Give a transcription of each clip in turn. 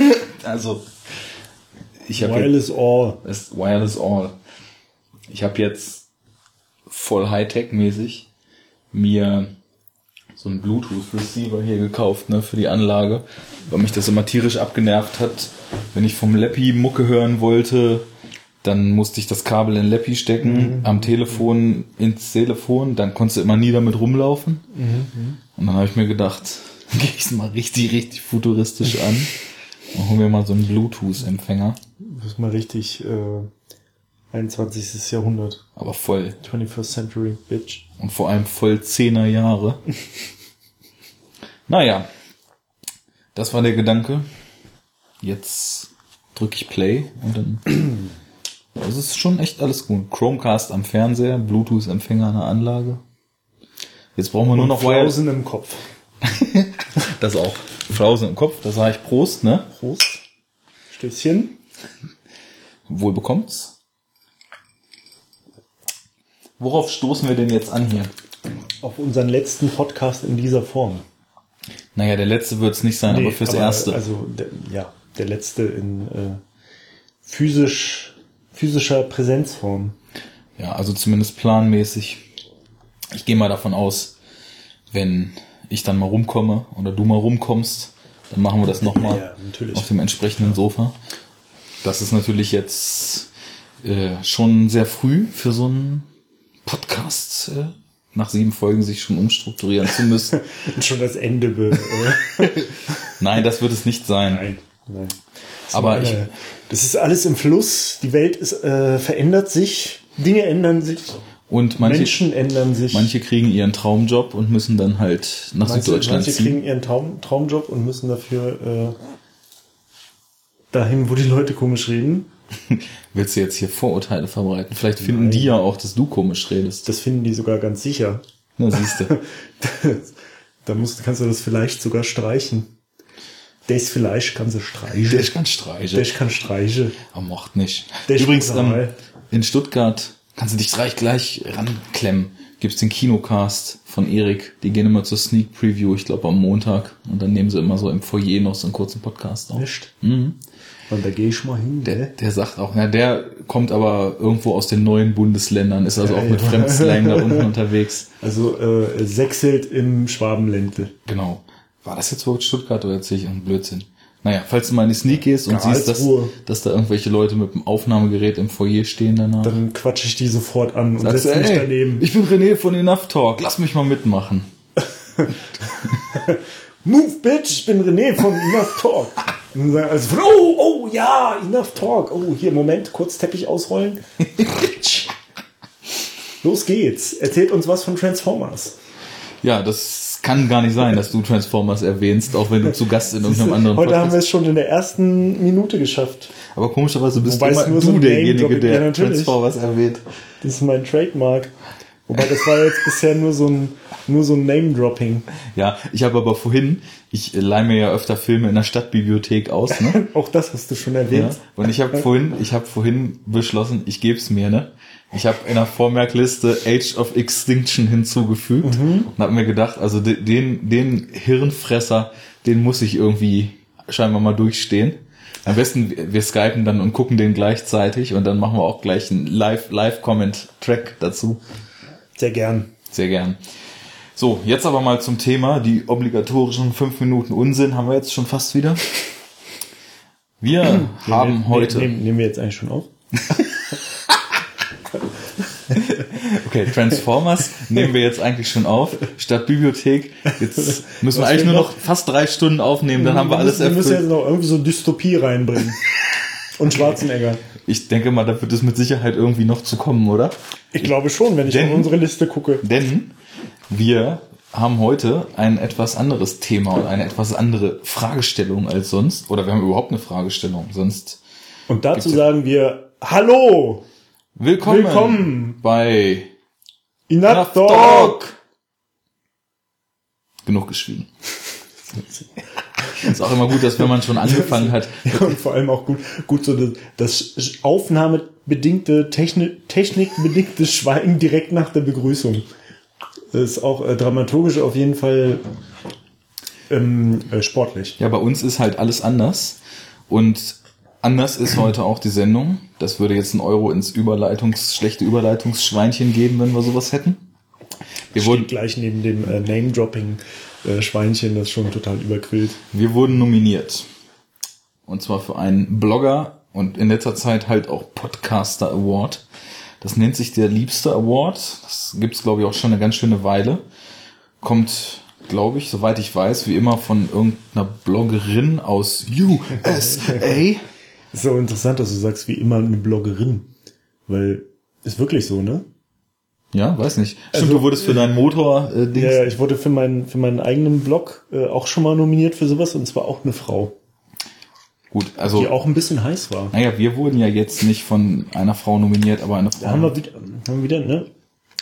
also, ich habe Wireless All. ist Wireless All. Ich habe jetzt voll Hightech-mäßig mir so einen Bluetooth-Receiver hier gekauft, ne, für die Anlage, weil mich das immer tierisch abgenervt hat. Wenn ich vom Leppi Mucke hören wollte, dann musste ich das Kabel in Leppi stecken, am Telefon ins Telefon, dann konntest du immer nie damit rumlaufen. Und dann habe ich mir gedacht, gehe ich es mal richtig, richtig futuristisch an hol mir mal so einen Bluetooth-Empfänger. Das ist mal richtig äh, 21. Jahrhundert. Aber voll. 21st Century, Bitch. Und vor allem voll zehner Jahre. naja, das war der Gedanke. Jetzt drücke ich Play und dann. Das ist schon echt alles gut. Chromecast am Fernseher, Bluetooth-Empfänger an der Anlage. Jetzt brauchen wir nur noch Wire. Flausen im Kopf. Das auch. Flausen im Kopf, da sage ich Prost, ne? Prost. Stößchen. Wohl bekommt's. Worauf stoßen wir denn jetzt an hier? Auf unseren letzten Podcast in dieser Form. Naja, der letzte wird's nicht sein, aber fürs erste. Also, der, ja, der letzte in äh, physisch, physischer Präsenzform. Ja, also zumindest planmäßig. Ich gehe mal davon aus, wenn ich dann mal rumkomme oder du mal rumkommst, dann machen wir das nochmal Ja, natürlich. auf dem entsprechenden Sofa. Das ist natürlich jetzt äh, schon sehr früh für so einen Podcast, äh, nach sieben Folgen sich schon umstrukturieren zu müssen. Und schon das Ende. Be äh, Nein, das wird es nicht sein. Nein, nein. Das Aber ich- äh, das ist alles im Fluss. Die Welt ist, äh, verändert sich. Dinge ändern sich. Und manche, Menschen ändern sich. manche kriegen ihren Traumjob und müssen dann halt nach manche, Süddeutschland manche ziehen. kriegen ihren Traum, Traumjob und müssen dafür äh, dahin, wo die Leute komisch reden. Willst du jetzt hier Vorurteile verbreiten? Vielleicht finden die ja auch, dass du komisch redest. Das finden die sogar ganz sicher. Na, siehst du. da musst, kannst du das vielleicht sogar streichen. Das vielleicht kannst du streichen. Der kann streichen. Das kann streichen. Er mocht nicht. Der Übrigens, ähm, in Stuttgart kannst du dich gleich gleich ranklemmen. Gibt's den Kinocast von Erik. Die gehen immer zur Sneak Preview, ich glaube am Montag. Und dann nehmen sie immer so im Foyer noch so einen kurzen Podcast auf. Nicht? Mhm. Und da gehe ich mal hin, Der, der sagt auch, na, der kommt aber irgendwo aus den neuen Bundesländern, ist also Ja, auch mit ja. Fremdslang da unten unterwegs. Also äh, sechselt im Schwabenländle. Genau. War das jetzt wohl Stuttgart oder erzähle ich einen Blödsinn? Naja, falls du mal in die Sneak gehst und siehst, dass, dass da irgendwelche Leute mit dem Aufnahmegerät im Foyer stehen danach. Dann quatsche ich die sofort an und Sagst setze mich daneben. ich bin René von Enough Talk, lass mich mal mitmachen. Move, bitch, ich bin René von Enough Talk. Und sagen also, oh, oh, ja, Enough Talk. Oh, hier, Moment, kurz Teppich ausrollen. Los geht's. Erzählt uns was von Transformers. Ja, das kann gar nicht sein, dass du Transformers erwähnst, auch wenn du zu Gast in irgendeinem anderen Heute haben wir es schon in der ersten Minute geschafft. Aber komischerweise bist Wobei du immer so du ein derjenige, der Ja. Transformers erwähnt. Das ist mein Trademark. Wobei das war jetzt bisher nur so ein, nur so ein Name-Dropping. Ja, ich habe aber vorhin, ich leih mir ja öfter Filme in der Stadtbibliothek aus, ne? Auch das hast du schon Ja. erwähnt. Und ich habe vorhin, ich habe vorhin beschlossen, ich geb's mir, ne? Ich habe in der Vormerkliste Age of Extinction hinzugefügt und habe mir gedacht, also de- den, den Hirnfresser, den muss ich irgendwie scheinbar mal durchstehen. Am besten, wir skypen dann und gucken den gleichzeitig und dann machen wir auch gleich einen Live, Live-Comment-Track dazu. Sehr gern. Sehr gern. So, jetzt aber mal zum Thema. Die obligatorischen fünf Minuten Unsinn haben wir jetzt schon fast wieder. Wir haben heute. Nehmen, nehmen wir jetzt eigentlich schon auf? Okay, Transformers nehmen wir jetzt eigentlich schon auf. Statt Bibliothek. Jetzt müssen wir eigentlich nur noch- fast drei Stunden aufnehmen, dann haben wir alles müssen, wir müssen jetzt erfüllt. noch irgendwie so Dystopie reinbringen. Und Schwarzenegger. Ich denke mal, da wird es mit Sicherheit irgendwie noch zu kommen, oder? Ich glaube schon, wenn ich Denn- auf unsere Liste gucke. Denn wir haben heute ein etwas anderes Thema und eine etwas andere Fragestellung als sonst. Oder wir haben überhaupt eine Fragestellung. Sonst Und dazu sagen wir Hallo! willkommen, Willkommen. bei Enough Talk! Talk. Genug geschwiegen. ist auch immer gut, dass wenn man schon angefangen hat, Ja, und vor allem auch gut, gut so das, das aufnahmebedingte, Techni technikbedingte Schweigen direkt nach der Begrüßung. Das ist auch äh, dramaturgisch auf jeden Fall ähm, äh, sportlich. Ja, bei uns ist halt alles anders. Und anders ist heute auch die Sendung. Das würde jetzt ein Euro ins Überleitungs, schlechte Überleitungsschweinchen geben, wenn wir sowas hätten. Wir Steht wurden, gleich neben dem äh, Name-Dropping-Schweinchen, das schon total überquillt. wir wurden nominiert. Und zwar für einen Blogger und in letzter Zeit halt auch Podcaster Award. Das nennt sich der Liebste Award. Das gibt's glaube ich, auch schon eine ganz schöne Weile. Kommt, glaube ich, soweit ich weiß, wie immer von irgendeiner Bloggerin aus USA. Ist so interessant, dass du sagst, wie immer eine Bloggerin. Weil, ist wirklich so, ne? Ja, weiß nicht. Stimmt, Also, du wurdest für deinen Motor äh, Dings. Ja, ja, ich wurde für meinen, für meinen eigenen Blog äh, auch schon mal nominiert für sowas und zwar auch eine Frau, Gut, also die auch ein bisschen heiß war. naja, wir wurden ja jetzt nicht von einer Frau nominiert, aber eine Frau. Da haben wir wieder, haben wir wieder, ne?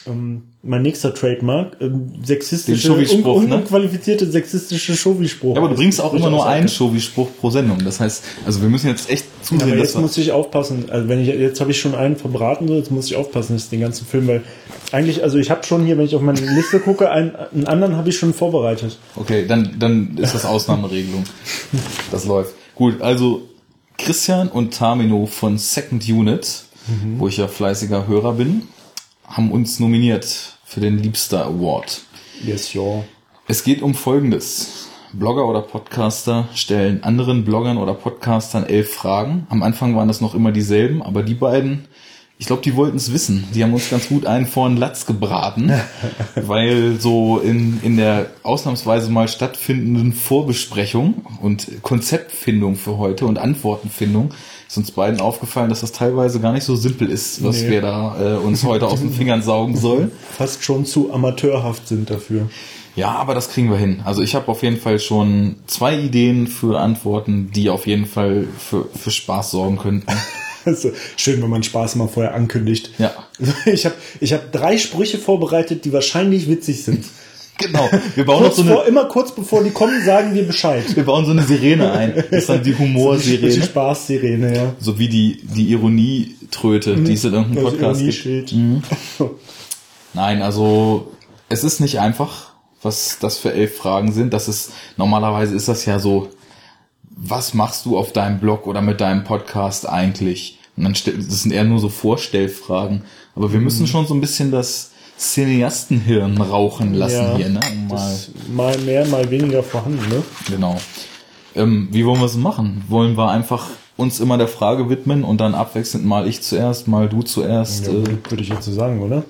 Ähm, mein nächster Trademark, ähm, sexistische, un ne? unqualifizierte sexistische Schovi-Spruch. ja, aber du bringst auch immer nur einen Showy-Spruch pro Sendung. Das heißt, also wir müssen jetzt echt zusehen, Aber jetzt muss ich aufpassen. Also wenn ich jetzt habe ich schon einen verbraten, so jetzt muss ich aufpassen, dass den ganzen Film, weil eigentlich, also ich habe schon hier, wenn ich auf meine Liste gucke, einen, einen anderen habe ich schon vorbereitet. Okay, dann, dann ist das Ausnahmeregelung. Das läuft. Gut, also Christian und Tamino von Second Unit, wo ich ja fleißiger Hörer bin, haben uns nominiert für den Liebster Award. Yes, ja. Es geht um Folgendes. Blogger oder Podcaster stellen anderen Bloggern oder Podcastern elf Fragen. Am Anfang waren das noch immer dieselben, aber die beiden, ich glaube, die wollten es wissen. Die haben uns ganz gut einen vor den Latz gebraten, weil so in, in der ausnahmsweise mal stattfindenden Vorbesprechung und Konzeptfindung für heute und Antwortenfindung ist uns beiden aufgefallen, dass das teilweise gar nicht so simpel ist, was Nee. wir da äh, uns heute aus den Fingern saugen sollen. Fast schon zu amateurhaft sind dafür. Ja, aber das kriegen wir hin. Also ich habe auf jeden Fall schon zwei Ideen für Antworten, die auf jeden Fall für, für Spaß sorgen könnten. Also, schön, wenn man Spaß mal vorher ankündigt. Ja. Ich habe ich hab drei Sprüche vorbereitet, die wahrscheinlich witzig sind. Genau. Wir bauen noch Kurz so vor, eine, immer kurz bevor die kommen, sagen wir Bescheid. wir bauen so eine Sirene ein. Das ist dann die Die Humorsirene. Spaßsirene, ja. So wie die, die Ironietröte, die es in irgendeinem Podcast gibt. Ironieschild. Nein, also es ist nicht einfach, was das für elf Fragen sind. Das ist, normalerweise ist das ja so, was machst du auf deinem Blog oder mit deinem Podcast eigentlich? Und dann das sind eher nur so Vorstellfragen. Aber wir müssen schon so ein bisschen das Cineastenhirn rauchen lassen Ja, hier, ne? Um mal, mal mehr, mal weniger vorhanden, ne? genau. Ähm, wie wollen wir es machen? Wollen wir einfach uns immer der Frage widmen und dann abwechselnd mal ich zuerst, mal du zuerst? Ja, äh, würde ich jetzt so sagen, oder?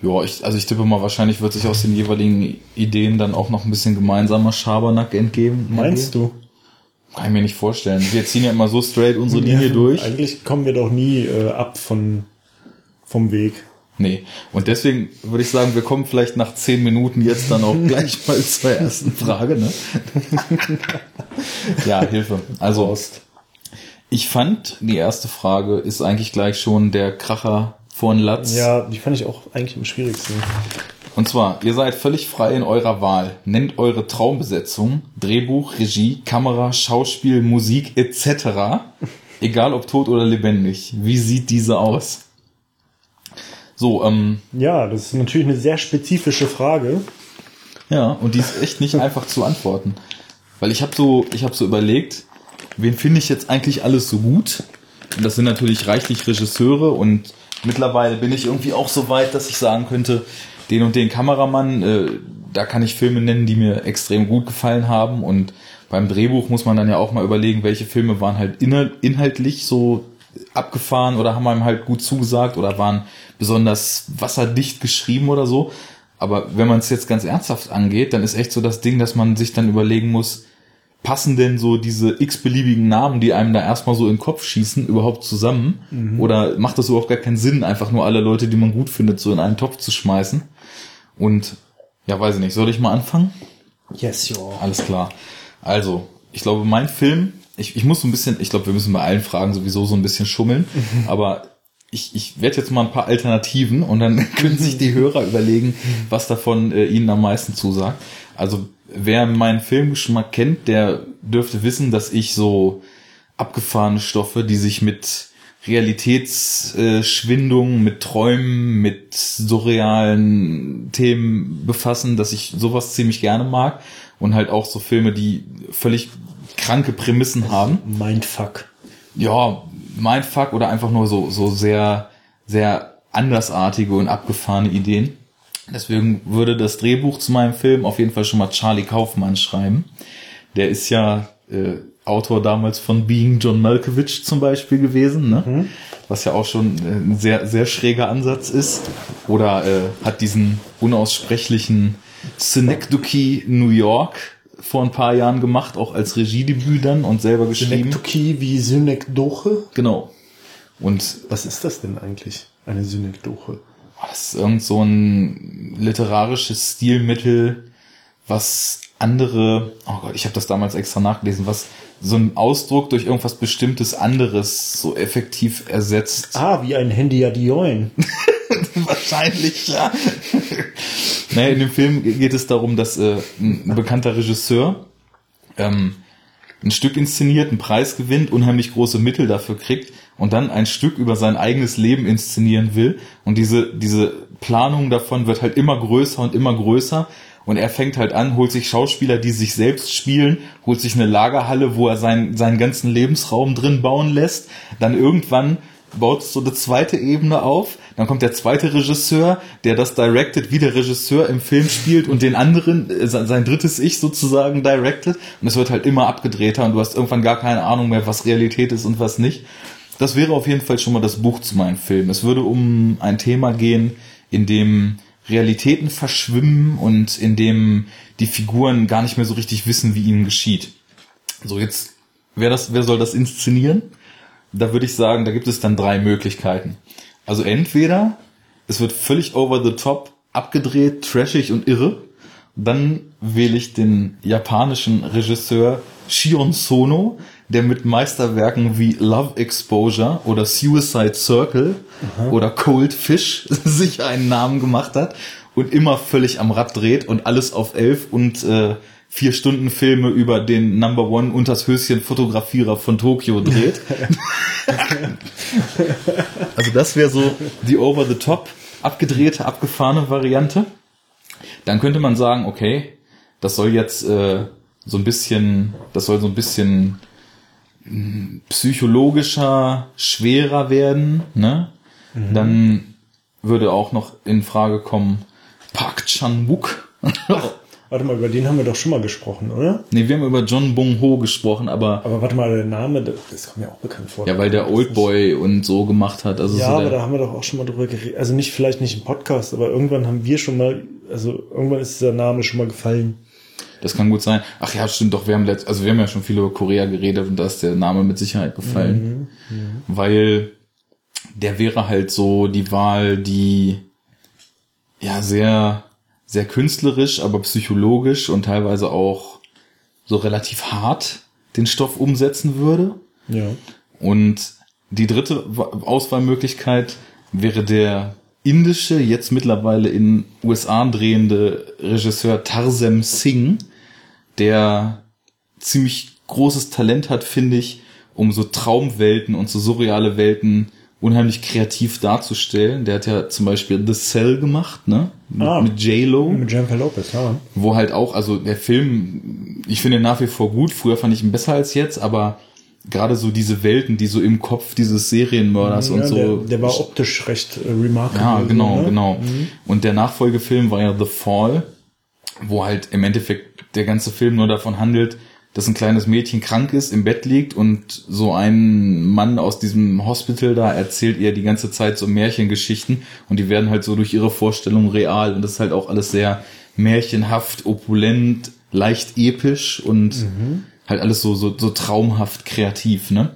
Ja, ich, also ich tippe mal, wahrscheinlich wird sich aus den jeweiligen Ideen dann auch noch ein bisschen gemeinsamer Schabernack entgeben. Meinst du? Kann ich mir nicht vorstellen. Wir ziehen ja immer so straight unsere Linie Ja, durch. Eigentlich kommen wir doch nie äh, ab von, vom Weg. Nee. Und deswegen würde ich sagen, wir kommen vielleicht nach zehn Minuten jetzt dann auch gleich mal zur ersten Frage, ne? ja, Hilfe. Also, ich fand, die erste Frage ist eigentlich gleich schon der Kracher von Latz. Ja, die fand ich auch eigentlich am schwierigsten. Und zwar, ihr seid völlig frei in eurer Wahl. Nennt eure Traumbesetzung, Drehbuch, Regie, Kamera, Schauspiel, Musik etc. Egal ob tot oder lebendig. Wie sieht diese aus? So, ähm, Ja, das ist natürlich eine sehr spezifische Frage. ja, und die ist echt nicht einfach zu antworten. Weil ich habe so, ich habe so überlegt, wen finde ich jetzt eigentlich alles so gut? Und das sind natürlich reichlich Regisseure und mittlerweile bin ich irgendwie auch so weit, dass ich sagen könnte, den und den Kameramann, äh, da kann ich Filme nennen, die mir extrem gut gefallen haben und beim Drehbuch muss man dann ja auch mal überlegen, welche Filme waren halt inhal- inhaltlich so abgefahren oder haben einem halt gut zugesagt oder waren besonders wasserdicht geschrieben oder so. Aber wenn man es jetzt ganz ernsthaft angeht, dann ist echt so das Ding, dass man sich dann überlegen muss, passen denn so diese x-beliebigen Namen, die einem da erstmal so in den Kopf schießen, überhaupt zusammen? Oder macht das überhaupt gar keinen Sinn, einfach nur alle Leute, die man gut findet, so in einen Topf zu schmeißen? Und ja, weiß ich nicht, soll ich mal anfangen? Yes, ja. Alles klar. Also, ich glaube, mein Film, ich, ich muss so ein bisschen, ich glaube, wir müssen bei allen Fragen sowieso so ein bisschen schummeln, aber ich, ich werde jetzt mal ein paar Alternativen und dann können sich die Hörer überlegen, was davon äh, ihnen am meisten zusagt. Also, wer meinen Filmgeschmack kennt, der dürfte wissen, dass ich so abgefahrene Stoffe, die sich mit Realitätsschwindung, mit Träumen, mit surrealen Themen befassen, dass ich sowas ziemlich gerne mag. und halt auch so Filme, die völlig kranke Prämissen haben. Mindfuck. Ja, Mindfuck oder einfach nur so, so sehr, sehr andersartige und abgefahrene Ideen. Deswegen würde das Drehbuch zu meinem Film auf jeden Fall schon mal Charlie Kaufmann schreiben. Der ist ja äh, Autor damals von Being John Malkovich zum Beispiel gewesen, ne? was ja auch schon äh, ein sehr, sehr schräger Ansatz ist. Oder äh, hat diesen unaussprechlichen Synecdoche New York vor ein paar Jahren gemacht, auch als Regiedebüt dann und selber geschrieben. Synekdoche wie Synekdoche. Genau. Und Was ist das denn eigentlich? Eine Synekdoche. das ist irgend so ein literarisches Stilmittel, was andere, oh Gott, ich habe das damals extra nachgelesen, was so ein Ausdruck durch irgendwas bestimmtes anderes so effektiv ersetzt. Ah, wie ein Handy Adioin. Wahrscheinlich, ja. naja, in dem Film geht es darum, dass äh, ein bekannter Regisseur ähm, ein Stück inszeniert, einen Preis gewinnt, unheimlich große Mittel dafür kriegt und dann ein Stück über sein eigenes Leben inszenieren will. Und diese, diese Planung davon wird halt immer größer und immer größer. Und er fängt halt an, holt sich Schauspieler, die sich selbst spielen, holt sich eine Lagerhalle, wo er seinen, seinen ganzen Lebensraum drin bauen lässt. Dann irgendwann baut so eine zweite Ebene auf. Dann kommt der zweite Regisseur, der das directed, wie der Regisseur im Film spielt und den anderen, äh, sein drittes Ich sozusagen directed. Und es wird halt immer abgedrehter und du hast irgendwann gar keine Ahnung mehr, was Realität ist und was nicht. Das wäre auf jeden Fall schon mal das Buch zu meinem Film. Es würde um ein Thema gehen, in dem Realitäten verschwimmen und in dem die Figuren gar nicht mehr so richtig wissen, wie ihnen geschieht. So, jetzt, wer das, wer soll das inszenieren? Da würde ich sagen, da gibt es dann drei Möglichkeiten. Also entweder es wird völlig over the top abgedreht, trashig und irre. Dann wähle ich den japanischen Regisseur Shion Sono, der mit Meisterwerken wie Love Exposure oder Suicide Circle oder Cold Fish sich einen Namen gemacht hat und immer völlig am Rad dreht und alles auf elf und äh, vier Stunden Filme über den Number One unters Höschen Fotografierer von Tokio dreht. also das wäre so die over the top abgedrehte, abgefahrene Variante. Dann könnte man sagen, okay, das soll jetzt äh, so ein bisschen, das soll so ein bisschen mh, psychologischer, schwerer werden, ne? Dann würde auch noch in Frage kommen Park Chan-wook. Warte mal, über den haben wir doch schon mal gesprochen, oder? nee, wir haben über John Bong-ho gesprochen, aber Aber warte mal, der Name, das kommt mir auch bekannt vor. ja, weil der Oldboy und so gemacht hat. Also Ja, so aber da haben wir doch auch schon mal drüber geredet. Also nicht, vielleicht nicht im Podcast, aber irgendwann haben wir schon mal, also irgendwann ist dieser Name schon mal gefallen. das kann gut sein. Ach ja, stimmt doch, wir haben letzt, also wir haben ja schon viel über Korea geredet und da ist der Name mit Sicherheit gefallen. Weil der wäre halt so die Wahl, die ja sehr, sehr künstlerisch, aber psychologisch und teilweise auch so relativ hart den Stoff umsetzen würde. Ja. Und die dritte Wa- Auswahlmöglichkeit wäre der indische, jetzt mittlerweile in USA drehende Regisseur Tarsem Singh, der ziemlich großes Talent hat, finde ich, um so Traumwelten und so surreale Welten unheimlich kreativ darzustellen. Der hat ja zum Beispiel The Cell gemacht, ne? Mit, Ah. mit J-Lo Mit Jennifer Lopez, ja. wo halt auch, also der Film, ich finde ihn nach wie vor gut, früher fand ich ihn besser als jetzt, aber gerade so diese Welten, die so im Kopf dieses Serienmörders und ja, so. der, der war optisch recht äh, remarkable. ja, genau, ne? genau. Und der Nachfolgefilm war ja The Fall, wo halt im Endeffekt der ganze Film nur davon handelt, dass ein kleines Mädchen krank ist, im Bett liegt und so ein Mann aus diesem Hospital da erzählt ihr die ganze Zeit so Märchengeschichten und die werden halt so durch ihre Vorstellung real und das ist halt auch alles sehr märchenhaft, opulent, leicht episch und halt alles so, so, so traumhaft kreativ, ne?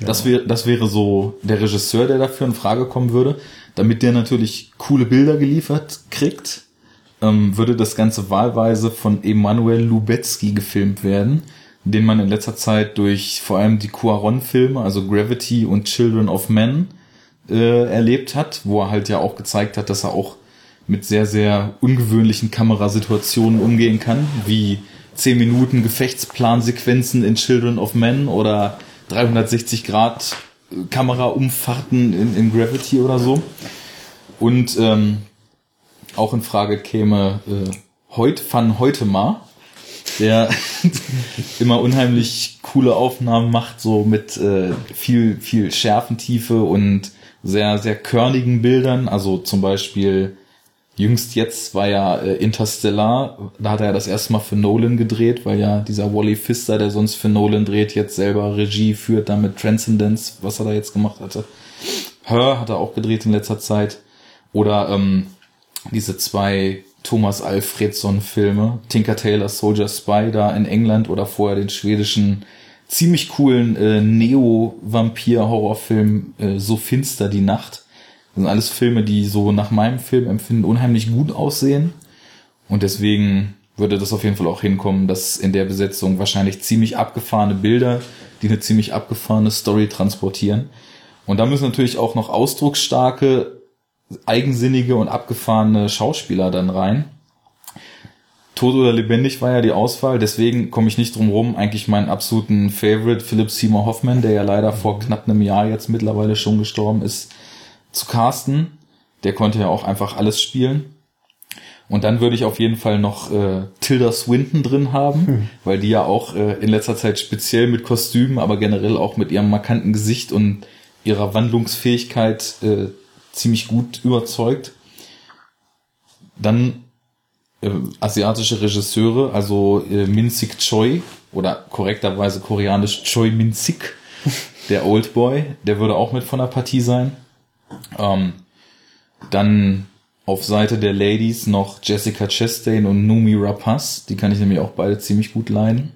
Das, wäre, das wäre so der Regisseur, der dafür in Frage kommen würde. Damit der natürlich coole Bilder geliefert kriegt, ähm, würde das Ganze wahlweise von Emanuel Lubezki gefilmt werden, den man in letzter Zeit durch vor allem die Cuaron-Filme, also Gravity und Children of Men, äh, erlebt hat, wo er halt ja auch gezeigt hat, dass er auch mit sehr, sehr ungewöhnlichen Kamerasituationen umgehen kann, wie 10 Minuten Gefechtsplansequenzen in Children of Men oder 360 Grad Kameraumfahrten in, in Gravity oder so. Und ähm, auch in Frage käme äh, Heut van Heutema, der immer unheimlich coole Aufnahmen macht, so mit äh, viel, viel Schärfentiefe und sehr, sehr körnigen Bildern. Also zum Beispiel jüngst jetzt war ja äh, Interstellar, da hat er ja das erste Mal für Nolan gedreht, weil ja dieser Wally Pfister, der sonst für Nolan dreht, jetzt selber Regie führt, damit Transcendence, was er da jetzt gemacht hatte. Her hat er auch gedreht in letzter Zeit. Oder ähm, diese zwei Thomas Alfredson Filme, Tinker Tailor Soldier Spy da in England oder vorher den schwedischen ziemlich coolen äh, Neo-Vampir-Horrorfilm äh, So finster die Nacht. Das sind alles Filme, die so nach meinem Filmempfinden unheimlich gut aussehen. Und deswegen würde das auf jeden Fall auch hinkommen, dass in der Besetzung wahrscheinlich ziemlich abgefahrene Bilder, die eine ziemlich abgefahrene Story transportieren. Und da müssen natürlich auch noch ausdrucksstarke, eigensinnige und abgefahrene Schauspieler dann rein. Tot oder lebendig war ja die Auswahl, deswegen komme ich nicht drum rum, eigentlich meinen absoluten Favorite Philip Seymour Hoffman, der ja leider vor knapp einem Jahr jetzt mittlerweile schon gestorben ist, zu casten. Der konnte ja auch einfach alles spielen. Und dann würde ich auf jeden Fall noch äh, Tilda Swinton drin haben, hm. weil die ja auch äh, in letzter Zeit speziell mit Kostümen, aber generell auch mit ihrem markanten Gesicht und ihrer Wandlungsfähigkeit äh, ziemlich gut überzeugt. Dann äh, asiatische Regisseure, also äh, Min-Sik Choi oder korrekterweise koreanisch Choi Min-Sik, der Oldboy, der würde auch mit von der Partie sein. Ähm, dann auf Seite der Ladies noch Jessica Chastain und Numi Rapaz, die kann ich nämlich auch beide ziemlich gut leiden.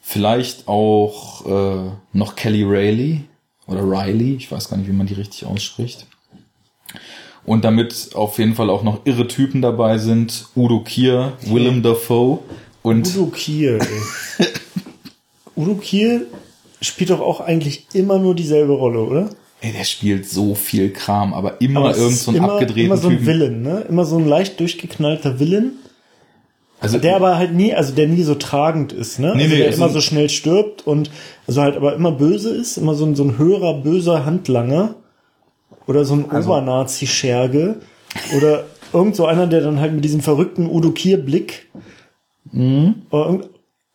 Vielleicht auch äh, noch Kelly Rayleigh, oder Riley, ich weiß gar nicht, wie man die richtig ausspricht. Und damit auf jeden Fall auch noch irre Typen dabei sind, Udo Kier, Willem Dafoe und... Udo Kier, ey. Udo Kier spielt doch auch eigentlich immer nur dieselbe Rolle, oder? Ey, der spielt so viel Kram, aber immer aber irgend so ein immer, abgedrehten Immer so ein Villain, ne? Immer so ein leicht durchgeknallter Villain. Also der aber halt nie, also der nie so tragend ist, ne? Nee, also nee, der immer so schnell stirbt und also halt aber immer böse ist, immer so ein, so ein höherer, böser Handlanger oder so ein also, Obernazi-Scherge oder irgend so einer, der dann halt mit diesem verrückten Udo Kier-Blick mhm.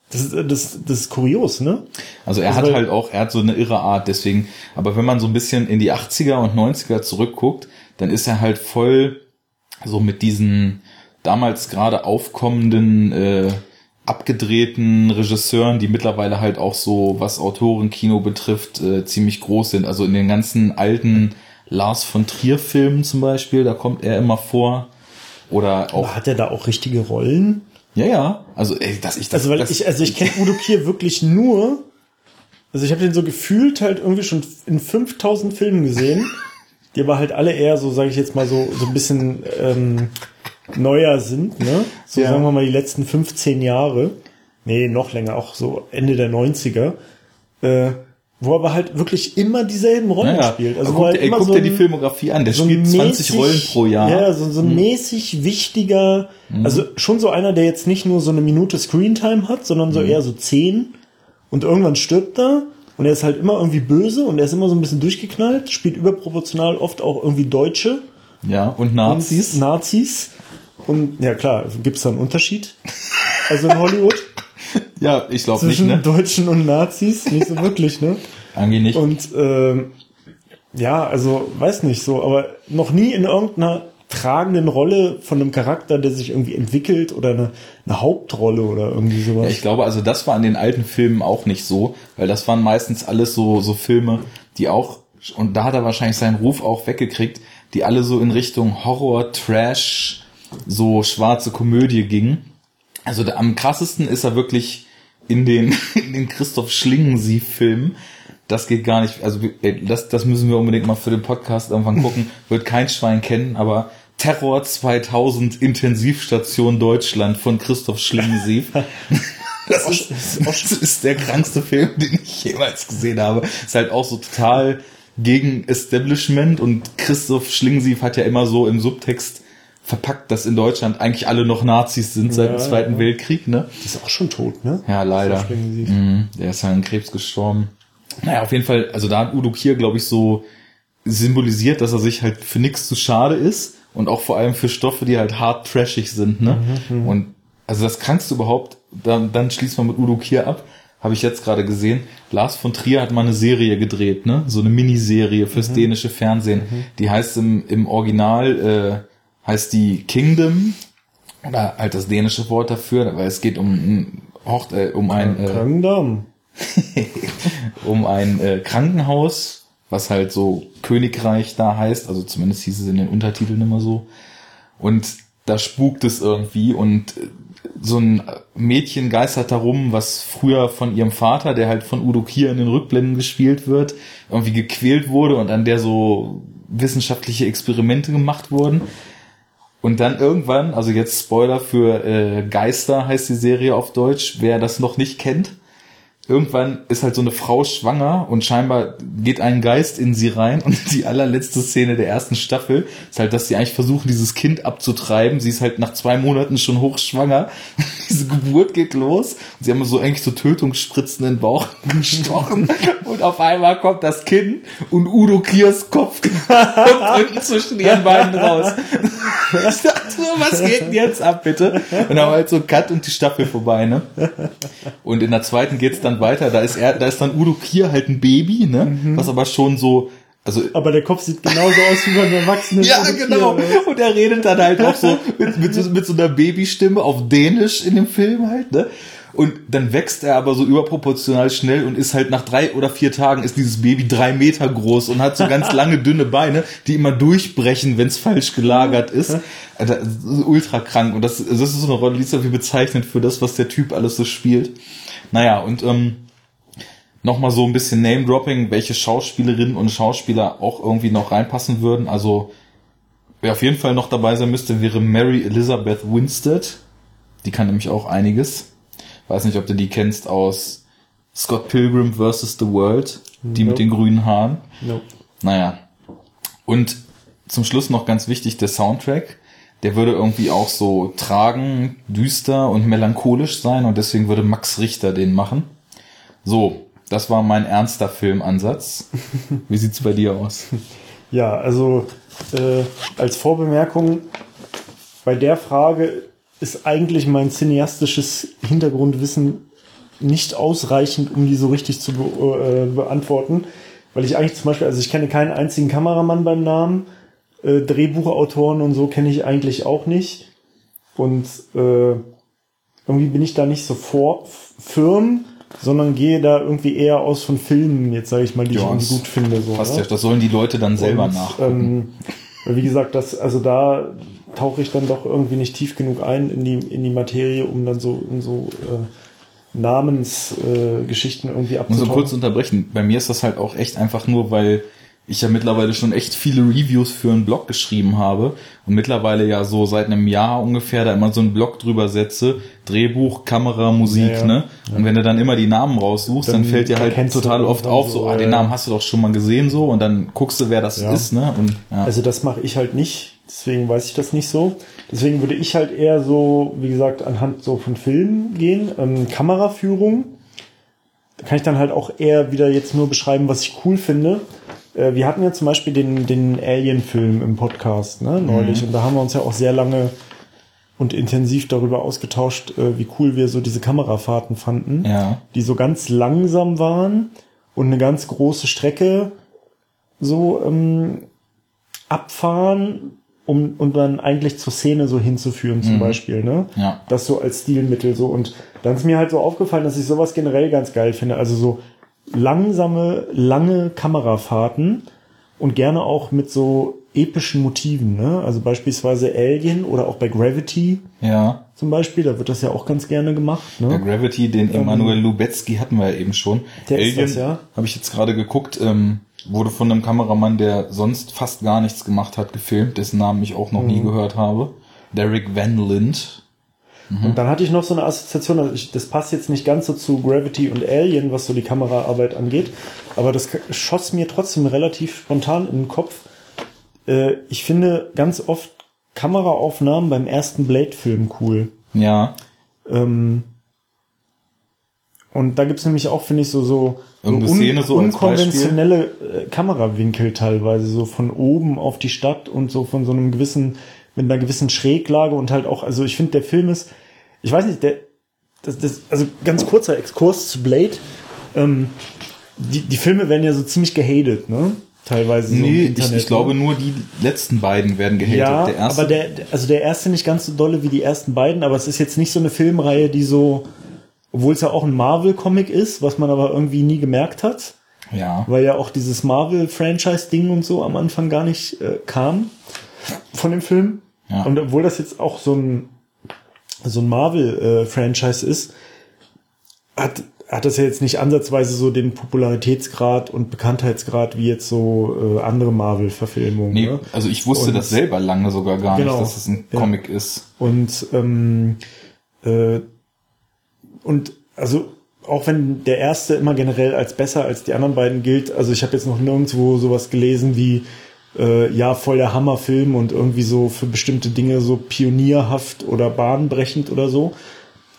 das, das, das ist kurios, ne? Also er also hat halt auch, er hat so eine irre Art, deswegen, aber wenn man so ein bisschen in die 80er und 90er zurückguckt, dann ist er halt voll so mit diesen, damals gerade aufkommenden äh, abgedrehten Regisseuren, die mittlerweile halt auch so, was Autorenkino betrifft, äh, ziemlich groß sind. Also in den ganzen alten Lars von Trier Filmen zum Beispiel, da kommt er immer vor. Oder auch. Aber hat er da auch richtige Rollen? Ja, ja. Also, ey, dass ich das. Also, weil das, ich, also ich kenne Udo Kier wirklich nur. Also ich habe den so gefühlt halt irgendwie schon in 5000 Filmen gesehen, die aber halt alle eher so, sage ich jetzt mal so, so ein bisschen ähm, neuer sind, ne? So ja. sagen wir mal die letzten 15 Jahre. Nee, noch länger, auch so Ende der 90er. Äh, wo aber halt wirklich immer dieselben Rollen naja, spielt. Also guck, halt ey, guck so dir die Filmografie an, der so spielt 20 Rollen pro Jahr. Ja, so, so ein hm. mäßig wichtiger, hm. also schon so einer, der jetzt nicht nur so eine Minute Screentime hat, sondern so hm. eher so zehn und irgendwann stirbt er und er ist halt immer irgendwie böse und er ist immer so ein bisschen durchgeknallt, spielt überproportional oft auch irgendwie Deutsche. Ja, und Nazis. Und Nazis. Und ja klar, gibt es da einen Unterschied? Also in Hollywood? ja, ich glaube nicht. Zwischen ne? Deutschen und Nazis? Nicht so wirklich, ne? Eigentlich nicht. Und ähm, ja, also weiß nicht so, aber noch nie in irgendeiner tragenden Rolle von einem Charakter, der sich irgendwie entwickelt oder eine, eine Hauptrolle oder irgendwie sowas. Ja, ich glaube, also das war in den alten Filmen auch nicht so, weil das waren meistens alles so, so Filme, die auch, und da hat er wahrscheinlich seinen Ruf auch weggekriegt, die alle so in Richtung Horror, Trash, so schwarze Komödie ging. Also der, am krassesten ist er wirklich in den, in den Christoph Schlingensief-Filmen. Das geht gar nicht. Also das, das müssen wir unbedingt mal für den Podcast irgendwann gucken. Wird kein Schwein kennen, aber Terror 2000 Intensivstation Deutschland von Christoph Schlingensief. Das ist, das ist der krankste Film, den ich jemals gesehen habe. Ist halt auch so total gegen Establishment und Christoph Schlingensief hat ja immer so im Subtext verpackt, dass in Deutschland eigentlich alle noch Nazis sind seit ja, dem Zweiten ja. Weltkrieg, ne? Die ist auch schon tot, ne? Ja, leider. Mhm, der ist ja an Krebs gestorben. Naja, auf jeden Fall, also da hat Udo Kier, glaube ich, so symbolisiert, dass er sich halt für nichts zu schade ist und auch vor allem für Stoffe, die halt hart trashig sind, ne? Mhm, mhm. und also das Krankste überhaupt, dann, dann schließt man mit Udo Kier ab. Habe ich jetzt gerade gesehen. Lars von Trier hat mal eine Serie gedreht, ne? So eine Miniserie fürs mhm. dänische Fernsehen. Mhm. Die heißt im, im Original, äh, heißt die Kingdom. Oder halt das dänische Wort dafür, weil es geht um, um, äh, um ein, äh, Kingdom. um ein äh, Krankenhaus, was halt so Königreich da heißt, also zumindest hieß es in den Untertiteln immer so. Und da spukt es irgendwie und so ein Mädchen geistert darum, was früher von ihrem Vater, der halt von Udo Kier in den Rückblenden gespielt wird, irgendwie gequält wurde und an der so wissenschaftliche Experimente gemacht wurden. Und dann irgendwann, also jetzt Spoiler für äh, Geister heißt die Serie auf Deutsch, wer das noch nicht kennt, irgendwann ist halt so eine Frau schwanger und scheinbar geht ein Geist in sie rein und die allerletzte Szene der ersten Staffel ist halt, dass sie eigentlich versuchen, dieses Kind abzutreiben. Sie ist halt nach zwei Monaten schon hochschwanger. Diese Geburt geht los und sie haben so eigentlich so Tötungsspritzen in den Bauch gestochen und auf einmal kommt das Kind und Udo Kiers Kopf kommt zwischen ihren Beinen raus. Ich dachte so, was geht denn jetzt ab, bitte? Und dann halt so Cut und die Staffel vorbei, ne? Und in der zweiten geht's dann weiter. Da ist er, da ist dann Udo Kier halt ein Baby, ne? Mhm. Was aber schon so, also, aber der Kopf sieht genauso aus wie beim Erwachsenen. ja, genau. Ne? Und er redet dann halt auch so mit, mit, so mit so einer Babystimme auf Dänisch in dem Film halt, ne? Und dann wächst er aber so überproportional schnell und ist halt nach drei oder vier Tagen ist dieses Baby drei Meter groß und hat so ganz lange dünne Beine, die immer durchbrechen, wenn es falsch gelagert ist. Alter, ultra krank. Und das, das ist so eine Rolle, die ist irgendwie bezeichnend für das, was der Typ alles so spielt. Naja, und ähm, nochmal so ein bisschen Name-Dropping, welche Schauspielerinnen und Schauspieler auch irgendwie noch reinpassen würden. Also, wer auf jeden Fall noch dabei sein müsste, wäre Mary Elizabeth Winstead. Die kann nämlich auch einiges. Weiß nicht, ob du die kennst aus Scott Pilgrim vs. The World. Die nope. mit den grünen Haaren. Nope. Naja. Und zum Schluss noch ganz wichtig, der Soundtrack der würde irgendwie auch so tragen, düster und melancholisch sein und deswegen würde Max Richter den machen. So, das war mein ernster Filmansatz. Wie sieht's bei dir aus? Ja, also äh, als Vorbemerkung, bei der Frage ist eigentlich mein cineastisches Hintergrundwissen nicht ausreichend, um die so richtig zu be äh, beantworten. Weil ich eigentlich zum Beispiel, also ich kenne keinen einzigen Kameramann beim Namen äh, Drehbuchautoren und so kenne ich eigentlich auch nicht. Und äh, irgendwie bin ich da nicht so vor firm, sondern gehe da irgendwie eher aus von Filmen, jetzt sage ich mal, die ja, ich gut finde. So, passt ne? ja, das sollen die Leute dann selber und, nachgucken. Ähm, wie gesagt, das, also da tauche ich dann doch irgendwie nicht tief genug ein in die, in die Materie, um dann so in so äh, Namensgeschichten äh, irgendwie abzutauchen. Muss so kurz unterbrechen. Bei mir ist das halt auch echt einfach nur, weil ich ja mittlerweile schon echt viele Reviews für einen Blog geschrieben habe und mittlerweile ja so seit einem Jahr ungefähr da immer so einen Blog drüber setze, Drehbuch, Kamera, Musik, ja, ja. ne? Und wenn du dann immer die Namen raussuchst, dann, dann fällt dir halt total oft auf, so, ah, den Namen hast du doch schon mal gesehen so und dann guckst du, wer das ist, ne? Und, ja. Also das mache ich halt nicht, deswegen weiß ich das nicht so. Deswegen würde ich halt eher so, wie gesagt, anhand so von Filmen gehen, ähm, Kameraführung. Da kann ich dann halt auch eher wieder jetzt nur beschreiben, was ich cool finde. Äh, wir hatten ja zum Beispiel den, den Alien-Film im Podcast ne, neulich mhm. und da haben wir uns ja auch sehr lange und intensiv darüber ausgetauscht, äh, wie cool wir so diese Kamerafahrten fanden, ja. die so ganz langsam waren und eine ganz große Strecke so ähm, abfahren, um, um dann eigentlich zur Szene so hinzuführen zum mhm. Beispiel, ne? Ja. Das so als Stilmittel so und dann ist mir halt so aufgefallen, dass ich sowas generell ganz geil finde, also so langsame, lange Kamerafahrten und gerne auch mit so epischen Motiven, ne? Also beispielsweise Alien oder auch bei Gravity. Ja. Zum Beispiel, da wird das ja auch ganz gerne gemacht. Ne? Bei Gravity, den ähm, Emanuel Lubetzky hatten wir ja eben schon. Der Alien, ist das, ja. Habe ich jetzt gerade geguckt, ähm, wurde von einem Kameramann, der sonst fast gar nichts gemacht hat, gefilmt, dessen Namen ich auch noch mhm. nie gehört habe. Derek Van Lind Mhm. Und dann hatte ich noch so eine Assoziation, also ich, das passt jetzt nicht ganz so zu Gravity und Alien, was so die Kameraarbeit angeht, aber das schoss mir trotzdem relativ spontan in den Kopf. Äh, ich finde ganz oft Kameraaufnahmen beim ersten Blade-Film cool. Ja. Ähm, und da gibt's nämlich auch, finde ich, so, so, so, un Szene so unkonventionelle äh, Kamerawinkel teilweise, so von oben auf die Stadt und so von so einem gewissen mit einer gewissen Schräglage und halt auch, also ich finde, der Film ist, ich weiß nicht, der, das, das, also ganz kurzer Exkurs zu Blade. Ähm, die, die Filme werden ja so ziemlich gehatet, ne? Teilweise. Nee, so ich, ich, glaube nur die letzten beiden werden gehatet. Ja, der erste, aber der, also der erste nicht ganz so dolle wie die ersten beiden, aber es ist jetzt nicht so eine Filmreihe, die so, obwohl es ja auch ein Marvel-Comic ist, was man aber irgendwie nie gemerkt hat. Ja. Weil ja auch dieses Marvel-Franchise-Ding und so am Anfang gar nicht äh, kam von dem Film. Ja. Und obwohl das jetzt auch so ein, so ein Marvel-Franchise äh, ist, hat, hat das ja jetzt nicht ansatzweise so den Popularitätsgrad und Bekanntheitsgrad wie jetzt so äh, andere Marvel-Verfilmungen. Nee, ne? also ich wusste und, das selber lange sogar gar genau, nicht, dass es ein ja. Comic ist. Und ähm, äh, und also auch wenn der erste immer generell als besser als die anderen beiden gilt, also ich habe jetzt noch nirgendwo sowas gelesen wie äh, ja voll der Hammerfilm und irgendwie so für bestimmte Dinge so pionierhaft oder bahnbrechend oder so.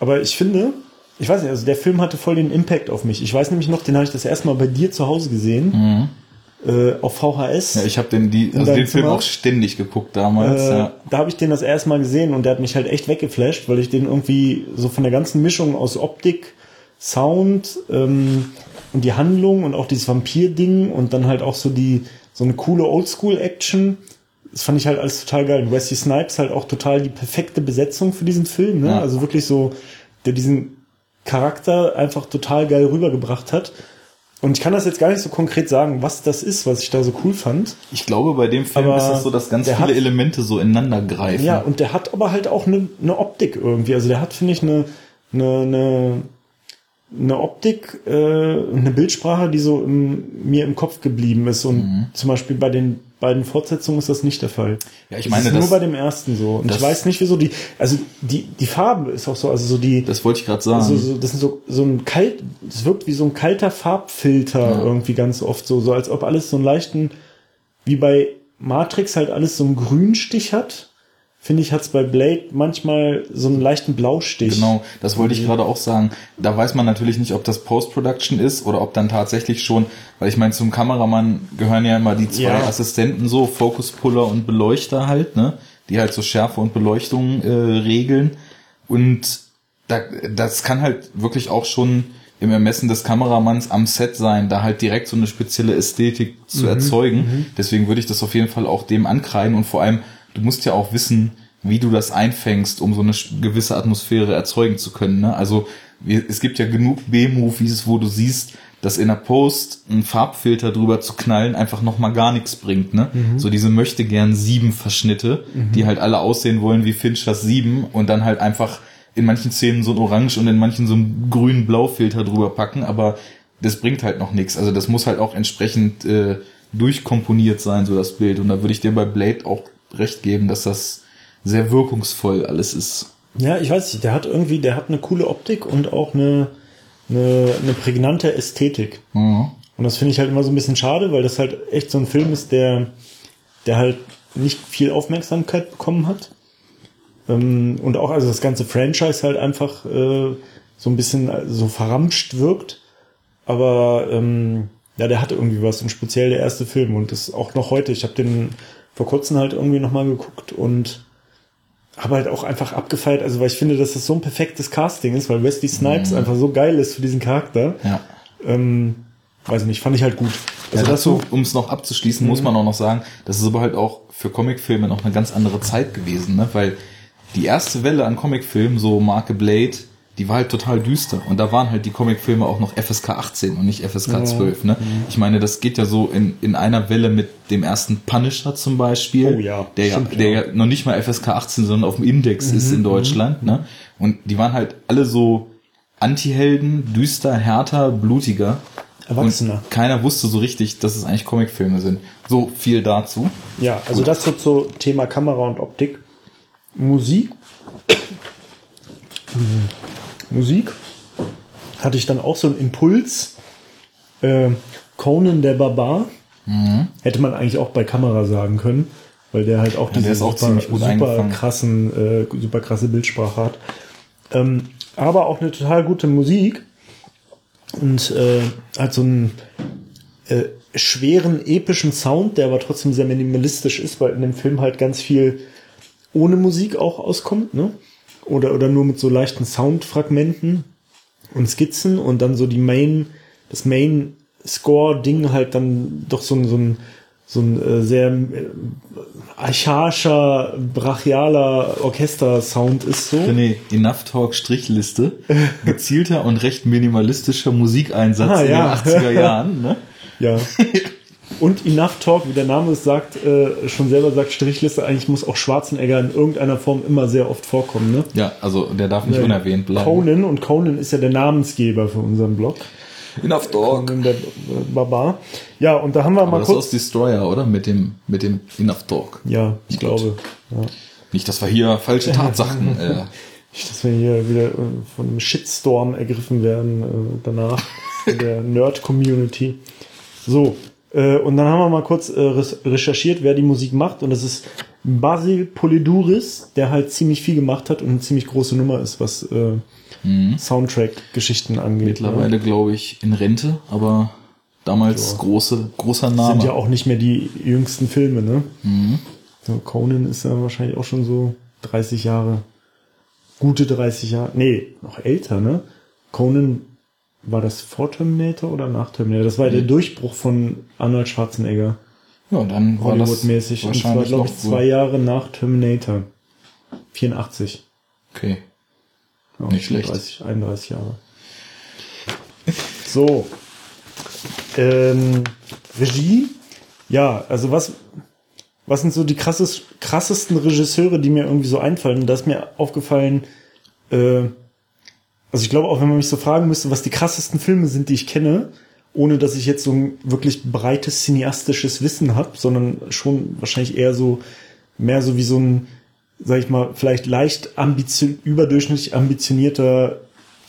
Aber ich finde, ich weiß nicht, also der Film hatte voll den Impact auf mich. Ich weiß nämlich noch, den habe ich das erste Mal bei dir zu Hause gesehen. Mhm. Äh, auf VHS. Ja, ich habe den, die, also den Film auch ständig geguckt damals. Äh, ja. Da habe ich den das erste Mal gesehen und der hat mich halt echt weggeflasht, weil ich den irgendwie so von der ganzen Mischung aus Optik, Sound ähm, und die Handlung und auch dieses Vampir-Ding und dann halt auch so die so eine coole Oldschool-Action. Das fand ich halt alles total geil. Und Wesley Snipes halt auch total die perfekte Besetzung für diesen Film. Ne? Ja. Also wirklich so, der diesen Charakter einfach total geil rübergebracht hat. Und ich kann das jetzt gar nicht so konkret sagen, was das ist, was ich da so cool fand. Ich glaube, bei dem Film aber ist es so, dass ganz viele hat, Elemente so ineinander greifen. Ja, und der hat aber halt auch eine, eine Optik irgendwie. Also der hat, finde ich, eine, eine, eine, eine Optik, äh, eine Bildsprache, die so im, mir im Kopf geblieben ist. Und mhm. zum Beispiel bei den beiden Fortsetzungen ist das nicht der Fall. Ja, ich meine, das ist nur bei dem ersten so. Und ich weiß nicht, wieso die, also die, die Farbe ist auch so, also so die. Das wollte ich gerade sagen. Also so, das ist so, so ein kalt, es wirkt wie so ein kalter Farbfilter ja. irgendwie ganz oft so, so als ob alles so einen leichten, wie bei Matrix halt alles so einen Grünstich hat finde ich, hat es bei Blade manchmal so einen leichten Blaustich. Genau, das wollte ich gerade auch sagen. Da weiß man natürlich nicht, ob das Post-Production ist oder ob dann tatsächlich schon, weil ich meine, zum Kameramann gehören ja immer die zwei ja. Assistenten so, Fokuspuller und Beleuchter halt, ne? Die halt so Schärfe und Beleuchtung äh, regeln. Und da, das kann halt wirklich auch schon im Ermessen des Kameramanns am Set sein, da halt direkt so eine spezielle Ästhetik zu mhm, erzeugen. Mhm. Deswegen würde ich das auf jeden Fall auch dem ankreiden und vor allem du musst ja auch wissen, wie du das einfängst, um so eine gewisse Atmosphäre erzeugen zu können. Ne? Also es gibt ja genug B-Movies, wo du siehst, dass in der Post ein Farbfilter drüber zu knallen einfach noch mal gar nichts bringt. Ne? Mhm. So diese möchte gern sieben Verschnitte, mhm. die halt alle aussehen wollen wie Finchers sieben und dann halt einfach in manchen Szenen so ein Orange und in manchen so einen grünen Blaufilter drüber packen, aber das bringt halt noch nichts. Also das muss halt auch entsprechend äh, durchkomponiert sein, so das Bild. Und da würde ich dir bei Blade auch recht geben, dass das sehr wirkungsvoll alles ist. Ja, ich weiß nicht, der hat irgendwie, der hat eine coole Optik und auch eine, eine, eine prägnante Ästhetik. Mhm. Und das finde ich halt immer so ein bisschen schade, weil das halt echt so ein Film ist, der, der halt nicht viel Aufmerksamkeit bekommen hat. Ähm, und auch also das ganze Franchise halt einfach äh, so ein bisschen so verramscht wirkt. Aber ähm, ja, der hat irgendwie was und speziell der erste Film und das auch noch heute. Ich habe den vor kurzem halt irgendwie nochmal geguckt und habe halt auch einfach abgefeiert, also weil ich finde, dass das so ein perfektes Casting ist, weil Wesley Snipes mhm. einfach so geil ist für diesen Charakter. Ja. Ähm, weiß nicht, fand ich halt gut. Also ja, dazu, um es noch abzuschließen, mhm. muss man auch noch sagen, das ist aber halt auch für Comicfilme noch eine ganz andere Zeit gewesen, ne? Weil die erste Welle an Comicfilmen, so Marke Blade, die war halt total düster. Und da waren halt die Comicfilme auch noch FSK 18 und nicht FSK ja. 12. Ne? Mhm. Ich meine, das geht ja so in, in einer Welle mit dem ersten Punisher zum Beispiel, oh, ja. der, Stimmt, ja, der ja noch nicht mal FSK 18, sondern auf dem Index mhm. ist in Deutschland. Mhm. Ne? Und die waren halt alle so Anti-Helden, düster, härter, blutiger. Erwachsener. Und keiner wusste so richtig, dass es eigentlich Comicfilme sind. So viel dazu. Ja, also Gut. das so zu Thema Kamera und Optik. Musik. Musik hatte ich dann auch so einen Impuls. Äh, Conan der Barbar. Mhm. Hätte man eigentlich auch bei Kamera sagen können, weil der halt auch ja, diese auch super, super krassen, äh, super krasse Bildsprache hat. Ähm, aber auch eine total gute Musik und äh, hat so einen äh, schweren, epischen Sound, der aber trotzdem sehr minimalistisch ist, weil in dem Film halt ganz viel ohne Musik auch auskommt, ne? Oder, oder nur mit so leichten Soundfragmenten und Skizzen und dann so die Main, das Main Score-Ding halt dann doch so ein, so ein, so ein äh, sehr äh, archaischer, brachialer Orchester-Sound ist so. Nee, Enough Talk Strichliste. Gezielter und recht minimalistischer Musikeinsatz ah, in ja. den 80er Jahren, ne? Ja. Und Enough Talk, wie der Name es sagt, äh, schon selber sagt, Strichliste, eigentlich muss auch Schwarzenegger in irgendeiner Form immer sehr oft vorkommen, ne? Ja, also der darf nicht ja, unerwähnt bleiben. Conan, und Conan ist ja der Namensgeber für unseren Blog. Enough Talk. Conan der Barbar. Ja, und da haben wir Aber mal das kurz... ist Destroyer, oder? Mit dem, mit dem Enough Talk. Ja, ich glaube. Ja. Nicht, dass wir hier falsche Tatsachen... äh, nicht, dass wir hier wieder äh, von einem Shitstorm ergriffen werden äh, danach in der Nerd-Community. So, und dann haben wir mal kurz äh, recherchiert, wer die Musik macht. Und das ist Basil Poliduris, der halt ziemlich viel gemacht hat und eine ziemlich große Nummer ist, was äh, mhm. Soundtrack-Geschichten angeht. Mittlerweile, ja. glaube ich, in Rente, aber damals ja. große, großer Name. Sind ja auch nicht mehr die jüngsten Filme, ne? Mhm. So, Conan ist ja wahrscheinlich auch schon so 30 Jahre. Gute 30 Jahre. Nee, noch älter, ne? Conan war das vor Terminator oder nach Terminator? Das war mhm. der Durchbruch von Arnold Schwarzenegger. Ja, dann war das mäßig. Und zwar, glaube ich, zwei Jahre nach Terminator. 84. Okay. Ja, Nicht schlecht. 30, 31 Jahre. So. Ähm, Regie. Ja, also was, was sind so die krasses, krassesten Regisseure, die mir irgendwie so einfallen? Da ist mir aufgefallen, äh, also ich glaube auch, wenn man mich so fragen müsste, was die krassesten Filme sind, die ich kenne, ohne dass ich jetzt so ein wirklich breites cineastisches Wissen habe, sondern schon wahrscheinlich eher so, mehr so wie so ein, sag ich mal, vielleicht leicht ambition, überdurchschnittlich ambitionierter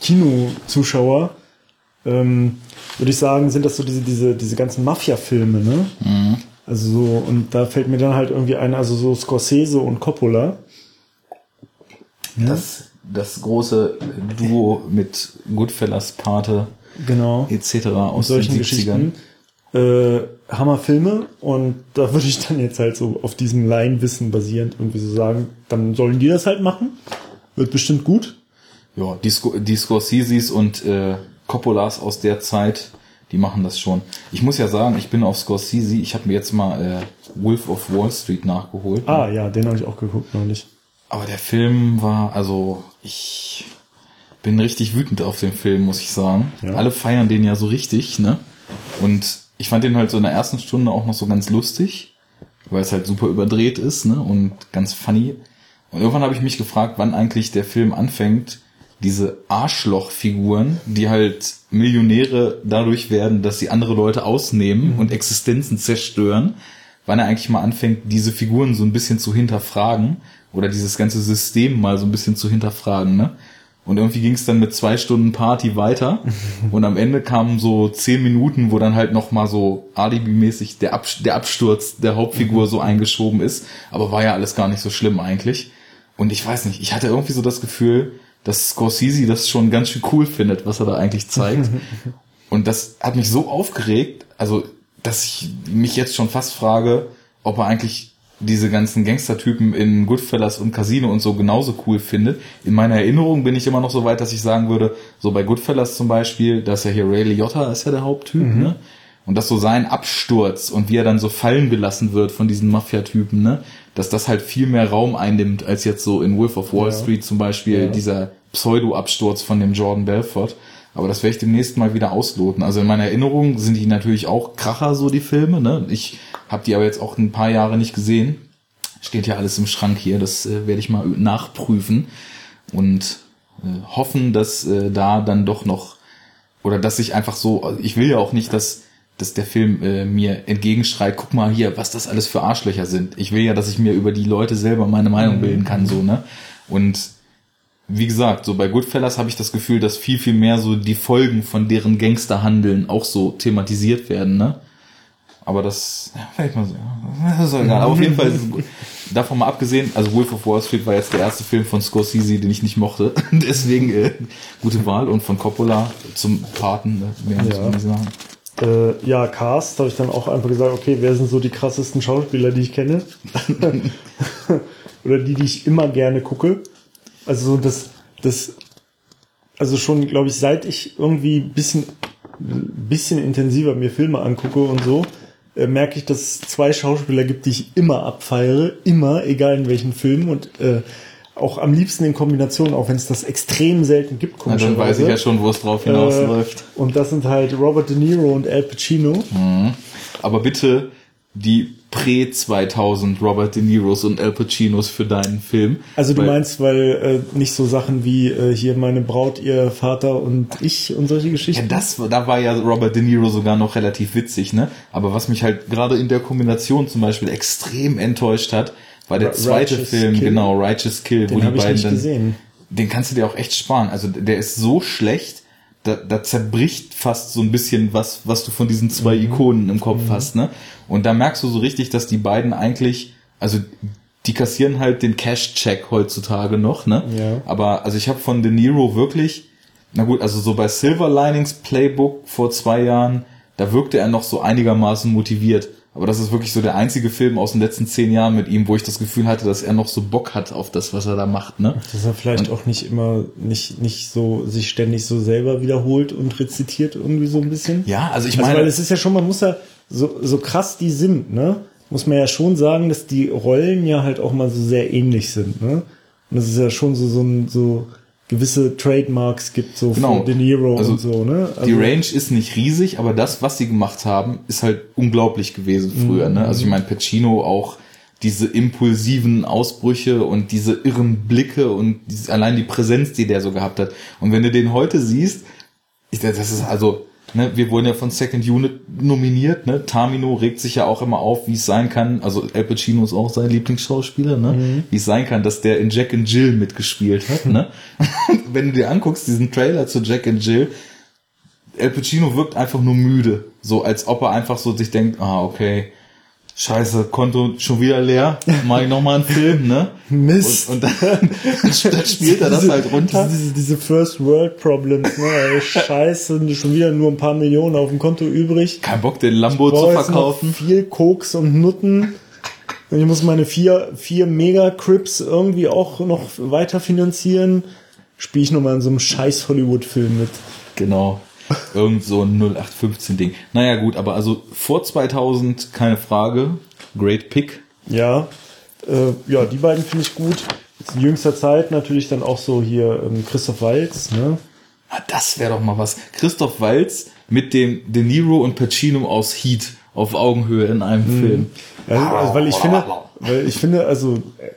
Kinozuschauer, ähm, würde ich sagen, sind das so diese, diese, diese ganzen Mafia-Filme, ne? Mhm. Also so, und da fällt mir dann halt irgendwie ein, also so Scorsese und Coppola. Das das große Duo mit Goodfellas, Pate, genau. etc. aus solchen den 70ern. Geschichten. Äh, Hammerfilme und da würde ich dann jetzt halt so auf diesem Laienwissen basierend irgendwie so sagen, dann sollen die das halt machen. Wird bestimmt gut. Ja, die, Sc die Scorseses und äh, Coppolas aus der Zeit, die machen das schon. Ich muss ja sagen, ich bin auf Scorsese, ich habe mir jetzt mal äh, Wolf of Wall Street nachgeholt. Ah ja, den habe ich auch geguckt neulich. Aber der Film war, also ich bin richtig wütend auf den Film, muss ich sagen. Ja. Alle feiern den ja so richtig, ne? Und ich fand den halt so in der ersten Stunde auch noch so ganz lustig, weil es halt super überdreht ist, ne? Und ganz funny. Und irgendwann habe ich mich gefragt, wann eigentlich der Film anfängt, diese Arschlochfiguren, die halt Millionäre dadurch werden, dass sie andere Leute ausnehmen mhm. und Existenzen zerstören, wann er eigentlich mal anfängt, diese Figuren so ein bisschen zu hinterfragen oder dieses ganze System mal so ein bisschen zu hinterfragen, ne? Und irgendwie ging es dann mit zwei Stunden Party weiter und am Ende kamen so zehn Minuten, wo dann halt noch mal so alibimäßig der, Ab der Absturz der Hauptfigur so eingeschoben ist, aber war ja alles gar nicht so schlimm eigentlich. Und ich weiß nicht, ich hatte irgendwie so das Gefühl, dass Scorsese das schon ganz schön cool findet, was er da eigentlich zeigt. Und das hat mich so aufgeregt, also dass ich mich jetzt schon fast frage, ob er eigentlich diese ganzen Gangstertypen in Goodfellas und Casino und so genauso cool findet. In meiner Erinnerung bin ich immer noch so weit, dass ich sagen würde, so bei Goodfellas zum Beispiel, dass ja hier Ray Liotta ist ja der Haupttyp, mhm. ne? Und dass so sein Absturz und wie er dann so fallen gelassen wird von diesen Mafia-Typen, ne? Dass das halt viel mehr Raum einnimmt, als jetzt so in Wolf of Wall ja. Street zum Beispiel ja. dieser Pseudo-Absturz von dem Jordan Belfort. Aber das werde ich demnächst mal wieder ausloten. Also in meiner Erinnerung sind die natürlich auch Kracher, so die Filme. Ne? Ich habe die aber jetzt auch ein paar Jahre nicht gesehen. Steht ja alles im Schrank hier. Das äh, werde ich mal nachprüfen und äh, hoffen, dass äh, da dann doch noch oder dass ich einfach so. Also ich will ja auch nicht, dass dass der Film äh, mir entgegenschreit, guck mal hier, was das alles für Arschlöcher sind. Ich will ja, dass ich mir über die Leute selber meine Meinung mhm. bilden kann, so, ne? Und wie gesagt, so bei Goodfellas habe ich das Gefühl, dass viel, viel mehr so die Folgen von deren Gangsterhandeln auch so thematisiert werden, ne? Aber das, ja, vielleicht mal so, ja, das ist egal. Aber auf jeden Fall, davon mal abgesehen, also Wolf of Wall Street war jetzt der erste Film von Scorsese, den ich nicht mochte. Deswegen äh, gute Wahl. Und von Coppola zum Paten, äh, mehr ja. muss sagen. Äh, ja, Cast, habe ich dann auch einfach gesagt, okay, wer sind so die krassesten Schauspieler, die ich kenne? Oder die, die ich immer gerne gucke. Also das, das, also schon, glaube ich, seit ich irgendwie bisschen, bisschen intensiver mir Filme angucke und so, äh, merke ich, dass es zwei Schauspieler gibt, die ich immer abfeiere, immer, egal in welchen Filmen und äh, auch am liebsten in Kombination, auch wenn es das extrem selten gibt. Na, dann weiß ich ja schon, wo es drauf hinausläuft. Äh, und das sind halt Robert De Niro und Al Pacino. Mhm. Aber bitte die Prä-2000 Robert De Niros und Al Pacinos für deinen Film. Also du weil, meinst, weil äh, nicht so Sachen wie äh, hier meine Braut, ihr Vater und ich und solche Geschichten? Ja, das, da war ja Robert De Niro sogar noch relativ witzig, ne? Aber was mich halt gerade in der Kombination zum Beispiel extrem enttäuscht hat, war der zweite Righteous Film, Kill. genau, Righteous Kill, Den wo die beiden dann. Gesehen. Den kannst du dir auch echt sparen. Also der ist so schlecht, da, da zerbricht fast so ein bisschen was, was du von diesen zwei mhm. Ikonen im Kopf mhm. hast, ne? Und da merkst du so richtig, dass die beiden eigentlich, also die kassieren halt den Cash-Check heutzutage noch, ne? Ja. Aber also ich habe von De Niro wirklich, na gut, also so bei Silver Linings Playbook vor zwei Jahren, da wirkte er noch so einigermaßen motiviert. Aber das ist wirklich so der einzige Film aus den letzten zehn Jahren mit ihm, wo ich das Gefühl hatte, dass er noch so Bock hat auf das, was er da macht, ne? Dass er vielleicht und auch nicht immer, nicht, nicht so, sich ständig so selber wiederholt und rezitiert irgendwie so ein bisschen. Ja, also ich also meine. Weil es ist ja schon, man muss ja, so, so krass die sind, ne? Muss man ja schon sagen, dass die Rollen ja halt auch mal so sehr ähnlich sind, ne? Und das ist ja schon so, so ein, so gewisse Trademarks gibt, so genau. von De Niro also und so, ne? Also die Range ist nicht riesig, aber das, was sie gemacht haben, ist halt unglaublich gewesen früher, mhm. ne? Also ich meine, Pacino auch diese impulsiven Ausbrüche und diese irren Blicke und diese, allein die Präsenz, die der so gehabt hat. Und wenn du den heute siehst, ich, das ist also, ne, wir wurden ja von Second Unit nominiert, ne? Tamino regt sich ja auch immer auf, wie es sein kann, also Al Pacino ist auch sein Lieblingsschauspieler, ne? Mhm. Wie es sein kann, dass der in Jack and Jill mitgespielt hat, ne? Wenn du dir anguckst, diesen Trailer zu Jack and Jill, Al Pacino wirkt einfach nur müde, so als ob er einfach so sich denkt, ah, okay, Scheiße, Konto schon wieder leer, mach ich nochmal einen Film, ne? Mist. Und, und dann, dann, spielt er das halt runter. Diese, diese First World Problems, ne? Scheiße, schon wieder nur ein paar Millionen auf dem Konto übrig. Kein Bock, den Lambo zu verkaufen. viel Koks und Nutten. Ich muss meine vier, vier Mega-Crips irgendwie auch noch weiter finanzieren. Spiele ich nochmal in so einem scheiß Hollywood-Film mit. Genau. Irgend so ein 0815-Ding. Naja, gut, aber also vor 2000 keine Frage. Great Pick. Ja, äh, ja, die beiden finde ich gut. Jetzt in jüngster Zeit natürlich dann auch so hier ähm, Christoph Walz, ne? Ah, das wäre doch mal was. Christoph Walz mit dem De Niro und Pacino aus Heat auf Augenhöhe in einem mhm. Film. Ja, also, weil ich finde, weil ich finde, also äh,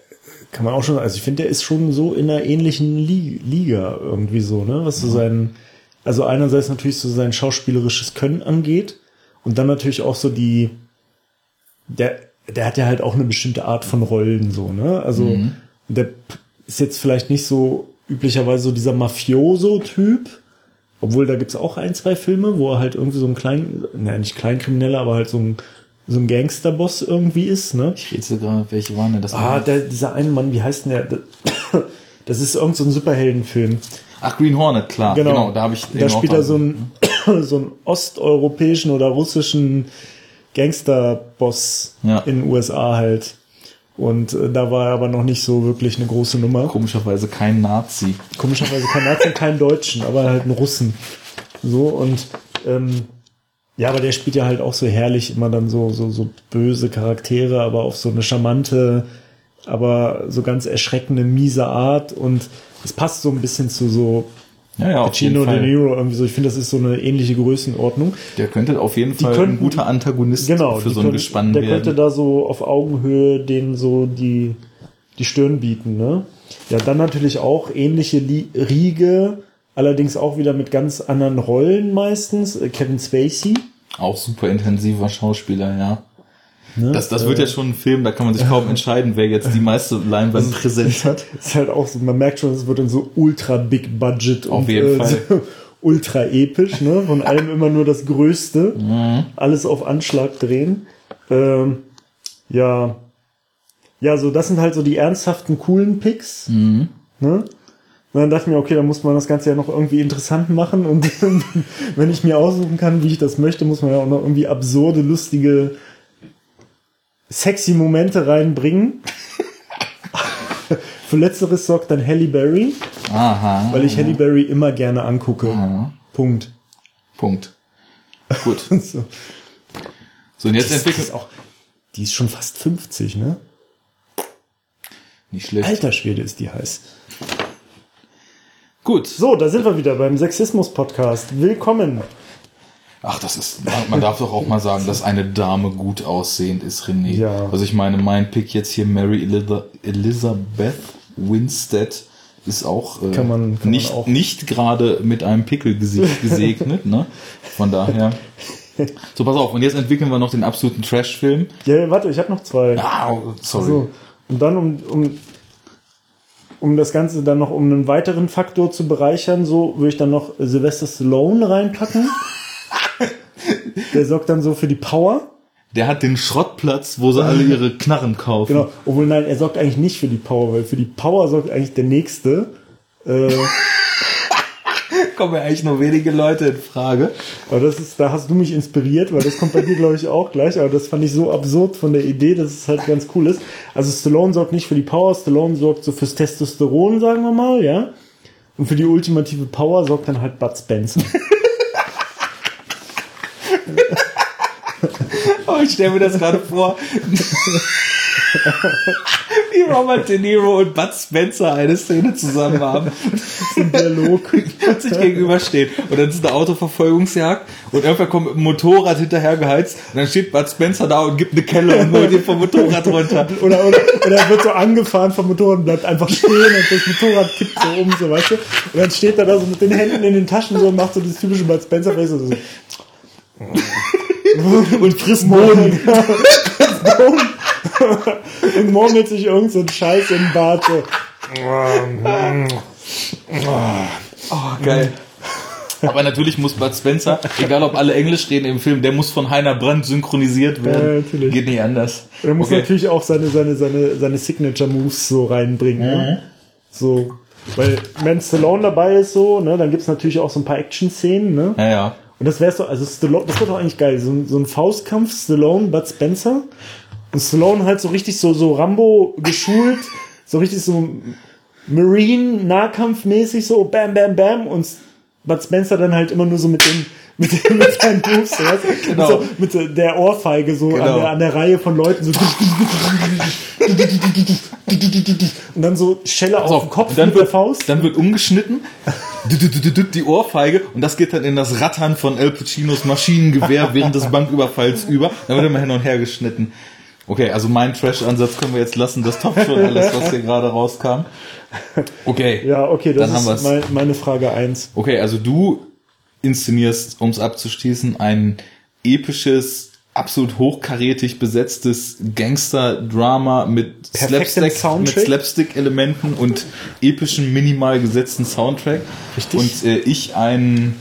kann man auch schon, also ich finde, der ist schon so in einer ähnlichen Liga irgendwie so, ne? Was so mhm. sein also einerseits natürlich so sein schauspielerisches Können angeht und dann natürlich auch so die, der, der hat ja halt auch eine bestimmte Art von Rollen so, ne? Also mhm. der ist jetzt vielleicht nicht so üblicherweise so dieser Mafioso-Typ, obwohl da gibt's auch ein, zwei Filme, wo er halt irgendwie so ein klein, naja, nicht Kleinkrimineller, aber halt so ein, so ein Gangsterboss irgendwie ist, ne? Ich rede sogar, welche waren denn das? Ah, der, dieser eine Mann, wie heißt denn der? Das ist irgend so ein Superheldenfilm. Ach, Green Hornet, klar. Genau, genau da habe ich. Da spielt er so einen, so einen osteuropäischen oder russischen Gangsterboss ja. in den USA halt. Und äh, da war er aber noch nicht so wirklich eine große Nummer. Komischerweise kein Nazi. Komischerweise kein Nazi und kein Deutschen, aber halt ein Russen. So und ähm, ja, aber der spielt ja halt auch so herrlich immer dann so so so böse Charaktere, aber auf so eine charmante, aber so ganz erschreckende miese Art und es passt so ein bisschen zu so ja, ja, Pacino De Niro irgendwie so. Ich finde, das ist so eine ähnliche Größenordnung. Der könnte auf jeden die Fall könnten, ein guter Antagonist genau, für so ein können, Gespann der werden. Der könnte da so auf Augenhöhe denen so die, die Stirn bieten, ne? Ja, dann natürlich auch ähnliche Riege, allerdings auch wieder mit ganz anderen Rollen meistens. Kevin Spacey. Auch super intensiver Schauspieler, ja. Ne? Das, das wird ja äh, schon ein Film, da kann man sich kaum entscheiden, wer jetzt die meiste Leinwand präsent hat. Ist halt auch so, man merkt schon, es wird dann so ultra big budget Auf und jeden äh, Fall. So ultra episch, ne? Von allem immer nur das Größte. Mhm. Alles auf Anschlag drehen. Ähm, ja. Ja, so das sind halt so die ernsthaften, coolen Picks. Mhm. Ne? Und dann dachte ich mir, okay, dann muss man das Ganze ja noch irgendwie interessant machen. Und wenn ich mir aussuchen kann, wie ich das möchte, muss man ja auch noch irgendwie absurde, lustige sexy Momente reinbringen. Für letzteres sorgt dann Halle Berry. Aha. Weil ich Halle Berry immer gerne angucke. Aha. Punkt. Punkt. Gut. so. so, und jetzt entwickelt auch. Die ist schon fast 50, ne? Nicht schlecht. Alter Schwede ist die heiß. Gut. So, da sind wir wieder beim Sexismus-Podcast. Willkommen. Ach, das ist, man darf doch auch mal sagen, dass eine Dame gut aussehend ist, René. Ja. Also ich meine, mein Pick jetzt hier, Mary Elizabeth Winstead, ist auch äh, kann man, kann nicht, auch. nicht gerade mit einem Pickelgesicht gesegnet, ne? Von daher. So, pass auf, und jetzt entwickeln wir noch den absoluten Trash-Film. Ja, warte, ich habe noch zwei. Ah, sorry. Also, und dann, um, um um das Ganze dann noch um einen weiteren Faktor zu bereichern, so würde ich dann noch Sylvester Stallone reinpacken. Der sorgt dann so für die Power. Der hat den Schrottplatz, wo sie alle ihre Knarren kaufen. Genau. Obwohl, nein, er sorgt eigentlich nicht für die Power, weil für die Power sorgt eigentlich der Nächste. Äh, kommen ja eigentlich nur wenige Leute in Frage. Aber das ist, da hast du mich inspiriert, weil das kommt bei dir, glaube ich, auch gleich. Aber das fand ich so absurd von der Idee, dass es halt ganz cool ist. Also Stallone sorgt nicht für die Power, Stallone sorgt so fürs Testosteron, sagen wir mal, ja. Und für die ultimative Power sorgt dann halt Bud Spencer. oh, ich stelle mir das gerade vor. Wie Robert De Niro und Bud Spencer eine Szene zusammen haben. ein Dialog. Und sich gegenüberstehen. Und dann ist eine Autoverfolgungsjagd und irgendwer kommt mit dem Motorrad hinterher geheizt und dann steht Bud Spencer da und gibt eine Kelle und holt ihn vom Motorrad runter. Oder, oder, oder er wird so angefahren vom Motorrad und bleibt einfach stehen und das Motorrad kippt so um, so weißt du. Und dann steht er da so mit den Händen in den Taschen so und macht so das typische Bud Spencer-Face so. Und frisst Boden. und murmelt sich irgend so ein Scheiß im Bart. So. Oh, geil. Aber natürlich muss Bud Spencer, egal ob alle Englisch reden im Film, der muss von Heiner Brandt synchronisiert werden. Ja, natürlich. Geht nicht anders. Er muss okay. natürlich auch seine, seine, seine, seine Signature Moves so reinbringen. Ne? Mhm. Ne? So. Weil wenn Stallone dabei ist so, ne, dann gibt's natürlich auch so ein paar Action-Szenen, ne? Ja, ja. Und das wäre so, also Stallone, das wäre doch eigentlich geil. So, so ein Faustkampf, Stallone, Bud Spencer. Und Stallone halt so richtig so, so Rambo geschult, so richtig so Marine-Nahkampfmäßig, so bam, bam, bam. Und Bud Spencer dann halt immer nur so mit den, mit, mit seinen Moves, so, genau. so, mit der Ohrfeige so genau. an, der, an der Reihe von Leuten so und dann so Schelle also auf, den Kopf dann mit wird, der Faust. Dann wird umgeschnitten, die Ohrfeige und das geht dann in das Rattern von El Pacinos Maschinengewehr während des Banküberfalls über. Dann wird immer hin und her geschnitten. Okay, also mein Trash-Ansatz können wir jetzt lassen. Das toppt schon alles, was hier gerade rauskam. Okay. Ja, okay, das dann ist mein, meine Frage eins. Okay, also du inszenierst, um es abzuschließen, ein episches absolut hochkarätig besetztes Gangster-Drama mit Slapstick, Slapstick-Elementen und epischen, minimal gesetzten Soundtrack. Richtig. Und äh, ich einen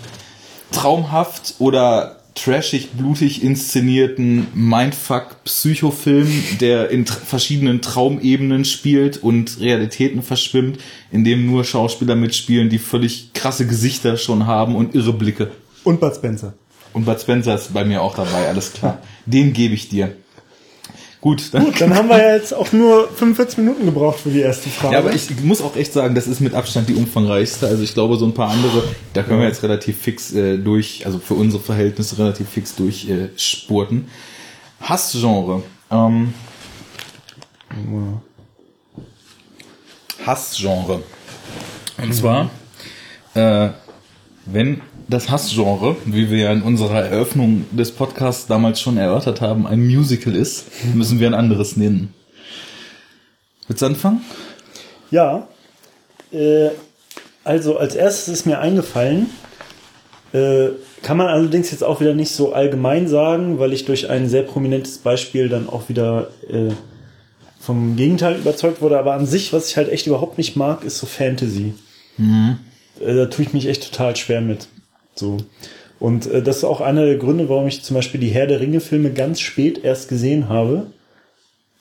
traumhaft oder trashig, blutig inszenierten Mindfuck-Psychofilm, der in verschiedenen Traumebenen spielt und Realitäten verschwimmt, in dem nur Schauspieler mitspielen, die völlig krasse Gesichter schon haben und irre Blicke. Und Bud Spencer. Und Bud Spencer ist bei mir auch dabei, alles klar. Den gebe ich dir. Gut, dann, Gut, dann haben wir ja jetzt auch nur 45 Minuten gebraucht für die erste Frage. Ja, aber ich muss auch echt sagen, das ist mit Abstand die umfangreichste. Also ich glaube, so ein paar andere, da können wir jetzt relativ fix äh, durch, also für unsere Verhältnisse relativ fix durchspurten. Äh, Hassgenre. Ähm, Hassgenre. Und zwar, äh, wenn das Hassgenre, wie wir ja in unserer Eröffnung des Podcasts damals schon erörtert haben, ein Musical ist, müssen wir ein anderes nennen. Willst du anfangen? Ja. Äh, also als erstes ist mir eingefallen, äh, kann man allerdings jetzt auch wieder nicht so allgemein sagen, weil ich durch ein sehr prominentes Beispiel dann auch wieder äh, vom Gegenteil überzeugt wurde. Aber an sich, was ich halt echt überhaupt nicht mag, ist so Fantasy. Mhm. Äh, da tue ich mich echt total schwer mit. So. Und äh, das ist auch einer der Gründe, warum ich zum Beispiel die Herr der Ringe-Filme ganz spät erst gesehen habe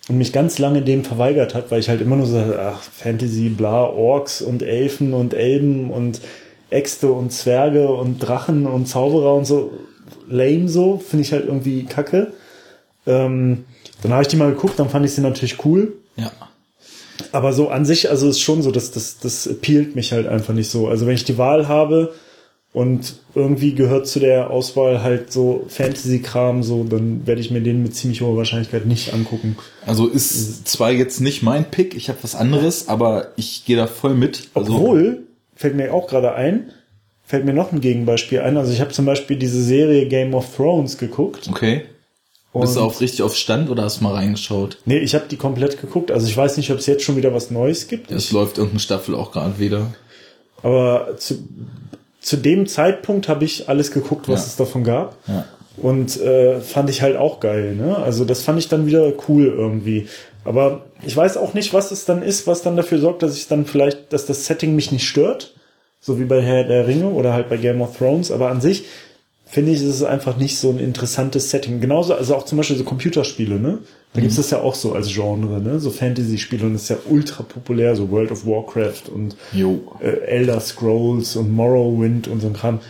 und mich ganz lange dem verweigert hat, weil ich halt immer nur so, ach, Fantasy, bla, Orks und Elfen und Elben und Äxte und Zwerge und Drachen und Zauberer und so, lame so, finde ich halt irgendwie kacke. Ähm, dann habe ich die mal geguckt, dann fand ich sie natürlich cool. Ja. Aber so an sich, also ist schon so, dass das, das appealt mich halt einfach nicht so. Also wenn ich die Wahl habe und irgendwie gehört zu der Auswahl halt so Fantasy-Kram, so, dann werde ich mir den mit ziemlich hoher Wahrscheinlichkeit nicht angucken. Also ist zwar jetzt nicht mein Pick, ich habe was anderes, aber ich gehe da voll mit. Also Obwohl, fällt mir auch gerade ein, fällt mir noch ein Gegenbeispiel ein. Also ich habe zum Beispiel diese Serie Game of Thrones geguckt. Okay. Und Bist du auch richtig auf Stand oder hast du mal reingeschaut? Nee, ich habe die komplett geguckt. Also ich weiß nicht, ob es jetzt schon wieder was Neues gibt. Es läuft irgendeine Staffel auch gerade wieder. Aber zu, zu dem Zeitpunkt habe ich alles geguckt, was ja. es davon gab. Ja. Und äh, fand ich halt auch geil. Ne? Also das fand ich dann wieder cool irgendwie. Aber ich weiß auch nicht, was es dann ist, was dann dafür sorgt, dass ich dann vielleicht, dass das Setting mich nicht stört. So wie bei Herr der Ringe oder halt bei Game of Thrones. Aber an sich finde ich, ist es einfach nicht so ein interessantes Setting. Genauso, also auch zum Beispiel so Computerspiele, ne? Da mhm. gibt es das ja auch so als Genre, ne? So Fantasy-Spiele und das ist ja ultra populär, so World of Warcraft und äh, Elder Scrolls und Morrowind und so ein Kram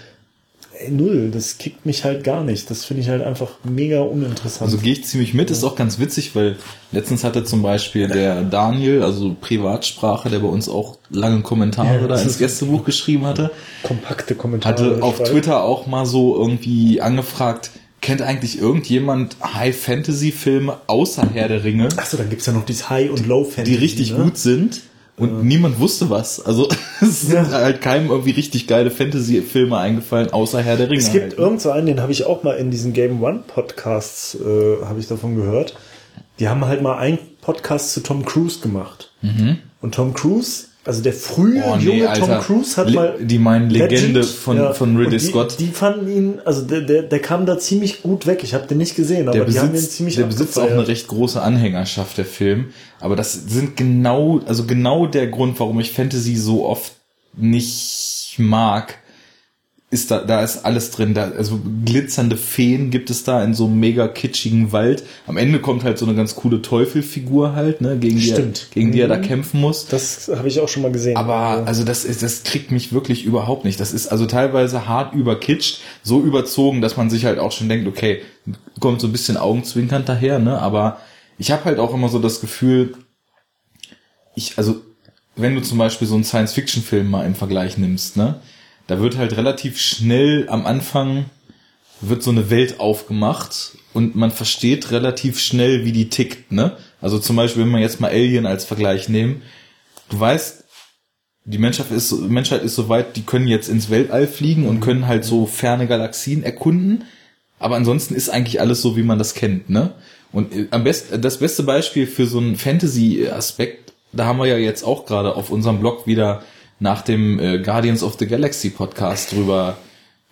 ey, null, das kickt mich halt gar nicht. Das finde ich halt einfach mega uninteressant. Also gehe ich ziemlich mit, ist auch ganz witzig, weil letztens hatte zum Beispiel der Daniel, also Privatsprache, der bei uns auch lange Kommentare ja, da ins Gästebuch geschrieben hatte. Kompakte Kommentare. Hatte auf. Twitter auch mal so irgendwie angefragt, kennt eigentlich irgendjemand High-Fantasy-Filme außer Herr der Ringe? Achso, dann gibt's ja noch dieses High- und Low-Fantasy. Die richtig ne? gut sind. Und ja. niemand wusste was. Also es sind ja. halt keinem irgendwie richtig geile Fantasy-Filme eingefallen, außer Herr der Ringe. Es gibt halt, ne? irgend so einen, den habe ich auch mal in diesen Game One Podcasts, äh, habe ich davon gehört. Die haben halt mal einen Podcast zu Tom Cruise gemacht. Mhm. Und Tom Cruise also der frühe oh, nee, junge Alter. Tom Cruise hat mal. Die meinen Legende von, ja, von Ridley die, Scott. Die fanden ihn, also der, der, der kam da ziemlich gut weg. Ich habe den nicht gesehen, aber der besitzt, die haben ihn ziemlich Der besitzt auch eine recht große Anhängerschaft, der Film. Aber das sind genau, also genau der Grund, warum ich Fantasy so oft nicht mag ist da, da ist alles drin. Da, also glitzernde Feen gibt es da in so einem mega kitschigen Wald. Am Ende kommt halt so eine ganz coole Teufelfigur halt, ne, gegen die, er, gegen die er da mhm. kämpfen muss. Das habe ich auch schon mal gesehen. Aber also das ist, das kriegt mich wirklich überhaupt nicht. Das ist also teilweise hart überkitscht, so überzogen, dass man sich halt auch schon denkt, okay, kommt so ein bisschen augenzwinkernd daher, ne, aber ich habe halt auch immer so das Gefühl, ich, also wenn du zum Beispiel so einen Science-Fiction-Film mal im Vergleich nimmst, ne, da wird halt relativ schnell am Anfang wird so eine Welt aufgemacht und man versteht relativ schnell, wie die tickt, ne? Also zum Beispiel, wenn wir jetzt mal Alien als Vergleich nehmen, du weißt, die Menschheit ist, Menschheit ist so weit, die können jetzt ins Weltall fliegen und können halt so ferne Galaxien erkunden, aber ansonsten ist eigentlich alles so, wie man das kennt, ne? Und äh, am besten, das beste Beispiel für so einen Fantasy-Aspekt, da haben wir ja jetzt auch gerade auf unserem Blog wieder nach dem äh, Guardians of the Galaxy Podcast drüber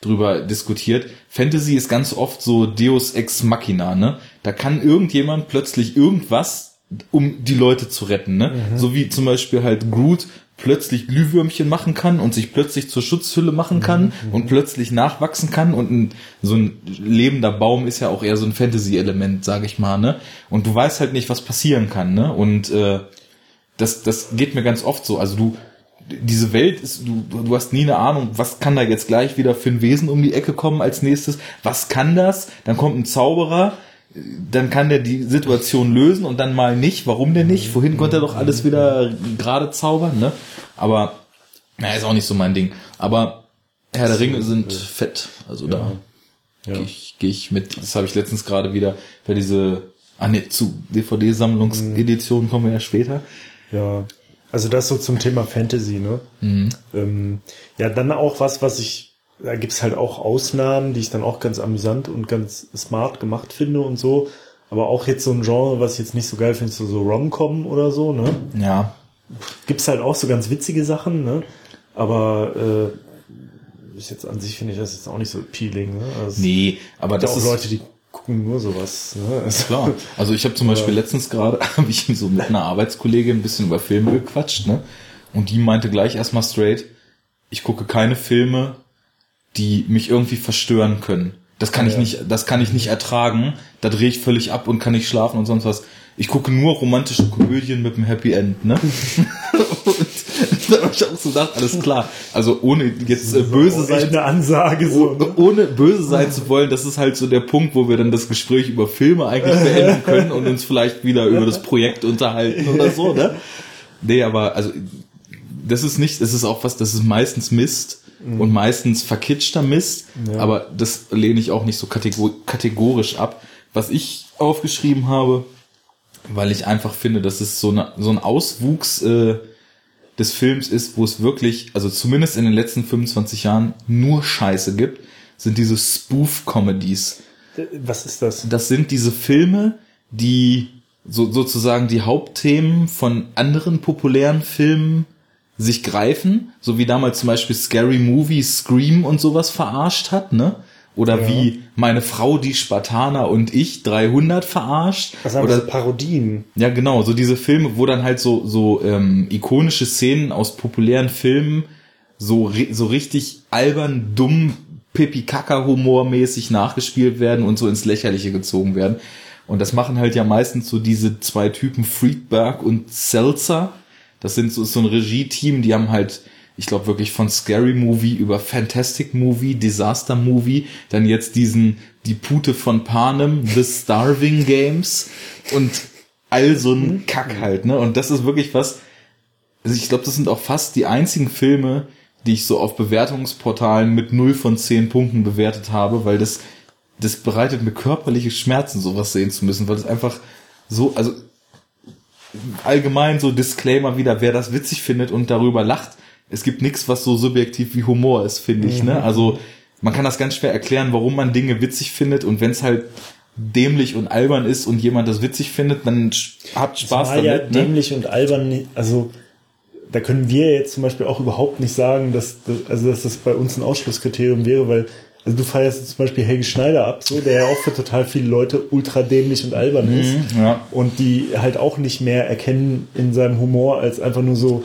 drüber diskutiert. Fantasy ist ganz oft so Deus ex machina, ne? Da kann irgendjemand plötzlich irgendwas, um die Leute zu retten, ne? Mhm. So wie zum Beispiel halt Groot plötzlich Glühwürmchen machen kann und sich plötzlich zur Schutzhülle machen kann mhm. und plötzlich nachwachsen kann und ein, so ein lebender Baum ist ja auch eher so ein Fantasy-Element, sag ich mal, ne? Und du weißt halt nicht, was passieren kann, ne? Und äh, das, das geht mir ganz oft so. Also du, diese Welt ist, du, du hast nie eine Ahnung, was kann da jetzt gleich wieder für ein Wesen um die Ecke kommen als nächstes, was kann das? Dann kommt ein Zauberer, dann kann der die Situation lösen und dann mal nicht. Warum denn nicht? Vorhin konnte er doch alles wieder gerade zaubern, ne? Aber, naja, ist auch nicht so mein Ding. Aber Herr der Ringe sind fett. Also ja. da ja. gehe ich, geh ich mit. Das habe ich letztens gerade wieder bei diese, ah ne, zu DVD-Sammlungseditionen kommen wir ja später. Ja. Also das so zum Thema Fantasy, ne? Mhm. Ähm, ja, dann auch was, was ich, da gibt's halt auch Ausnahmen, die ich dann auch ganz amüsant und ganz smart gemacht finde und so. Aber auch jetzt so ein Genre, was ich jetzt nicht so geil finde, so, so Rom-Com oder so, ne? Ja. Gibt's halt auch so ganz witzige Sachen, ne? Aber äh, ist jetzt an sich finde ich das jetzt auch nicht so appealing, ne? Also nee, aber das auch ist Leute, die gucken nur sowas. Ne? Also, Klar. Also ich habe zum Beispiel letztens gerade, habe ich so mit einer Arbeitskollegin ein bisschen über Filme gequatscht, ne? Und die meinte gleich erstmal straight, ich gucke keine Filme, die mich irgendwie verstören können. Das kann ja. ich nicht, das kann ich nicht ertragen. Da drehe ich völlig ab und kann nicht schlafen und sonst was. Ich gucke nur romantische Komödien mit einem Happy End, ne? und da habe ich auch so gedacht, alles klar. Also ohne jetzt äh, böse sein. eine Ansage so. Ne? Ohne böse sein zu wollen, das ist halt so der Punkt, wo wir dann das Gespräch über Filme eigentlich beenden können und uns vielleicht wieder über das Projekt unterhalten oder so, ne? Nee, aber also das ist nicht, das ist auch was, das ist meistens Mist mhm. und meistens verkitschter Mist, ja. aber das lehne ich auch nicht so kategorisch ab. Was ich aufgeschrieben habe, weil ich einfach finde, dass es so, eine, so ein Auswuchs äh, des Films ist, wo es wirklich, also zumindest in den letzten 25 Jahren, nur Scheiße gibt, sind diese Spoof-Comedies. Was ist das? Das sind diese Filme, die so, sozusagen die Hauptthemen von anderen populären Filmen sich greifen, so wie damals zum Beispiel Scary Movie, Scream und sowas verarscht hat, ne? Oder ja. wie meine Frau, die Spartaner und ich 300 verarscht. Was haben Oder so Parodien. Ja, genau, so diese Filme, wo dann halt so, so ähm, ikonische Szenen aus populären Filmen so, so richtig albern, dumm, Pipi-Kaka-Humor-mäßig nachgespielt werden und so ins Lächerliche gezogen werden. Und das machen halt ja meistens so diese zwei Typen Friedberg und Seltzer. Das sind so, so ein Regie-Team, die haben halt ich glaube wirklich von Scary Movie über Fantastic Movie, Disaster Movie, dann jetzt diesen Die Pute von Panem, The Starving Games und all so ein mhm. Kack halt, ne? Und das ist wirklich was, also ich glaube, das sind auch fast die einzigen Filme, die ich so auf Bewertungsportalen mit 0 von 10 Punkten bewertet habe, weil das, das bereitet mir körperliche Schmerzen, sowas sehen zu müssen, weil das einfach so, also allgemein so Disclaimer wieder, wer das witzig findet und darüber lacht, es gibt nichts, was so subjektiv wie Humor ist, finde ich. Ne? Mhm. Ne? Also man kann das ganz schwer erklären, warum man Dinge witzig findet und wenn es halt dämlich und albern ist und jemand das witzig findet, dann habt Spaß damit. Ja, ne? dämlich und albern, also da können wir jetzt zum Beispiel auch überhaupt nicht sagen, dass, also dass das bei uns ein Ausschlusskriterium wäre, weil also du feierst zum Beispiel Helge Schneider ab, so, der ja auch für total viele Leute ultra dämlich und albern ist. Mhm, ja. Und die halt auch nicht mehr erkennen in seinem Humor als einfach nur so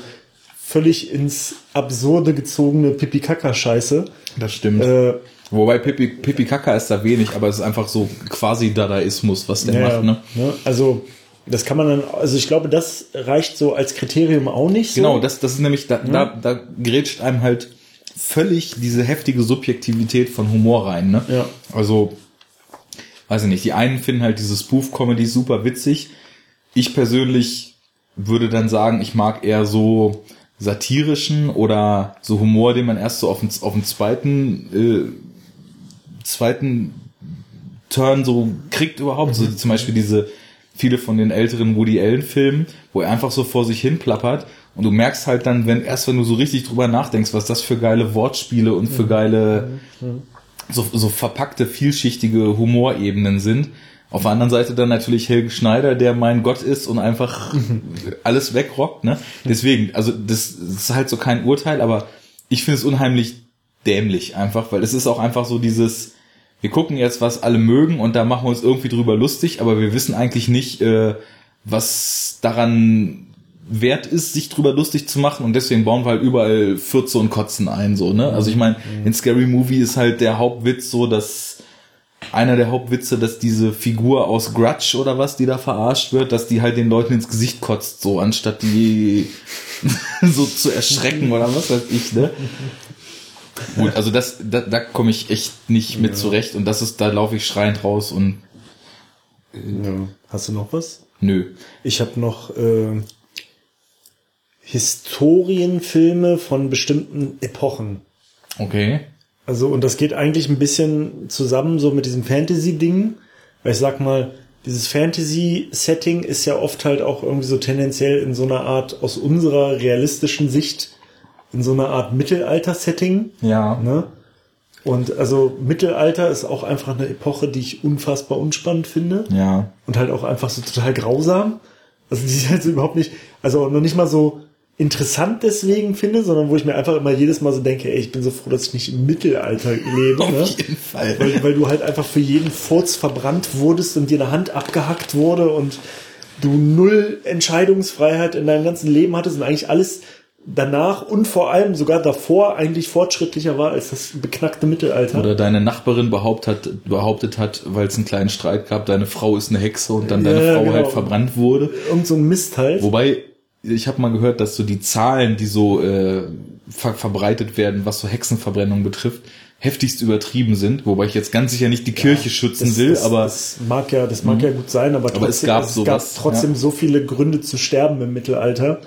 völlig ins Absurde gezogene Pipi-Kaka-Scheiße. Das stimmt. Äh, Wobei Pipi, Pipi Kaka ist da wenig, aber es ist einfach so quasi Dadaismus, was der ja, macht. Ne? ne? Also das kann man dann, also ich glaube, das reicht so als Kriterium auch nicht. So. Genau, das, das ist nämlich, da, ja. da, da grätscht einem halt völlig diese heftige Subjektivität von Humor rein. Ne? Ja. Also, weiß ich nicht, die einen finden halt diese Spoof-Comedy super witzig. Ich persönlich würde dann sagen, ich mag eher so satirischen oder so Humor, den man erst so auf den, auf den zweiten, äh, zweiten Turn so kriegt überhaupt. Mhm. So zum Beispiel diese viele von den älteren Woody Allen Filmen, wo er einfach so vor sich hin plappert und du merkst halt dann, wenn erst wenn du so richtig drüber nachdenkst, was das für geile Wortspiele und für mhm. geile mhm. so, so verpackte vielschichtige Humorebenen sind auf der anderen Seite dann natürlich Helge Schneider, der mein Gott ist und einfach alles wegrockt. Ne? Deswegen, also das, das ist halt so kein Urteil, aber ich finde es unheimlich dämlich einfach, weil es ist auch einfach so dieses, wir gucken jetzt, was alle mögen und da machen wir uns irgendwie drüber lustig, aber wir wissen eigentlich nicht, äh, was daran wert ist, sich drüber lustig zu machen und deswegen bauen wir halt überall Fürze und Kotzen ein, so, ne? Also ich meine, in Scary Movie ist halt der Hauptwitz so, dass einer der Hauptwitze, dass diese Figur aus Grudge oder was, die da verarscht wird, dass die halt den Leuten ins Gesicht kotzt, so anstatt die so zu erschrecken oder was weiß ich, ne? Gut, also das, da, da komme ich echt nicht mit ja. zurecht und das ist, da laufe ich schreiend raus und äh, ja. Hast du noch was? Nö. Ich habe noch äh, Historienfilme von bestimmten Epochen. Okay. Also, und das geht eigentlich ein bisschen zusammen so mit diesem Fantasy-Ding. Weil ich sag mal, dieses Fantasy-Setting ist ja oft halt auch irgendwie so tendenziell in so einer Art, aus unserer realistischen Sicht, in so einer Art Mittelalter-Setting. Ja. Ne? Und also Mittelalter ist auch einfach eine Epoche, die ich unfassbar unspannend finde. Ja. Und halt auch einfach so total grausam. Also die ist halt so überhaupt nicht, also noch nicht mal so, interessant deswegen finde, sondern wo ich mir einfach immer jedes Mal so denke, ey, ich bin so froh, dass ich nicht im Mittelalter lebe. Auf ne? jeden Fall. Weil, weil du halt einfach für jeden Furz verbrannt wurdest und dir eine Hand abgehackt wurde und du null Entscheidungsfreiheit in deinem ganzen Leben hattest und eigentlich alles danach und vor allem sogar davor eigentlich fortschrittlicher war als das beknackte Mittelalter. Oder deine Nachbarin behauptet hat, behauptet hat, weil es einen kleinen Streit gab, deine Frau ist eine Hexe und dann deine ja, Frau genau. halt verbrannt wurde. Irgend so ein Mist halt. Wobei ich habe mal gehört, dass so die Zahlen, die so äh, ver verbreitet werden, was so Hexenverbrennung betrifft, heftigst übertrieben sind, wobei ich jetzt ganz sicher nicht die Kirche schützen das, will, das, aber das mag ja, das mag ja mhm. gut sein, aber, aber trotzdem, es gab, es gab trotzdem ja. so viele Gründe zu sterben im Mittelalter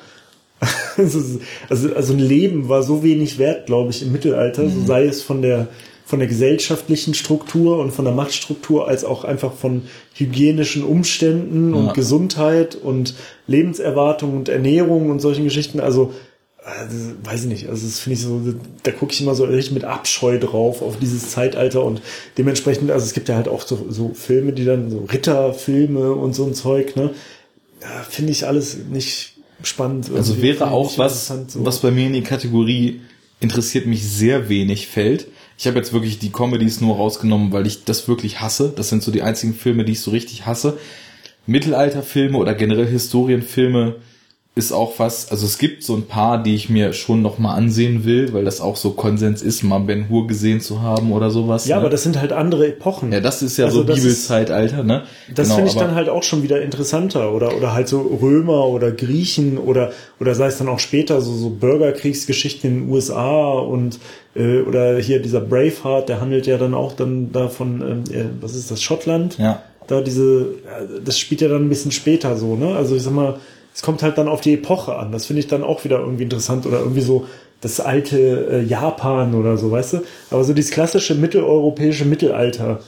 also, also ein Leben war so wenig wert, glaube ich, im Mittelalter, mhm. so sei es von der von der gesellschaftlichen Struktur und von der Machtstruktur als auch einfach von hygienischen Umständen ja. und Gesundheit und Lebenserwartung und Ernährung und solchen Geschichten. Also also, weiß ich nicht, also das finde ich so, da gucke ich immer so richtig mit Abscheu drauf auf dieses Zeitalter und dementsprechend, also es gibt ja halt auch so, so Filme, die dann so Ritterfilme und so ein Zeug, ne? Ja, finde ich alles nicht spannend. Also wäre auch was, so. was bei mir in die Kategorie interessiert mich sehr wenig fällt. Ich habe jetzt wirklich die Comedies nur rausgenommen, weil ich das wirklich hasse. Das sind so die einzigen Filme, die ich so richtig hasse. Mittelalterfilme oder generell Historienfilme ist auch was, also es gibt so ein paar, die ich mir schon noch mal ansehen will, weil das auch so Konsens ist, mal Ben Hur gesehen zu haben oder sowas. Ja, ne? aber das sind halt andere Epochen. Ja, das ist ja also so Bibelzeitalter, ne? Das genau, finde ich dann halt auch schon wieder interessanter oder oder halt so Römer oder Griechen oder oder sei es dann auch später so so Bürgerkriegsgeschichten in den USA und äh, oder hier dieser Braveheart, der handelt ja dann auch dann davon, ähm, äh, was ist das Schottland? Ja. Da diese, das spielt ja dann ein bisschen später so, ne? Also ich sag mal es kommt halt dann auf die Epoche an. Das finde ich dann auch wieder irgendwie interessant oder irgendwie so das alte äh, Japan oder so, weißt du? Aber so dieses klassische mitteleuropäische Mittelalter.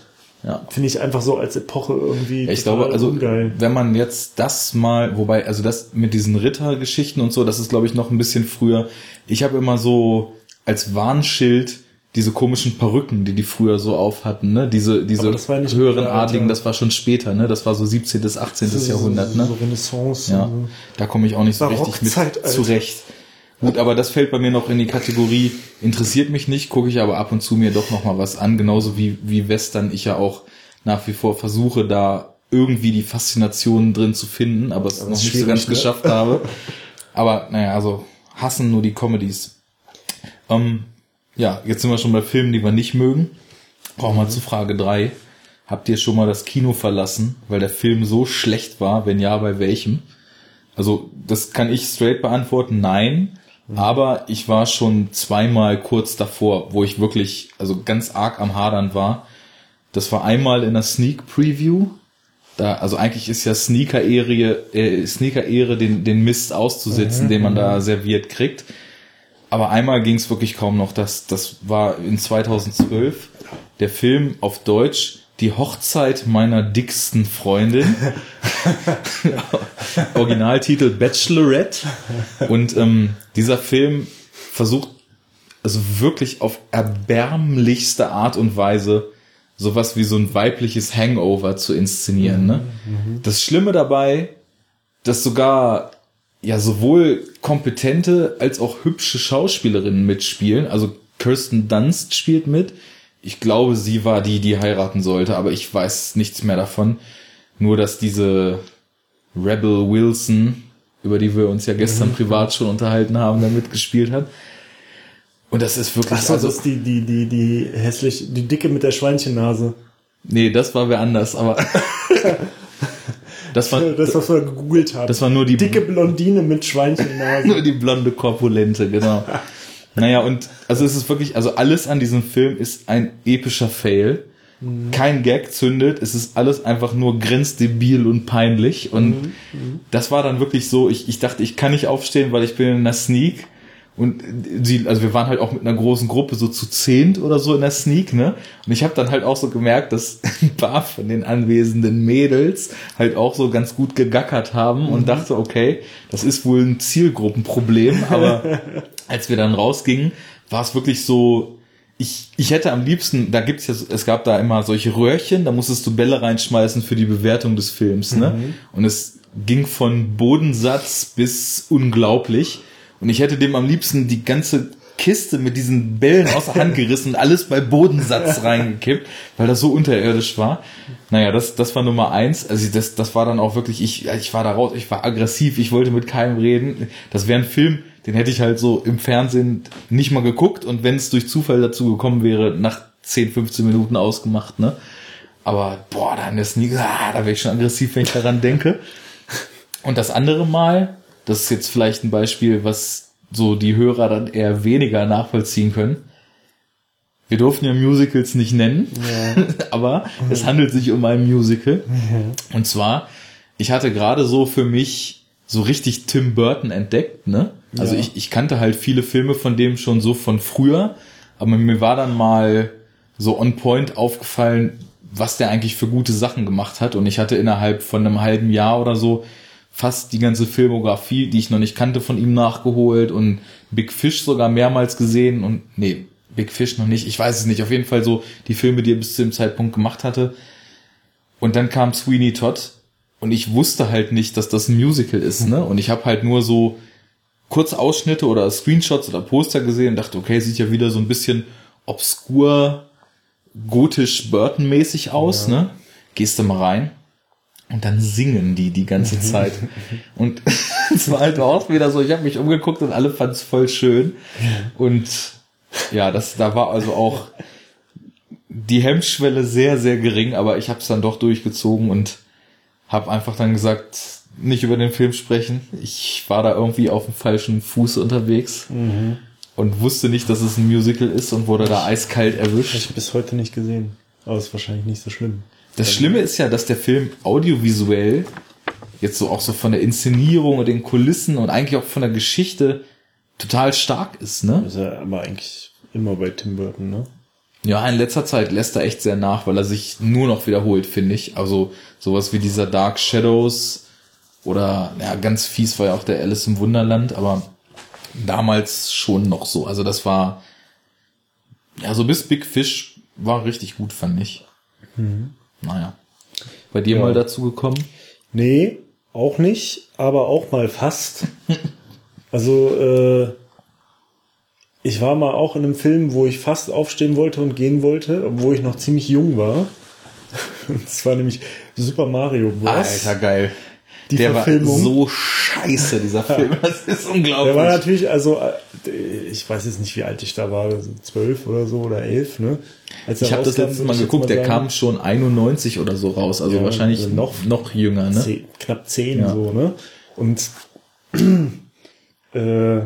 Ja. Finde ich einfach so als Epoche irgendwie. Ja, ich glaube, also ungeil. wenn man jetzt das mal, wobei, also das mit diesen Rittergeschichten und so, das ist, glaube ich, noch ein bisschen früher. Ich habe immer so als Warnschild diese komischen Perücken, die die früher so auf hatten, ne? Diese, diese höheren Adligen, das war schon später, ne? Das war so 17. bis 18. So, Jahrhundert, ne? So Renaissance. Ja. Da komme ich auch nicht so richtig mit zurecht. Gut, aber das fällt bei mir noch in die Kategorie, interessiert mich nicht, gucke ich aber ab und zu mir doch noch mal was an, genauso wie, wie Western ich ja auch nach wie vor versuche, da irgendwie die Faszination drin zu finden, aber es noch nicht so ganz ne? geschafft habe. Aber naja, also hassen nur die Comedies. Ähm, ja, jetzt sind wir schon bei Filmen, die wir nicht mögen. Brauchen wir mhm. zu Frage drei. Habt ihr schon mal das Kino verlassen, weil der Film so schlecht war? Wenn ja, bei welchem? Also, das kann ich straight beantworten, nein. Mhm. Aber ich war schon zweimal kurz davor, wo ich wirklich, also ganz arg am Hadern war. Das war einmal in der Sneak Preview. Da, also eigentlich ist ja Sneaker-Ehre, äh, Sneaker-Ehre den, den Mist auszusitzen, mhm. den man da mhm. serviert kriegt aber einmal ging es wirklich kaum noch. Das, das war in 2012 der Film auf Deutsch Die Hochzeit meiner dicksten Freundin. Originaltitel Bachelorette. Und ähm, dieser Film versucht also wirklich auf erbärmlichste Art und Weise sowas wie so ein weibliches Hangover zu inszenieren. Ne? Mhm. Das Schlimme dabei, dass sogar ja sowohl kompetente als auch hübsche Schauspielerinnen mitspielen. Also Kirsten Dunst spielt mit. Ich glaube, sie war die, die heiraten sollte, aber ich weiß nichts mehr davon. Nur, dass diese Rebel Wilson, über die wir uns ja gestern mhm. privat schon unterhalten haben, da mitgespielt hat. Und das ist wirklich. Ach so, also, das ist die, die, die, die hässlich, die Dicke mit der Schweinchennase. Nee, das war wer anders, aber. Das war das, was wir gegoogelt haben. Das war nur die dicke Blondine mit Schweinchennase. nur die blonde Korpulente, genau. naja, und also es ist wirklich, also alles an diesem Film ist ein epischer Fail. Mhm. Kein Gag zündet, es ist alles einfach nur grenzdebil und peinlich. Und mhm. mhm. das war dann wirklich so, ich, ich dachte, ich kann nicht aufstehen, weil ich bin in einer Sneak. Und sie, also wir waren halt auch mit einer großen Gruppe so zu zehnt oder so in der Sneak, ne? Und ich habe dann halt auch so gemerkt, dass ein paar von den anwesenden Mädels halt auch so ganz gut gegackert haben mhm. und dachte, okay, das ist wohl ein Zielgruppenproblem. Aber als wir dann rausgingen, war es wirklich so, ich, ich hätte am liebsten, da gibt's ja, es gab da immer solche Röhrchen, da musstest du Bälle reinschmeißen für die Bewertung des Films, ne? Mhm. Und es ging von Bodensatz bis unglaublich. Und ich hätte dem am liebsten die ganze Kiste mit diesen Bällen aus der Hand gerissen und alles bei Bodensatz reingekippt, weil das so unterirdisch war. Naja, das, das war Nummer eins. Also das, das war dann auch wirklich, ich, ich war da raus, ich war aggressiv, ich wollte mit keinem reden. Das wäre ein Film, den hätte ich halt so im Fernsehen nicht mal geguckt und wenn es durch Zufall dazu gekommen wäre, nach 10, 15 Minuten ausgemacht, ne? Aber boah, dann ist nie, ah, da wäre ich schon aggressiv, wenn ich daran denke. Und das andere Mal, das ist jetzt vielleicht ein Beispiel, was so die Hörer dann eher weniger nachvollziehen können. Wir durften ja Musicals nicht nennen, ja. aber es handelt sich um ein Musical. Ja. Und zwar, ich hatte gerade so für mich so richtig Tim Burton entdeckt, ne? Also ja. ich, ich kannte halt viele Filme von dem schon so von früher, aber mir war dann mal so on point aufgefallen, was der eigentlich für gute Sachen gemacht hat. Und ich hatte innerhalb von einem halben Jahr oder so fast die ganze Filmografie, die ich noch nicht kannte, von ihm nachgeholt und Big Fish sogar mehrmals gesehen und nee, Big Fish noch nicht. Ich weiß es nicht. Auf jeden Fall so die Filme, die er bis zu dem Zeitpunkt gemacht hatte. Und dann kam Sweeney Todd und ich wusste halt nicht, dass das ein Musical ist, ne? Und ich habe halt nur so kurze Ausschnitte oder Screenshots oder Poster gesehen und dachte, okay, sieht ja wieder so ein bisschen obskur, gotisch Burton-mäßig aus, ja. ne? Gehst du mal rein. Und dann singen die die ganze Zeit. und es war halt auch wieder so, ich habe mich umgeguckt und alle fanden es voll schön. Und ja, das, da war also auch die Hemmschwelle sehr, sehr gering, aber ich habe es dann doch durchgezogen und habe einfach dann gesagt, nicht über den Film sprechen. Ich war da irgendwie auf dem falschen Fuß unterwegs mhm. und wusste nicht, dass es ein Musical ist und wurde da eiskalt erwischt. Ich bis heute nicht gesehen, aber ist wahrscheinlich nicht so schlimm. Das Schlimme ist ja, dass der Film audiovisuell jetzt so auch so von der Inszenierung und den Kulissen und eigentlich auch von der Geschichte total stark ist, ne? ist ja aber eigentlich immer bei Tim Burton, ne? Ja, in letzter Zeit lässt er echt sehr nach, weil er sich nur noch wiederholt, finde ich. Also sowas wie dieser Dark Shadows oder ja, ganz fies war ja auch der Alice im Wunderland, aber damals schon noch so. Also das war ja so bis Big Fish war richtig gut, fand ich. Mhm. Naja. Bei dir ja. mal dazu gekommen? Nee, auch nicht, aber auch mal fast. also äh, ich war mal auch in einem Film, wo ich fast aufstehen wollte und gehen wollte, obwohl ich noch ziemlich jung war. Und zwar nämlich Super Mario Bros. Alter, geil. Die der Verfilmung. war so scheiße, dieser Film. Das ist unglaublich. Der war natürlich, also, äh, ich weiß jetzt nicht, wie alt ich da war, zwölf oder so oder elf, ne? Als ich habe das letzte Mal geguckt, der kam schon 91 oder so raus, also ja, wahrscheinlich also noch, noch jünger, ne? Zehn, knapp zehn ja. so, ne? Und äh,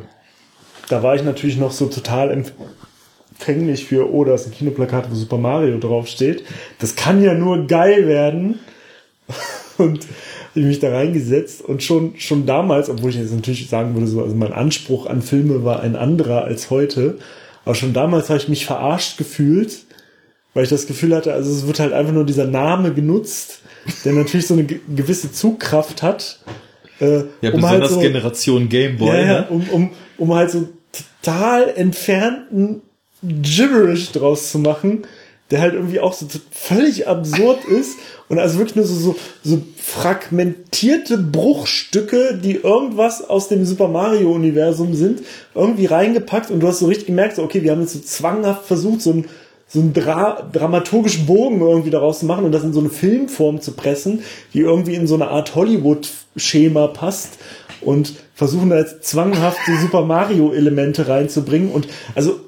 da war ich natürlich noch so total empfänglich für, oh, da ist ein Kinoplakat, wo Super Mario draufsteht. Das kann ja nur geil werden. Und ich mich da reingesetzt und schon, schon damals, obwohl ich jetzt natürlich sagen würde, so, also mein Anspruch an Filme war ein anderer als heute, aber schon damals habe ich mich verarscht gefühlt, weil ich das Gefühl hatte, also es wird halt einfach nur dieser Name genutzt, der natürlich so eine gewisse Zugkraft hat. Äh, ja, um halt besonders halt so, Generation Gameboy. Ja, ja, ne? um, um, um halt so total entfernten Gibberish draus zu machen, der halt irgendwie auch so völlig absurd ist und also wirklich nur so, so, so fragmentierte Bruchstücke, die irgendwas aus dem Super Mario Universum sind, irgendwie reingepackt und du hast so richtig gemerkt, so, okay, wir haben jetzt so zwanghaft versucht, so ein so einen Dra dramaturgischen Bogen irgendwie daraus zu machen und das in so eine Filmform zu pressen, die irgendwie in so eine Art Hollywood-Schema passt und versuchen da jetzt zwanghafte Super Mario-Elemente reinzubringen und also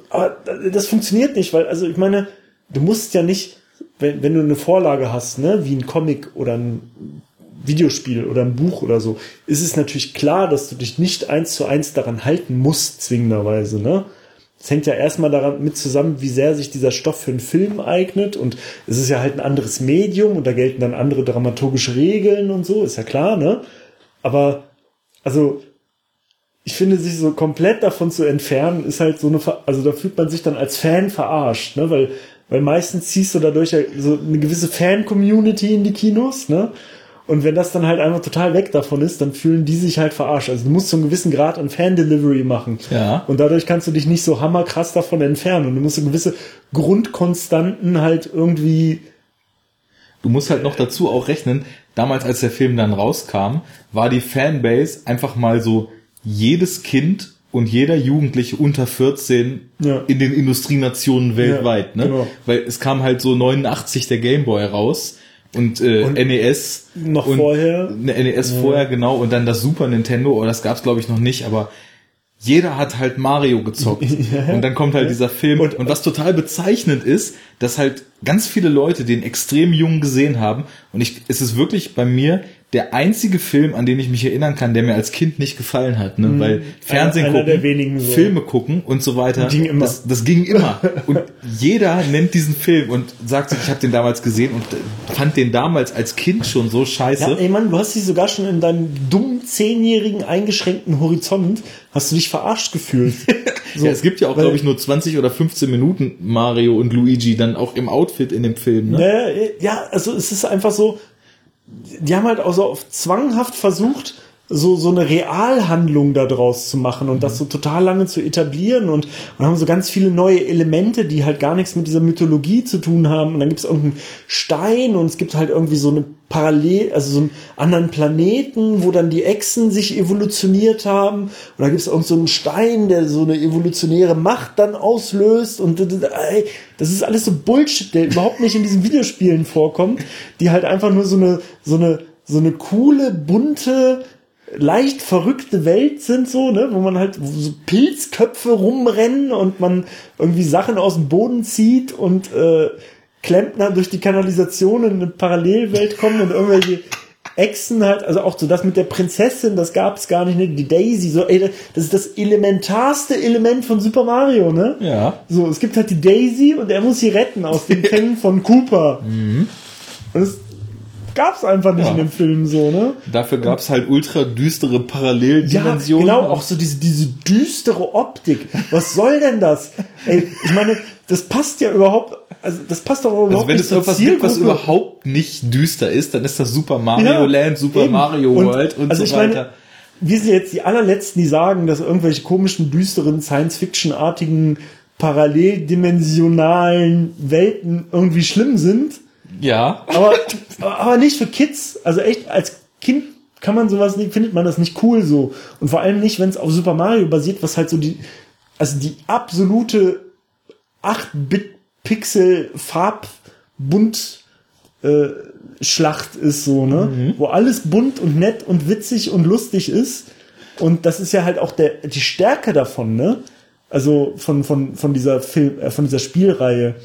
das funktioniert nicht, weil also ich meine, du musst ja nicht, wenn, wenn du eine Vorlage hast, ne, wie ein Comic oder ein Videospiel oder ein Buch oder so, ist es natürlich klar, dass du dich nicht eins zu eins daran halten musst, zwingenderweise, ne? Es hängt ja erstmal daran mit zusammen, wie sehr sich dieser Stoff für einen Film eignet und es ist ja halt ein anderes Medium und da gelten dann andere dramaturgische Regeln und so, ist ja klar, ne? Aber, also, ich finde, sich so komplett davon zu entfernen, ist halt so eine, also da fühlt man sich dann als Fan verarscht, ne? Weil weil meistens ziehst du dadurch so eine gewisse Fan-Community in die Kinos, ne? Und wenn das dann halt einfach total weg davon ist, dann fühlen die sich halt verarscht. Also du musst so einen gewissen Grad an Fan-Delivery machen. Ja. Und dadurch kannst du dich nicht so hammerkrass davon entfernen. Und du musst so gewisse Grundkonstanten halt irgendwie. Du musst halt noch dazu auch rechnen, damals als der Film dann rauskam, war die Fanbase einfach mal so jedes Kind und jeder Jugendliche unter 14 ja. in den Industrienationen weltweit, ja, ne? Genau. Weil es kam halt so 89 der Gameboy raus und, äh, und NES noch und vorher NES ja. vorher genau und dann das Super Nintendo, oder oh, das gab's glaube ich noch nicht, aber jeder hat halt Mario gezockt ja. und dann kommt halt dieser Film und, und was total bezeichnend ist, dass halt ganz viele Leute den extrem jung gesehen haben und ich es ist wirklich bei mir der einzige Film, an den ich mich erinnern kann, der mir als Kind nicht gefallen hat, ne? Mhm. weil Fernsehen einer, gucken, so. Filme gucken und so weiter, ging immer. Das, das ging immer. und jeder nennt diesen Film und sagt sich, ich habe den damals gesehen und fand den damals als Kind schon so scheiße. Ja, ey Mann, du hast dich sogar schon in deinem dummen zehnjährigen eingeschränkten Horizont hast du dich verarscht gefühlt. So, ja, es gibt ja auch, glaube ich, nur 20 oder 15 Minuten Mario und Luigi dann auch im Outfit in dem Film. Ne? Ja, also es ist einfach so, die haben halt auch so auf zwanghaft versucht, so, so eine Realhandlung daraus zu machen und das so total lange zu etablieren und, und haben so ganz viele neue Elemente, die halt gar nichts mit dieser Mythologie zu tun haben. Und dann gibt es irgendeinen Stein und es gibt halt irgendwie so eine Parallel, also so einen anderen Planeten, wo dann die Echsen sich evolutioniert haben. Und da gibt es irgend so einen Stein, der so eine evolutionäre Macht dann auslöst. Und ey, das ist alles so Bullshit, der überhaupt nicht in diesen Videospielen vorkommt, die halt einfach nur so eine, so eine, so eine coole, bunte, leicht verrückte Welt sind so, ne, wo man halt so Pilzköpfe rumrennen und man irgendwie Sachen aus dem Boden zieht und äh, Klempner durch die Kanalisation in eine Parallelwelt kommen und irgendwelche Echsen halt, also auch so das mit der Prinzessin, das gab es gar nicht, ne? Die Daisy, so, ey, das ist das elementarste Element von Super Mario, ne? Ja. So, es gibt halt die Daisy und er muss sie retten aus den Fängen von Cooper. Mhm. Und es gab's einfach nicht ja. in dem Film so, ne? Dafür gab's halt ultra düstere Paralleldimensionen. Ja, genau, auch so diese, diese düstere Optik. Was soll denn das? Ey, ich meine, das passt ja überhaupt, also das passt doch also überhaupt also wenn nicht es irgendwas gibt, was überhaupt nicht düster ist, dann ist das Super Mario ja, Land, Super eben. Mario World und, und also so weiter. Meine, wir sind jetzt die allerletzten, die sagen, dass irgendwelche komischen, düsteren, Science-Fiction-artigen, paralleldimensionalen Welten irgendwie schlimm sind. Ja. Aber, aber nicht für Kids. Also echt, als Kind kann man sowas nicht, findet man das nicht cool so. Und vor allem nicht, wenn es auf Super Mario basiert, was halt so die, also die absolute 8-Bit-Pixel Farbbunt äh, Schlacht ist so, ne? Mhm. Wo alles bunt und nett und witzig und lustig ist. Und das ist ja halt auch der, die Stärke davon, ne? Also von, von, von dieser Film, äh, von dieser Spielreihe.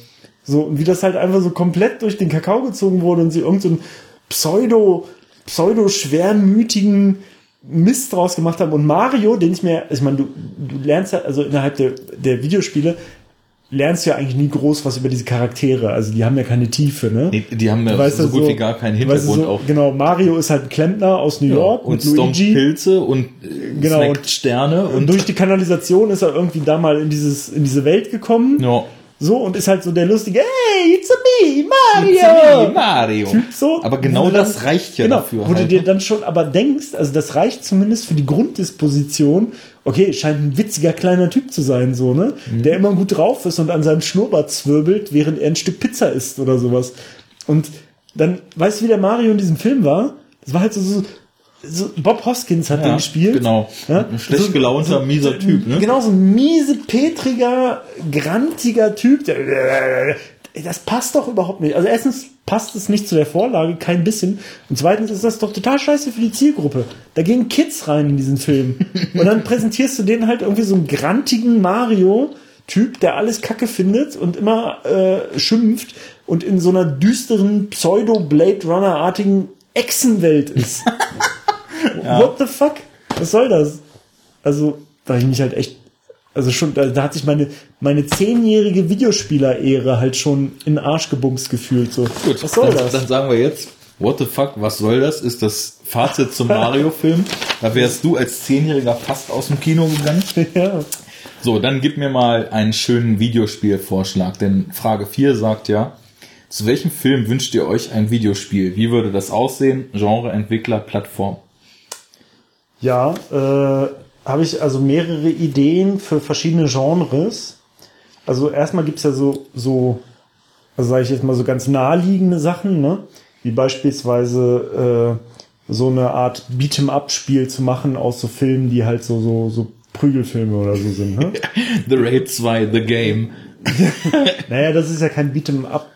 So, und wie das halt einfach so komplett durch den Kakao gezogen wurde und sie irgendeinen so pseudo, pseudo schwermütigen Mist draus gemacht haben. Und Mario, den ich mir, ich meine, du, du lernst ja, also innerhalb der, der Videospiele, lernst ja eigentlich nie groß was über diese Charaktere. Also die haben ja keine Tiefe, ne? Nee, die haben ja so gut so, wie gar keinen Hintergrund so, auch. Genau, Mario ist halt ein Klempner aus New York ja, und Luigi. Pilze und äh, genau, und Sterne und durch die Kanalisation ist er irgendwie da mal in dieses in diese Welt gekommen. Ja. So, und ist halt so der lustige, hey, it's a me, Mario! It's a me, Mario. Typ so. Aber genau das dann, reicht ja genau, dafür. Wo halt. du dir dann schon aber denkst, also das reicht zumindest für die Grunddisposition, okay, scheint ein witziger kleiner Typ zu sein, so, ne? Mhm. Der immer gut drauf ist und an seinem Schnurrbart zwirbelt, während er ein Stück Pizza isst oder sowas. Und dann, weißt du, wie der Mario in diesem Film war? Das war halt so, so so Bob Hoskins hat ja, den gespielt. Genau. Ja? Ein schlecht so, gelaunter, so, mieser Typ, ne? Genau, so ein miese, petriger, grantiger Typ. Der, das passt doch überhaupt nicht. Also erstens passt es nicht zu der Vorlage, kein bisschen. Und zweitens ist das doch total scheiße für die Zielgruppe. Da gehen Kids rein in diesen Film. Und dann präsentierst du denen halt irgendwie so einen grantigen Mario, Typ, der alles Kacke findet und immer äh, schimpft und in so einer düsteren Pseudo-Blade Runner-artigen Echsenwelt ist. ja. What the fuck? Was soll das? Also, da ich mich halt echt, also schon, da, da hat sich meine, meine zehnjährige Videospieler-Ehre halt schon in den Arsch gebumst gefühlt, so. Gut, was soll dann, das? Dann sagen wir jetzt, what the fuck, was soll das? Ist das Fazit zum Mario-Film? Da wärst du als Zehnjähriger fast aus dem Kino gegangen. Ja. So, dann gib mir mal einen schönen Videospielvorschlag, denn Frage 4 sagt ja, zu welchem Film wünscht ihr euch ein Videospiel? Wie würde das aussehen? Genre, Entwickler, Plattform? Ja, äh, habe ich also mehrere Ideen für verschiedene Genres. Also erstmal gibt's ja so, so, also sage ich jetzt mal so ganz naheliegende Sachen, ne? Wie beispielsweise äh, so eine Art Beat'em-up-Spiel zu machen aus so Filmen, die halt so, so, so Prügelfilme oder so sind. Ne? The Raid 2, The Game. naja, das ist ja kein Beat'em-up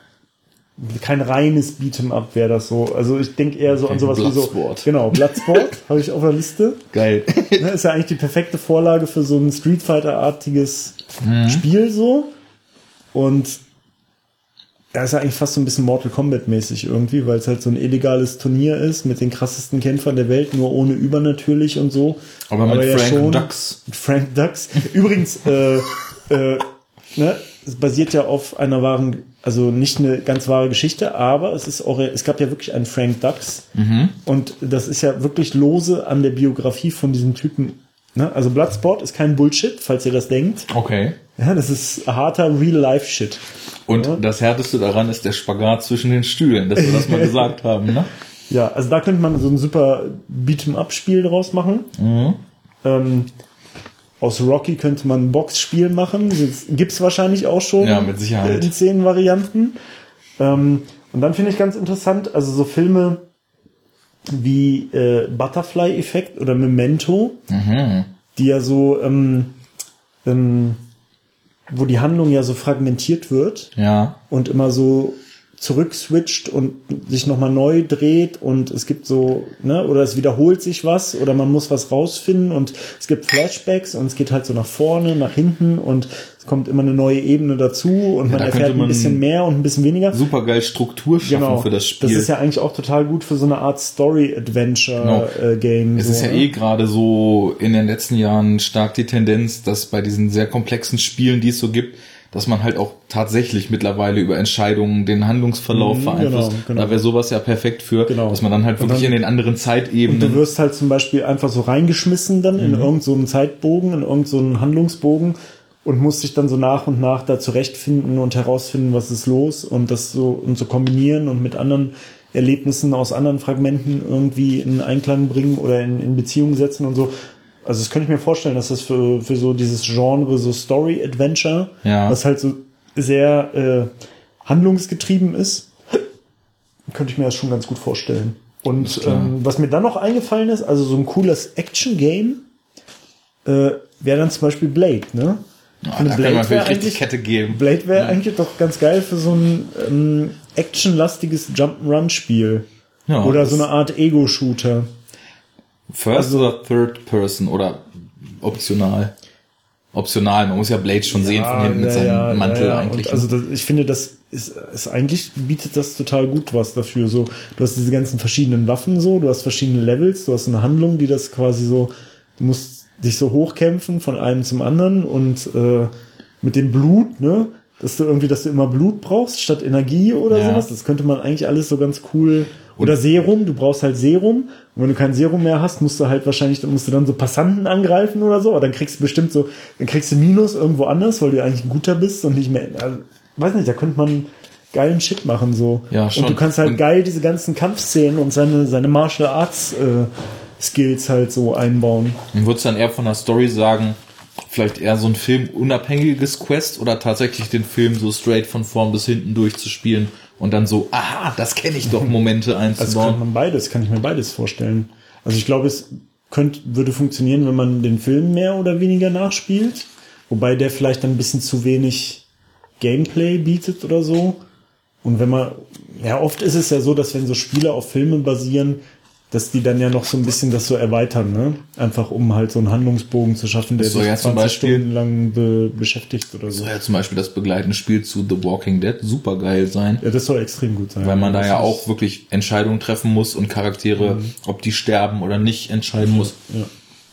kein reines Beat'em Up wäre das so. Also ich denke eher so an sowas wie so. Genau, Bloodsport habe ich auf der Liste. Geil. Ne, ist ja eigentlich die perfekte Vorlage für so ein Street Fighter-artiges mhm. Spiel so. Und ja, ist ja eigentlich fast so ein bisschen Mortal Kombat mäßig irgendwie, weil es halt so ein illegales Turnier ist mit den krassesten Kämpfern der Welt, nur ohne übernatürlich und so. Aber mit Aber Frank ja schon, Dux. Frank Dux. Übrigens, äh, äh, ne, es basiert ja auf einer wahren, also nicht eine ganz wahre Geschichte, aber es ist auch, es gab ja wirklich einen Frank Dux mhm. und das ist ja wirklich lose an der Biografie von diesem Typen. Ne? Also Bloodsport ist kein Bullshit, falls ihr das denkt. Okay. Ja, das ist harter Real-Life-Shit. Und ja. das härteste daran ist der Spagat zwischen den Stühlen, dass wir das mal gesagt haben, ne? Ja, also da könnte man so ein super Beat'em-up-Spiel draus machen. Mhm. Ähm, aus Rocky könnte man ein Boxspiel machen. Das gibt's wahrscheinlich auch schon. Ja, mit Sicherheit. In zehn Varianten. Ähm, und dann finde ich ganz interessant, also so Filme wie äh, Butterfly-Effekt oder Memento, mhm. die ja so, ähm, ähm, wo die Handlung ja so fragmentiert wird. Ja. Und immer so zurückswitcht und sich nochmal neu dreht und es gibt so, ne, oder es wiederholt sich was oder man muss was rausfinden und es gibt Flashbacks und es geht halt so nach vorne, nach hinten und es kommt immer eine neue Ebene dazu und ja, man erfährt man ein bisschen mehr und ein bisschen weniger. Super geil Struktur schaffen genau. für das Spiel. Das ist ja eigentlich auch total gut für so eine Art Story-Adventure-Game. Genau. Äh, es so, ist ja ne? eh gerade so in den letzten Jahren stark die Tendenz, dass bei diesen sehr komplexen Spielen, die es so gibt, dass man halt auch tatsächlich mittlerweile über Entscheidungen den Handlungsverlauf mhm, vereinflusst. Genau, genau. Da wäre sowas ja perfekt für, genau. dass man dann halt wirklich dann, in den anderen Zeitebenen. Und du wirst halt zum Beispiel einfach so reingeschmissen dann mhm. in irgendeinen so Zeitbogen, in irgendeinen so Handlungsbogen und musst sich dann so nach und nach da zurechtfinden und herausfinden, was ist los und das so und so kombinieren und mit anderen Erlebnissen aus anderen Fragmenten irgendwie in Einklang bringen oder in, in Beziehung setzen und so. Also das könnte ich mir vorstellen, dass das für, für so dieses Genre, so Story-Adventure, ja. was halt so sehr äh, handlungsgetrieben ist, könnte ich mir das schon ganz gut vorstellen. Und ähm, was mir dann noch eingefallen ist, also so ein cooles Action-Game, äh, wäre dann zum Beispiel Blade, ne? Ja, da Blade man richtig Kette geben. Blade wäre ja. eigentlich doch ganz geil für so ein ähm, actionlastiges Jump'n'Run-Spiel. Ja, oder so eine Art Ego-Shooter. First also, oder Third Person oder optional? Optional, man muss ja Blade schon ja, sehen von hinten ja, mit seinem ja, Mantel eigentlich. Und also das, ich finde, das ist, ist eigentlich bietet das total gut was dafür. So, du hast diese ganzen verschiedenen Waffen so, du hast verschiedene Levels, du hast eine Handlung, die das quasi so, du musst dich so hochkämpfen von einem zum anderen und äh, mit dem Blut, ne? Dass du irgendwie, dass du immer Blut brauchst statt Energie oder sowas. Das könnte man eigentlich alles so ganz cool oder Serum, du brauchst halt Serum. Und wenn du kein Serum mehr hast, musst du halt wahrscheinlich, dann musst du dann so Passanten angreifen oder so. Aber dann kriegst du bestimmt so, dann kriegst du Minus irgendwo anders, weil du eigentlich ein guter bist und nicht mehr. Also, weiß nicht, da könnte man geilen Shit machen so. Ja, schon. Und du kannst halt und geil diese ganzen Kampfszenen und seine, seine Martial Arts äh, Skills halt so einbauen. Und würdest dann eher von der Story sagen, vielleicht eher so ein Film unabhängiges Quest oder tatsächlich den Film so straight von vorn bis hinten durchzuspielen und dann so, aha, das kenne ich doch, Momente einzubauen. Also kann man beides, kann ich mir beides vorstellen. Also ich glaube, es könnte, würde funktionieren, wenn man den Film mehr oder weniger nachspielt. Wobei der vielleicht dann ein bisschen zu wenig Gameplay bietet oder so. Und wenn man, ja, oft ist es ja so, dass wenn so Spiele auf Filmen basieren, dass die dann ja noch so ein bisschen das so erweitern, ne? Einfach um halt so einen Handlungsbogen zu schaffen, der sich ja 20 Beispiel, Stunden lang be beschäftigt oder so. Soll ja zum Beispiel das begleitende Spiel zu The Walking Dead super geil sein. Ja, das soll extrem gut sein. Weil man da ja auch wirklich Entscheidungen treffen muss und Charaktere, mhm. ob die sterben oder nicht, entscheiden muss. Ja.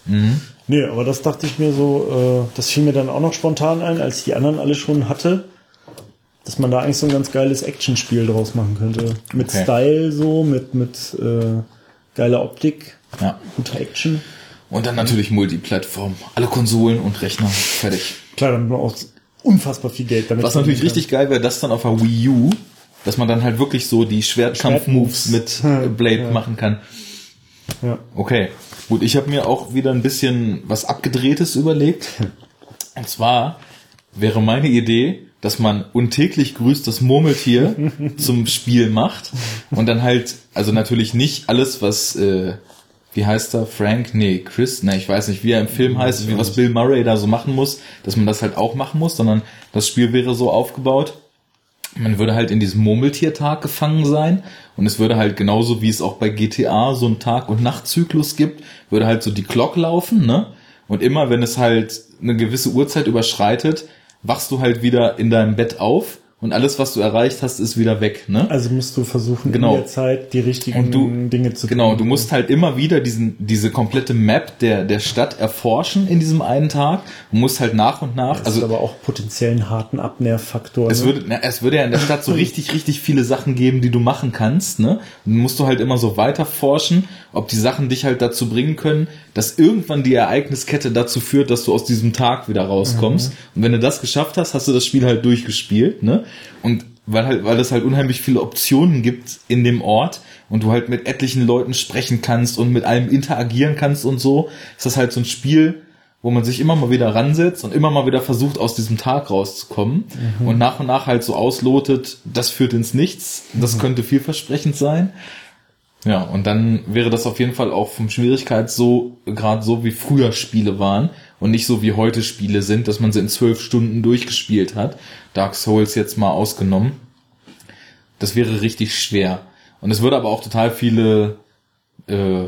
Mhm. Nee, aber das dachte ich mir so, äh, das fiel mir dann auch noch spontan ein, als ich die anderen alle schon hatte dass man da eigentlich so ein ganz geiles Actionspiel draus machen könnte. Mit okay. Style so, mit, mit äh, geile Optik, ja. gute Action. Und dann natürlich Multiplattform. Alle Konsolen und Rechner. Fertig. Klar, dann auch unfassbar viel Geld damit. Was natürlich richtig geil wäre, das dann auf der Wii U, dass man dann halt wirklich so die Schwertkampf-Moves mit Blade ja. machen kann. Ja. Okay. Gut, ich habe mir auch wieder ein bisschen was Abgedrehtes überlegt. Und zwar wäre meine Idee, dass man untäglich grüßt das Murmeltier zum Spiel macht und dann halt, also natürlich nicht alles, was, äh, wie heißt er, Frank? Nee, Chris? Nee, ich weiß nicht, wie er im Film heißt, wie was Bill Murray da so machen muss, dass man das halt auch machen muss, sondern das Spiel wäre so aufgebaut, man würde halt in diesem Murmeltiertag gefangen sein und es würde halt genauso wie es auch bei GTA so einen Tag- und Nachtzyklus gibt, würde halt so die Glock laufen, ne? Und immer wenn es halt eine gewisse Uhrzeit überschreitet, wachst du halt wieder in deinem Bett auf und alles, was du erreicht hast, ist wieder weg. Ne? Also musst du versuchen, genau. in der Zeit die richtigen du, Dinge zu tun. Genau, du musst halt immer wieder diesen, diese komplette Map der, der Stadt erforschen in diesem einen Tag. Du musst halt nach und nach. Das also, aber auch potenziellen harten Abnervfaktor. Es, ne? würde, na, es würde ja in der Stadt so richtig, richtig viele Sachen geben, die du machen kannst. Ne? Dann musst du halt immer so weiter forschen, ob die Sachen dich halt dazu bringen können, dass irgendwann die Ereigniskette dazu führt, dass du aus diesem Tag wieder rauskommst. Mhm. Und wenn du das geschafft hast, hast du das Spiel halt durchgespielt. Ne? Und weil halt, weil es halt unheimlich viele Optionen gibt in dem Ort und du halt mit etlichen Leuten sprechen kannst und mit allem interagieren kannst und so, ist das halt so ein Spiel, wo man sich immer mal wieder ransetzt und immer mal wieder versucht, aus diesem Tag rauszukommen mhm. und nach und nach halt so auslotet, das führt ins Nichts, das mhm. könnte vielversprechend sein. Ja, und dann wäre das auf jeden Fall auch vom Schwierigkeits so, gerade so wie früher Spiele waren und nicht so wie heute Spiele sind, dass man sie in zwölf Stunden durchgespielt hat. Dark Souls jetzt mal ausgenommen. Das wäre richtig schwer. Und es würde aber auch total viele äh,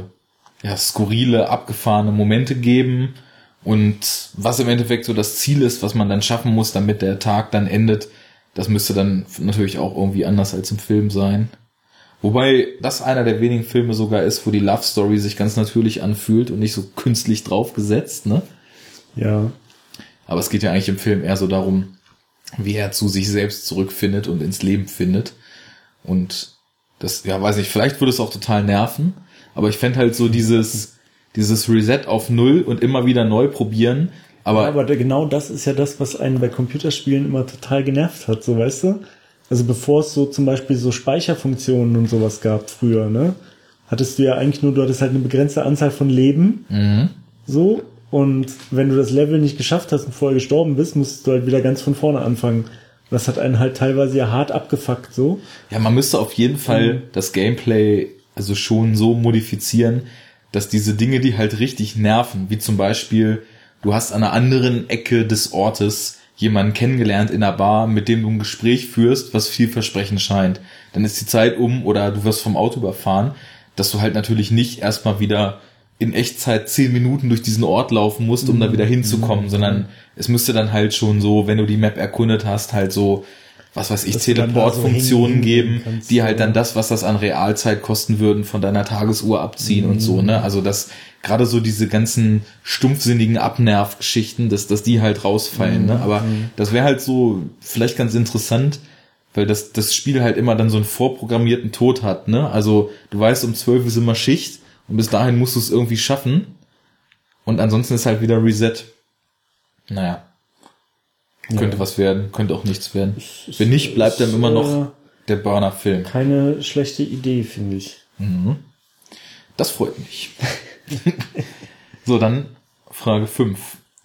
ja, skurrile, abgefahrene Momente geben. Und was im Endeffekt so das Ziel ist, was man dann schaffen muss, damit der Tag dann endet, das müsste dann natürlich auch irgendwie anders als im Film sein. Wobei das einer der wenigen Filme sogar ist, wo die Love Story sich ganz natürlich anfühlt und nicht so künstlich draufgesetzt, ne? Ja. Aber es geht ja eigentlich im Film eher so darum, wie er zu sich selbst zurückfindet und ins Leben findet. Und das, ja, weiß nicht, vielleicht würde es auch total nerven, aber ich fände halt so dieses, dieses Reset auf Null und immer wieder neu probieren. Aber, ja, aber genau das ist ja das, was einen bei Computerspielen immer total genervt hat, so weißt du? Also bevor es so zum Beispiel so Speicherfunktionen und sowas gab früher, ne? Hattest du ja eigentlich nur, du hattest halt eine begrenzte Anzahl von Leben. Mhm. So, und wenn du das Level nicht geschafft hast und vorher gestorben bist, musst du halt wieder ganz von vorne anfangen. Das hat einen halt teilweise ja hart abgefuckt, so. Ja, man müsste auf jeden Fall mhm. das Gameplay also schon so modifizieren, dass diese Dinge, die halt richtig nerven, wie zum Beispiel, du hast an einer anderen Ecke des Ortes jemanden kennengelernt in einer Bar, mit dem du ein Gespräch führst, was vielversprechend scheint. Dann ist die Zeit um oder du wirst vom Auto überfahren, dass du halt natürlich nicht erstmal wieder in Echtzeit zehn Minuten durch diesen Ort laufen musst, um mhm. da wieder hinzukommen, mhm. sondern es müsste dann halt schon so, wenn du die Map erkundet hast, halt so, was weiß ich, Teleportfunktionen so geben, die halt dann das, was das an Realzeit kosten würden, von deiner Tagesuhr abziehen mhm. und so, ne? Also das, gerade so diese ganzen stumpfsinnigen Abnervgeschichten, dass, dass die halt rausfallen, ne? Aber mhm. das wäre halt so vielleicht ganz interessant, weil das, das Spiel halt immer dann so einen vorprogrammierten Tod hat, ne? Also du weißt, um zwölf ist immer Schicht und bis dahin musst du es irgendwie schaffen. Und ansonsten ist halt wieder Reset. Naja. Könnte ja. was werden, könnte auch nichts werden. Ich, Wenn nicht, bleibt dann immer noch äh, der Burner-Film. Keine schlechte Idee, finde ich. Mhm. Das freut mich. so, dann Frage 5.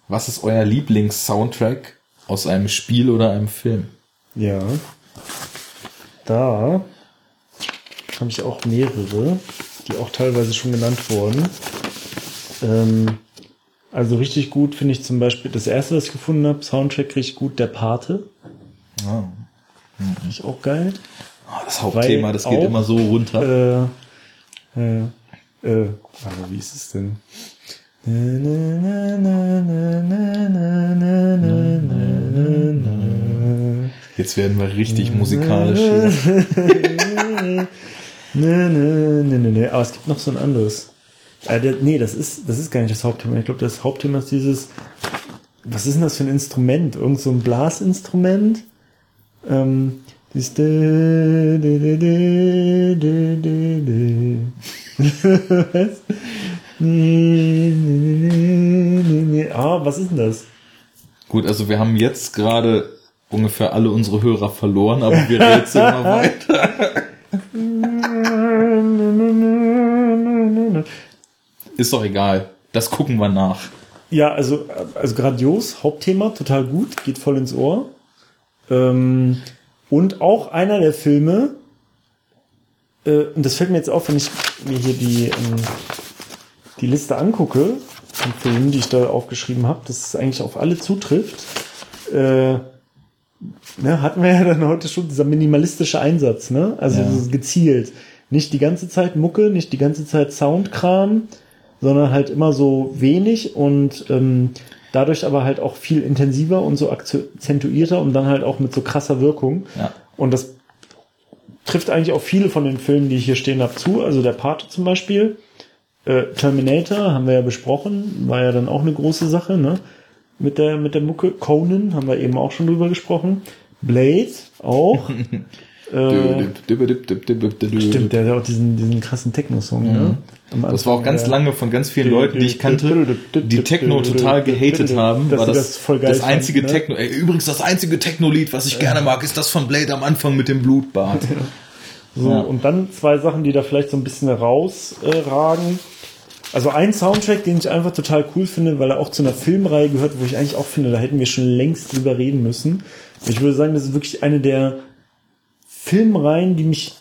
Was ist euer Lieblings-Soundtrack aus einem Spiel oder einem Film? Ja. Da habe ich auch mehrere die auch teilweise schon genannt wurden. Ähm, also richtig gut finde ich zum Beispiel das erste, was ich gefunden habe, Soundtrack richtig gut, der Pate. Oh. Mhm. Finde ich auch geil. Oh, das Hauptthema, Weil das geht auch, immer so runter. Äh, äh, äh, also wie ist es denn? Jetzt werden wir richtig musikalisch. Nee, nee, nee, nee, nee. Aber es gibt noch so ein anderes. Äh, der, nee, das ist, das ist gar nicht das Hauptthema. Ich glaube, das Hauptthema ist dieses, was ist denn das für ein Instrument? Irgend so ein Blasinstrument? Ähm, dieses de, de, de, de, de, de, was? Nee, nee, nee, nee, nee. Ah, was ist denn das? Gut, also wir haben jetzt gerade ungefähr alle unsere Hörer verloren, aber wir rätseln mal weiter. Ist doch egal. Das gucken wir nach. Ja, also, also grandios, Hauptthema, total gut, geht voll ins Ohr. Ähm, und auch einer der Filme, äh, und das fällt mir jetzt auf, wenn ich mir hier die, ähm, die Liste angucke, von Filmen, die ich da aufgeschrieben habe, dass es eigentlich auf alle zutrifft. Äh, ne, hatten wir ja dann heute schon dieser minimalistische Einsatz, ne? Also ja. gezielt. Nicht die ganze Zeit Mucke, nicht die ganze Zeit Soundkram, sondern halt immer so wenig und ähm, dadurch aber halt auch viel intensiver und so akzentuierter und dann halt auch mit so krasser Wirkung. Ja. Und das trifft eigentlich auch viele von den Filmen, die ich hier stehen habe, zu. Also der Pate zum Beispiel. Äh, Terminator haben wir ja besprochen, war ja dann auch eine große Sache, ne? Mit der, mit der Mucke. Conan haben wir eben auch schon drüber gesprochen. Blade auch. Äh, Stimmt, der hat auch diesen, diesen krassen Techno-Song, mhm. ne? Das war auch ganz lange von ganz vielen Leuten, die ich kannte, die Techno total gehatet haben. War das, das, das einzige fand, ne? Techno. Ey, übrigens, das einzige Techno-Lied, was ich gerne mag, ist das von Blade am Anfang mit dem Blutbad. So, ja. und dann zwei Sachen, die da vielleicht so ein bisschen rausragen. Also ein Soundtrack, den ich einfach total cool finde, weil er auch zu einer Filmreihe gehört, wo ich eigentlich auch finde, da hätten wir schon längst drüber reden müssen. Ich würde sagen, das ist wirklich eine der Filmreihen, die mich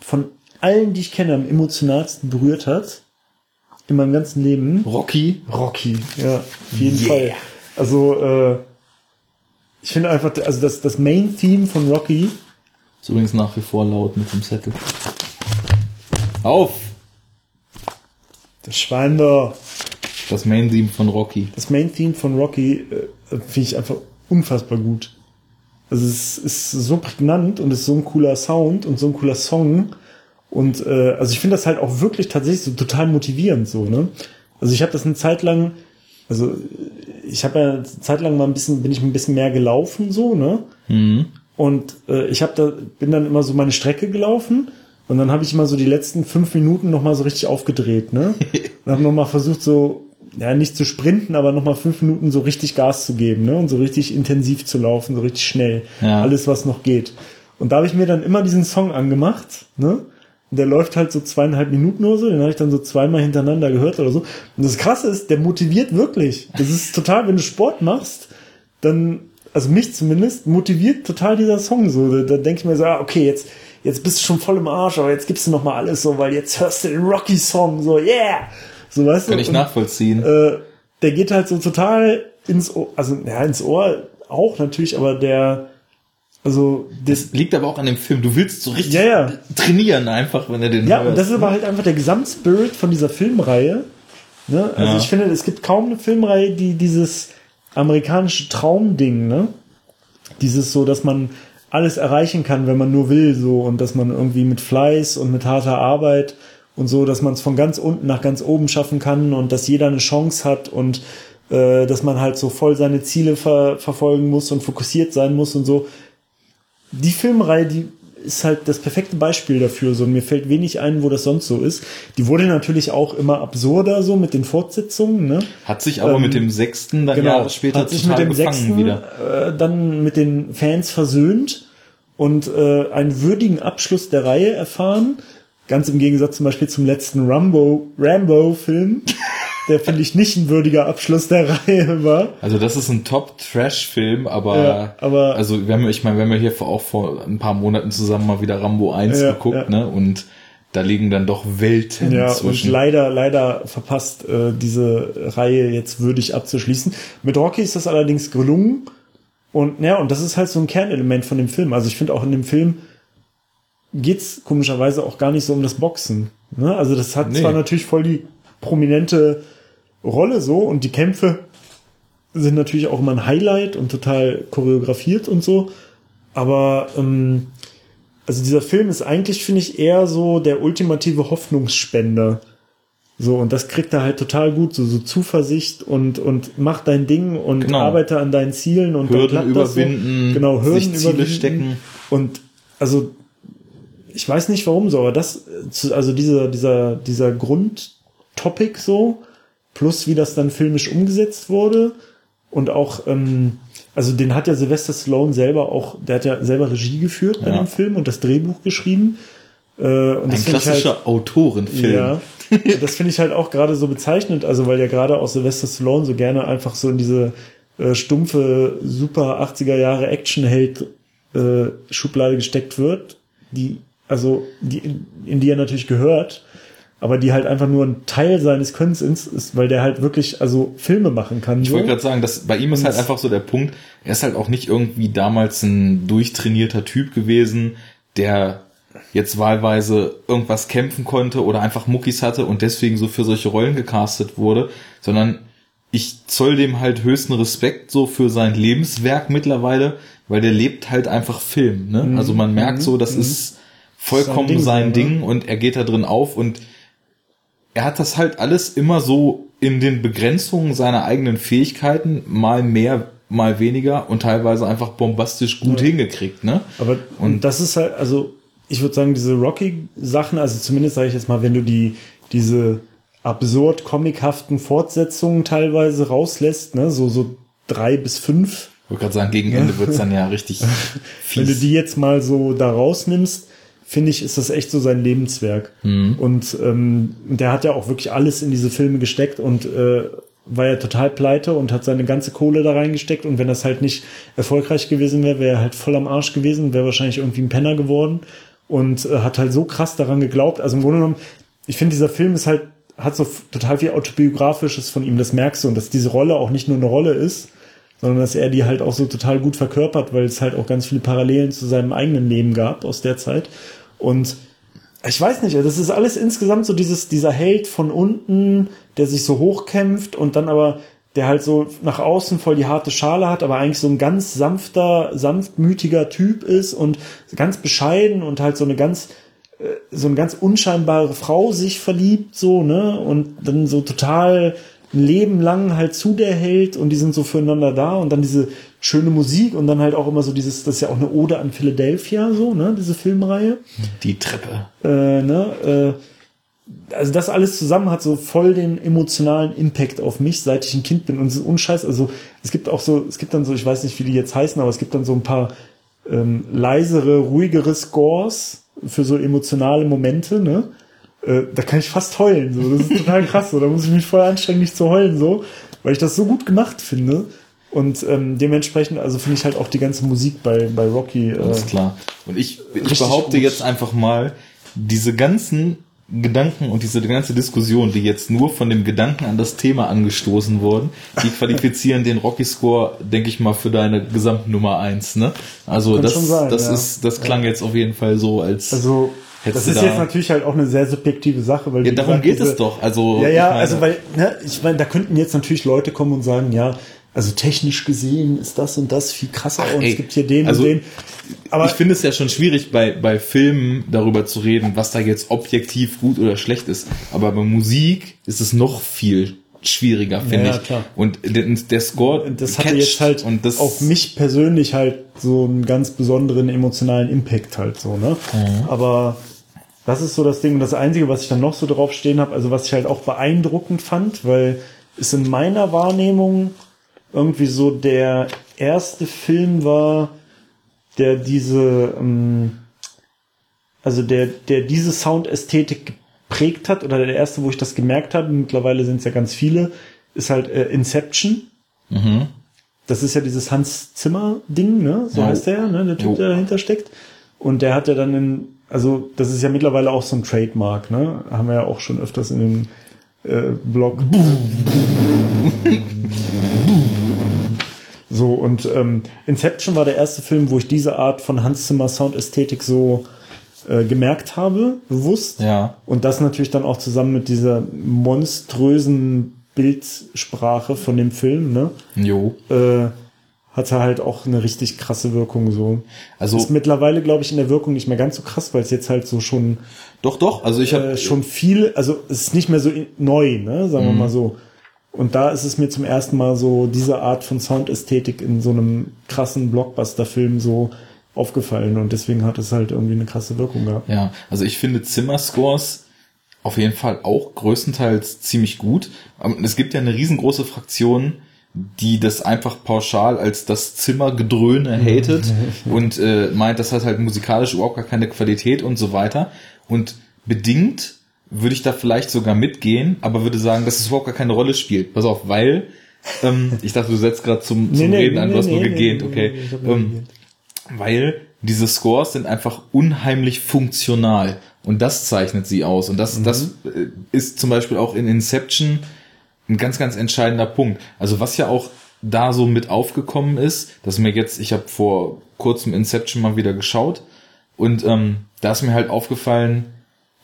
von allen, die ich kenne, am emotionalsten berührt hat. In meinem ganzen Leben. Rocky. Rocky, ja, auf jeden yeah. Fall. Also, äh, ich finde einfach, also das, das Main-Theme von Rocky. Ist übrigens nach wie vor laut mit dem Zettel. Auf! Das Schwein da. Das Main-Theme von Rocky. Das Main-Theme von Rocky äh, finde ich einfach unfassbar gut. Also es ist so prägnant und es ist so ein cooler Sound und so ein cooler Song. Und äh, also ich finde das halt auch wirklich tatsächlich so total motivierend so, ne? Also ich habe das eine Zeit lang, also ich habe ja eine Zeit lang mal ein bisschen, bin ich ein bisschen mehr gelaufen so, ne? Mhm. Und äh, ich habe da, bin dann immer so meine Strecke gelaufen und dann habe ich immer so die letzten fünf Minuten nochmal so richtig aufgedreht, ne? und habe nochmal versucht so ja, nicht zu sprinten, aber nochmal fünf Minuten so richtig Gas zu geben, ne? Und so richtig intensiv zu laufen, so richtig schnell. Ja. Alles, was noch geht. Und da habe ich mir dann immer diesen Song angemacht, ne? Der läuft halt so zweieinhalb Minuten oder so, den habe ich dann so zweimal hintereinander gehört oder so. Und das Krasse ist, der motiviert wirklich. Das ist total, wenn du Sport machst, dann, also mich zumindest, motiviert total dieser Song so. Da, da denke ich mir so, ah, okay, jetzt, jetzt bist du schon voll im Arsch, aber jetzt gibst du noch mal alles so, weil jetzt hörst du den Rocky-Song so, yeah! So, weißt Kann du? ich nachvollziehen. Äh, der geht halt so total ins Ohr, also ja, ins Ohr auch natürlich, aber der, also das, das liegt aber auch an dem Film. Du willst so richtig ja, ja. trainieren einfach, wenn er den Ja, hörst, und das ist aber halt einfach der Gesamtspirit von dieser Filmreihe. Ne? Also ja. ich finde, es gibt kaum eine Filmreihe, die dieses amerikanische Traumding, ne? Dieses so, dass man alles erreichen kann, wenn man nur will, so und dass man irgendwie mit Fleiß und mit harter Arbeit und so, dass man es von ganz unten nach ganz oben schaffen kann und dass jeder eine Chance hat und äh, dass man halt so voll seine Ziele ver verfolgen muss und fokussiert sein muss und so. Die Filmreihe, die ist halt das perfekte Beispiel dafür. So, und mir fällt wenig ein, wo das sonst so ist. Die wurde natürlich auch immer absurder so mit den Fortsetzungen. Ne? Hat sich aber ähm, mit dem sechsten dann genau, Jahre später hat sich mit dem sechsten, wieder. Äh, dann mit den Fans versöhnt und äh, einen würdigen Abschluss der Reihe erfahren. Ganz im Gegensatz zum Beispiel zum letzten Rambo, Rambo-Film, der finde ich nicht ein würdiger Abschluss der Reihe war. Also das ist ein Top-Trash-Film, aber, ja, aber also wir haben, ich meine, wir haben ja hier auch vor ein paar Monaten zusammen mal wieder Rambo 1 ja, geguckt, ja. ne? Und da liegen dann doch Welten ja, zwischen. Und leider, leider verpasst äh, diese Reihe jetzt würdig abzuschließen. Mit Rocky ist das allerdings gelungen. Und ja, und das ist halt so ein Kernelement von dem Film. Also ich finde auch in dem Film geht's komischerweise auch gar nicht so um das Boxen. Ne? Also das hat nee. zwar natürlich voll die prominente Rolle so und die Kämpfe sind natürlich auch immer ein Highlight und total choreografiert und so. Aber ähm, also dieser Film ist eigentlich, finde ich, eher so der ultimative Hoffnungsspender. So, und das kriegt er halt total gut, so, so Zuversicht und, und mach dein Ding und genau. arbeite an deinen Zielen und Hürden überwinden, so. genau, Hürden sich Ziele überwinden. stecken. Und also ich weiß nicht warum so, aber das, also dieser, dieser, dieser Grundtopic so, plus wie das dann filmisch umgesetzt wurde und auch, ähm, also den hat ja Sylvester Stallone selber auch, der hat ja selber Regie geführt bei ja. dem Film und das Drehbuch geschrieben. Äh, und Ein klassischer halt, Autorenfilm. Ja, das finde ich halt auch gerade so bezeichnend, also weil ja gerade auch Sylvester Stallone so gerne einfach so in diese äh, stumpfe, super 80er Jahre Actionheld äh, Schublade gesteckt wird, die also die, in die er natürlich gehört, aber die halt einfach nur ein Teil seines Könnens ist, weil der halt wirklich also Filme machen kann. Ich so. wollte gerade sagen, dass bei ihm ist halt einfach so der Punkt, er ist halt auch nicht irgendwie damals ein durchtrainierter Typ gewesen, der jetzt wahlweise irgendwas kämpfen konnte oder einfach Muckis hatte und deswegen so für solche Rollen gecastet wurde, sondern ich zoll dem halt höchsten Respekt so für sein Lebenswerk mittlerweile, weil der lebt halt einfach Film. Ne? Mhm. Also man merkt so, das mhm. ist vollkommen sein Ding, sein Ding und er geht da drin auf und er hat das halt alles immer so in den Begrenzungen seiner eigenen Fähigkeiten mal mehr, mal weniger und teilweise einfach bombastisch gut ja. hingekriegt, ne? Aber und das ist halt, also ich würde sagen, diese Rocky-Sachen, also zumindest sage ich jetzt mal, wenn du die diese absurd comichaften Fortsetzungen teilweise rauslässt, ne, so so drei bis fünf. Ich wollte gerade sagen, gegen Ende wird's dann ja richtig fies. Wenn du die jetzt mal so da rausnimmst, finde ich, ist das echt so sein Lebenswerk. Mhm. Und ähm, der hat ja auch wirklich alles in diese Filme gesteckt und äh, war ja total pleite und hat seine ganze Kohle da reingesteckt. Und wenn das halt nicht erfolgreich gewesen wäre, wäre er halt voll am Arsch gewesen, wäre wahrscheinlich irgendwie ein Penner geworden und äh, hat halt so krass daran geglaubt. Also im Grunde genommen, ich finde, dieser Film ist halt, hat so total viel Autobiografisches von ihm, das merkst du, und dass diese Rolle auch nicht nur eine Rolle ist, sondern dass er die halt auch so total gut verkörpert, weil es halt auch ganz viele Parallelen zu seinem eigenen Leben gab aus der Zeit. Und ich weiß nicht, das ist alles insgesamt so dieses, dieser Held von unten, der sich so hochkämpft und dann aber, der halt so nach außen voll die harte Schale hat, aber eigentlich so ein ganz sanfter, sanftmütiger Typ ist und ganz bescheiden und halt so eine ganz, äh, so eine ganz unscheinbare Frau sich verliebt, so, ne, und dann so total ein Leben lang halt zu der hält und die sind so füreinander da und dann diese schöne Musik und dann halt auch immer so dieses, das ist ja auch eine Ode an Philadelphia, so, ne, diese Filmreihe. Die Treppe. Äh, ne, äh, also das alles zusammen hat so voll den emotionalen Impact auf mich, seit ich ein Kind bin und es ist unscheiß, also es gibt auch so, es gibt dann so, ich weiß nicht, wie die jetzt heißen, aber es gibt dann so ein paar ähm, leisere, ruhigere Scores für so emotionale Momente, ne? Äh, da kann ich fast heulen, so. Das ist total krass, so. Da muss ich mich voll anstrengen, nicht zu heulen, so. Weil ich das so gut gemacht finde. Und ähm, dementsprechend, also finde ich halt auch die ganze Musik bei, bei Rocky. Äh, Alles klar. Und ich, ich behaupte gut. jetzt einfach mal, diese ganzen Gedanken und diese ganze Diskussion, die jetzt nur von dem Gedanken an das Thema angestoßen wurden, die qualifizieren den Rocky Score, denke ich mal, für deine Gesamtnummer eins. Ne? Also Kann das, sein, das ja. ist, das klang ja. jetzt auf jeden Fall so als. Also das ist da jetzt natürlich halt auch eine sehr subjektive Sache, weil ja, darum gesagt, geht diese, es doch. Also ja, ja, meine, also weil ne, ich meine, da könnten jetzt natürlich Leute kommen und sagen, ja, also technisch gesehen ist das und das viel krasser Ach, und ey, es gibt hier den also, und den. Aber ich finde es ja schon schwierig, bei, bei Filmen darüber zu reden, was da jetzt objektiv gut oder schlecht ist. Aber bei Musik ist es noch viel schwieriger, finde ja, ich. Klar. Und der, der Score, das hatte jetzt halt und das auf mich persönlich halt so einen ganz besonderen emotionalen Impact halt so, ne? Mhm. Aber das ist so das Ding. Und das Einzige, was ich dann noch so drauf stehen habe, also was ich halt auch beeindruckend fand, weil es in meiner Wahrnehmung irgendwie so der erste Film war, der diese, ähm, also der, der diese Soundästhetik geprägt hat, oder der erste, wo ich das gemerkt habe, mittlerweile sind es ja ganz viele, ist halt äh, Inception. Mhm. Das ist ja dieses Hans Zimmer Ding, ne? So ja. heißt der, ne? Der Typ, jo. der dahinter steckt. Und der hat ja dann in, also das ist ja mittlerweile auch so ein Trademark, ne? Haben wir ja auch schon öfters in dem äh, Blog. so, und ähm, Inception war der erste Film, wo ich diese Art von Hans Zimmer Soundästhetik so äh, gemerkt habe, bewusst. Ja. Und das natürlich dann auch zusammen mit dieser monströsen Bildsprache von dem Film, ne? Jo. Äh, hat er halt auch eine richtig krasse Wirkung so. Also ist mittlerweile glaube ich in der Wirkung nicht mehr ganz so krass, weil es jetzt halt so schon doch doch, also ich habe äh, schon viel, also es ist nicht mehr so neu, ne, sagen wir mhm. mal so. Und da ist es mir zum ersten Mal so diese Art von Soundästhetik in so einem krassen Blockbuster-Film so aufgefallen und deswegen hat es halt irgendwie eine krasse Wirkung gehabt. Ja, also ich finde Zimmerscores auf jeden Fall auch größtenteils ziemlich gut. Es gibt ja eine riesengroße Fraktion, die das einfach pauschal als das Zimmergedröhne hatet und äh, meint, das hat halt musikalisch überhaupt gar keine Qualität und so weiter. Und bedingt würde ich da vielleicht sogar mitgehen, aber würde sagen, dass es überhaupt gar keine Rolle spielt. Pass auf, weil ähm, ich dachte, du setzt gerade zum, zum nee, Reden nee, an, du hast nee, nur gegähnt, okay. Ähm, weil diese Scores sind einfach unheimlich funktional und das zeichnet sie aus und das, mhm. das äh, ist zum Beispiel auch in Inception ein ganz, ganz entscheidender Punkt. Also was ja auch da so mit aufgekommen ist, dass mir jetzt, ich habe vor kurzem Inception mal wieder geschaut und ähm, da ist mir halt aufgefallen,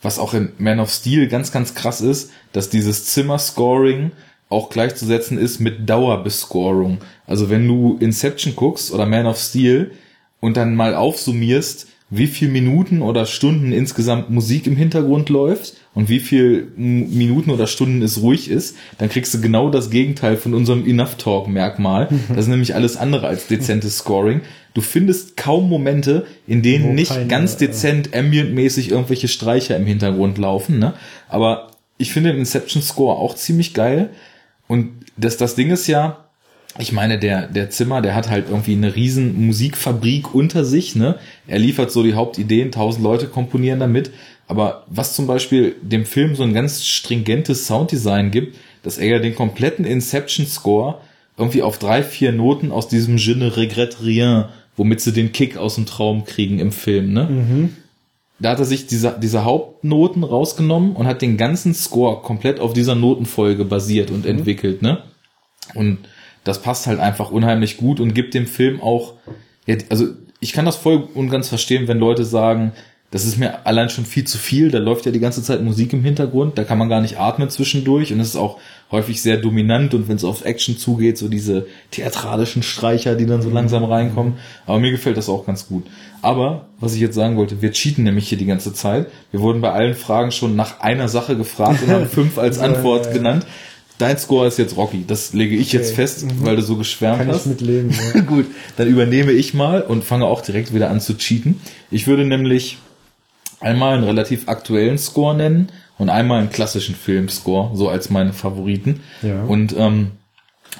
was auch in Man of Steel ganz, ganz krass ist, dass dieses Zimmer-Scoring auch gleichzusetzen ist mit Dauerbescorung. Also wenn du Inception guckst oder Man of Steel und dann mal aufsummierst, wie viel Minuten oder Stunden insgesamt Musik im Hintergrund läuft und wie viel Minuten oder Stunden es ruhig ist, dann kriegst du genau das Gegenteil von unserem Enough Talk Merkmal. Das ist nämlich alles andere als dezentes Scoring. Du findest kaum Momente, in denen Wo nicht keine, ganz dezent ambientmäßig irgendwelche Streicher im Hintergrund laufen, ne? Aber ich finde den Inception Score auch ziemlich geil und das das Ding ist ja, ich meine, der, der Zimmer, der hat halt irgendwie eine riesen Musikfabrik unter sich, ne? Er liefert so die Hauptideen, tausend Leute komponieren damit. Aber was zum Beispiel dem Film so ein ganz stringentes Sounddesign gibt, dass er ja den kompletten Inception-Score irgendwie auf drei, vier Noten aus diesem Je ne regrette rien, womit sie den Kick aus dem Traum kriegen im Film, ne? Mhm. Da hat er sich diese, diese Hauptnoten rausgenommen und hat den ganzen Score komplett auf dieser Notenfolge basiert und mhm. entwickelt, ne? Und das passt halt einfach unheimlich gut und gibt dem Film auch, also ich kann das voll und ganz verstehen, wenn Leute sagen, das ist mir allein schon viel zu viel, da läuft ja die ganze Zeit Musik im Hintergrund, da kann man gar nicht atmen zwischendurch und es ist auch häufig sehr dominant und wenn es auf Action zugeht, so diese theatralischen Streicher, die dann so langsam reinkommen, aber mir gefällt das auch ganz gut. Aber, was ich jetzt sagen wollte, wir cheaten nämlich hier die ganze Zeit. Wir wurden bei allen Fragen schon nach einer Sache gefragt und haben fünf als Antwort genannt dein Score ist jetzt Rocky. Das lege ich okay. jetzt fest, mhm. weil du so geschwärmt Kann hast. Kann ich mitleben, ja. Gut, dann übernehme ich mal und fange auch direkt wieder an zu cheaten. Ich würde nämlich einmal einen relativ aktuellen Score nennen und einmal einen klassischen Filmscore, so als meine Favoriten. Ja. Und ähm,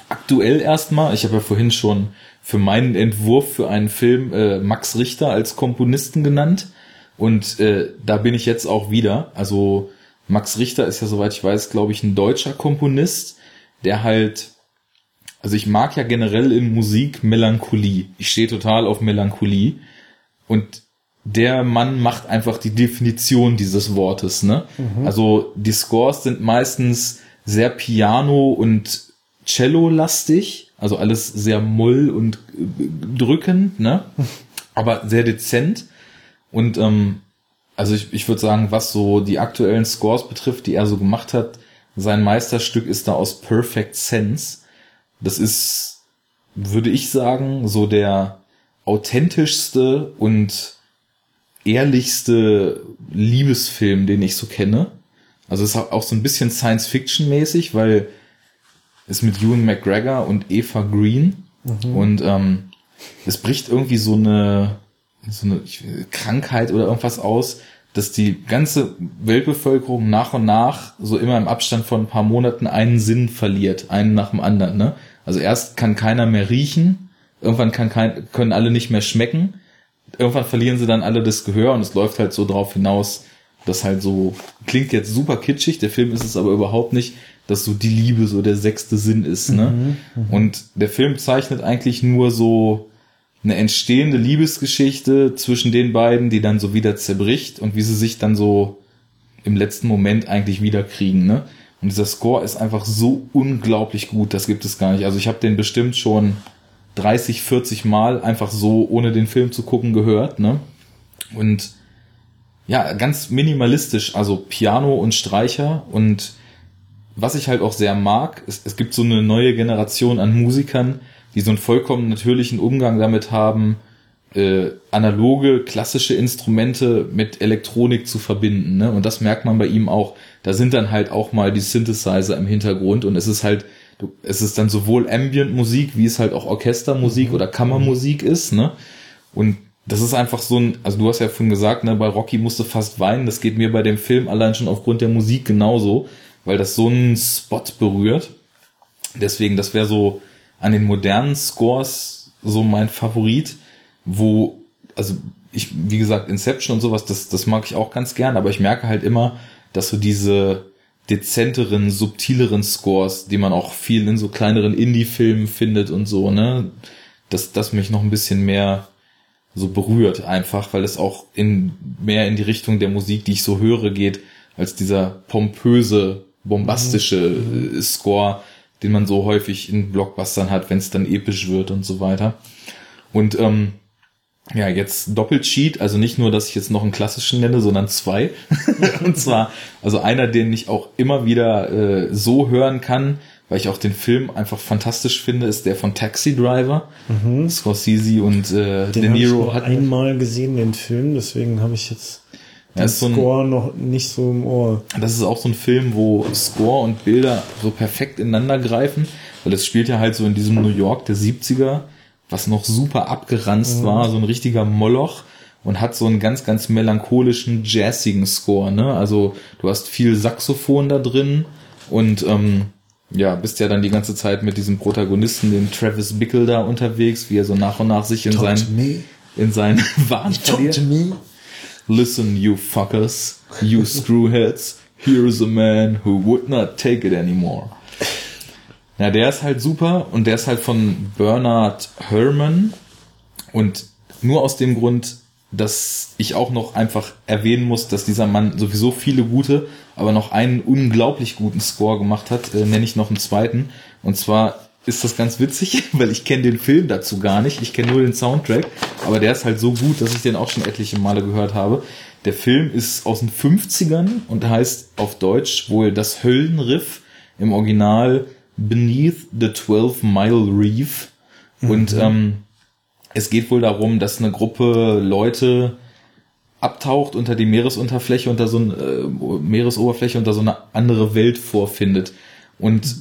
aktuell erstmal, ich habe ja vorhin schon für meinen Entwurf für einen Film äh, Max Richter als Komponisten genannt. Und äh, da bin ich jetzt auch wieder. Also Max Richter ist ja, soweit ich weiß, glaube ich, ein deutscher Komponist, der halt, also ich mag ja generell in Musik Melancholie. Ich stehe total auf Melancholie. Und der Mann macht einfach die Definition dieses Wortes, ne? Mhm. Also die Scores sind meistens sehr Piano und Cello-lastig, also alles sehr mull und drückend, ne? Aber sehr dezent. Und ähm, also ich, ich würde sagen, was so die aktuellen Scores betrifft, die er so gemacht hat, sein Meisterstück ist da aus Perfect Sense. Das ist, würde ich sagen, so der authentischste und ehrlichste Liebesfilm, den ich so kenne. Also es ist auch so ein bisschen Science-Fiction-mäßig, weil es mit Ewan McGregor und Eva Green mhm. und ähm, es bricht irgendwie so eine so eine Krankheit oder irgendwas aus, dass die ganze Weltbevölkerung nach und nach so immer im Abstand von ein paar Monaten einen Sinn verliert, einen nach dem anderen. Ne? Also erst kann keiner mehr riechen, irgendwann kann kein, können alle nicht mehr schmecken, irgendwann verlieren sie dann alle das Gehör und es läuft halt so drauf hinaus, dass halt so, klingt jetzt super kitschig, der Film ist es aber überhaupt nicht, dass so die Liebe so der sechste Sinn ist. Ne? Mhm, mh. Und der Film zeichnet eigentlich nur so eine entstehende Liebesgeschichte zwischen den beiden, die dann so wieder zerbricht und wie sie sich dann so im letzten Moment eigentlich wiederkriegen, ne? Und dieser Score ist einfach so unglaublich gut, das gibt es gar nicht. Also ich habe den bestimmt schon 30, 40 Mal einfach so, ohne den Film zu gucken, gehört, ne? Und ja, ganz minimalistisch, also Piano und Streicher und was ich halt auch sehr mag, es, es gibt so eine neue Generation an Musikern, die so einen vollkommen natürlichen Umgang damit haben, äh, analoge, klassische Instrumente mit Elektronik zu verbinden. Ne? Und das merkt man bei ihm auch. Da sind dann halt auch mal die Synthesizer im Hintergrund und es ist halt, es ist dann sowohl Ambient-Musik, wie es halt auch Orchestermusik mhm. oder Kammermusik ist. Ne? Und das ist einfach so ein, also du hast ja vorhin gesagt, ne, bei Rocky musste fast weinen. Das geht mir bei dem Film allein schon aufgrund der Musik genauso, weil das so einen Spot berührt. Deswegen, das wäre so an den modernen Scores so mein Favorit, wo, also ich, wie gesagt, Inception und sowas, das, das mag ich auch ganz gern, aber ich merke halt immer, dass so diese dezenteren, subtileren Scores, die man auch viel in so kleineren Indie-Filmen findet und so, ne, dass das mich noch ein bisschen mehr so berührt einfach, weil es auch in mehr in die Richtung der Musik, die ich so höre, geht, als dieser pompöse, bombastische mhm. Score, den man so häufig in Blockbustern hat, wenn es dann episch wird und so weiter. Und ähm, ja, jetzt Doppelcheat, also nicht nur, dass ich jetzt noch einen klassischen nenne, sondern zwei. und zwar, also einer, den ich auch immer wieder äh, so hören kann, weil ich auch den Film einfach fantastisch finde, ist der von Taxi Driver. Mhm. Scorsese und äh, den De Niro hat einmal gesehen den Film, deswegen habe ich jetzt den ja, Score ein, noch nicht so im Ohr. Das ist auch so ein Film, wo Score und Bilder so perfekt ineinander greifen, weil es spielt ja halt so in diesem New York der 70er, was noch super abgeranzt mhm. war, so ein richtiger Moloch und hat so einen ganz, ganz melancholischen, jazzigen Score, ne? Also du hast viel Saxophon da drin und ähm, ja, bist ja dann die ganze Zeit mit diesem Protagonisten, dem Travis Bickle da unterwegs, wie er so nach und nach sich in Talk sein in seinen Wahn verliert. Listen, you fuckers, you screwheads, here's a man who would not take it anymore. Ja, der ist halt super und der ist halt von Bernard Herrmann und nur aus dem Grund dass ich auch noch einfach erwähnen muss, dass dieser Mann sowieso viele gute, aber noch einen unglaublich guten Score gemacht hat, äh, nenne ich noch einen zweiten. Und zwar ist das ganz witzig, weil ich kenne den Film dazu gar nicht. Ich kenne nur den Soundtrack, aber der ist halt so gut, dass ich den auch schon etliche Male gehört habe. Der Film ist aus den 50ern und heißt auf Deutsch wohl das Höllenriff im Original Beneath the Twelve Mile Reef. Mhm. Und ähm, es geht wohl darum, dass eine Gruppe Leute abtaucht unter die Meeresunterfläche, unter so eine äh, Meeresoberfläche, unter so eine andere Welt vorfindet. Und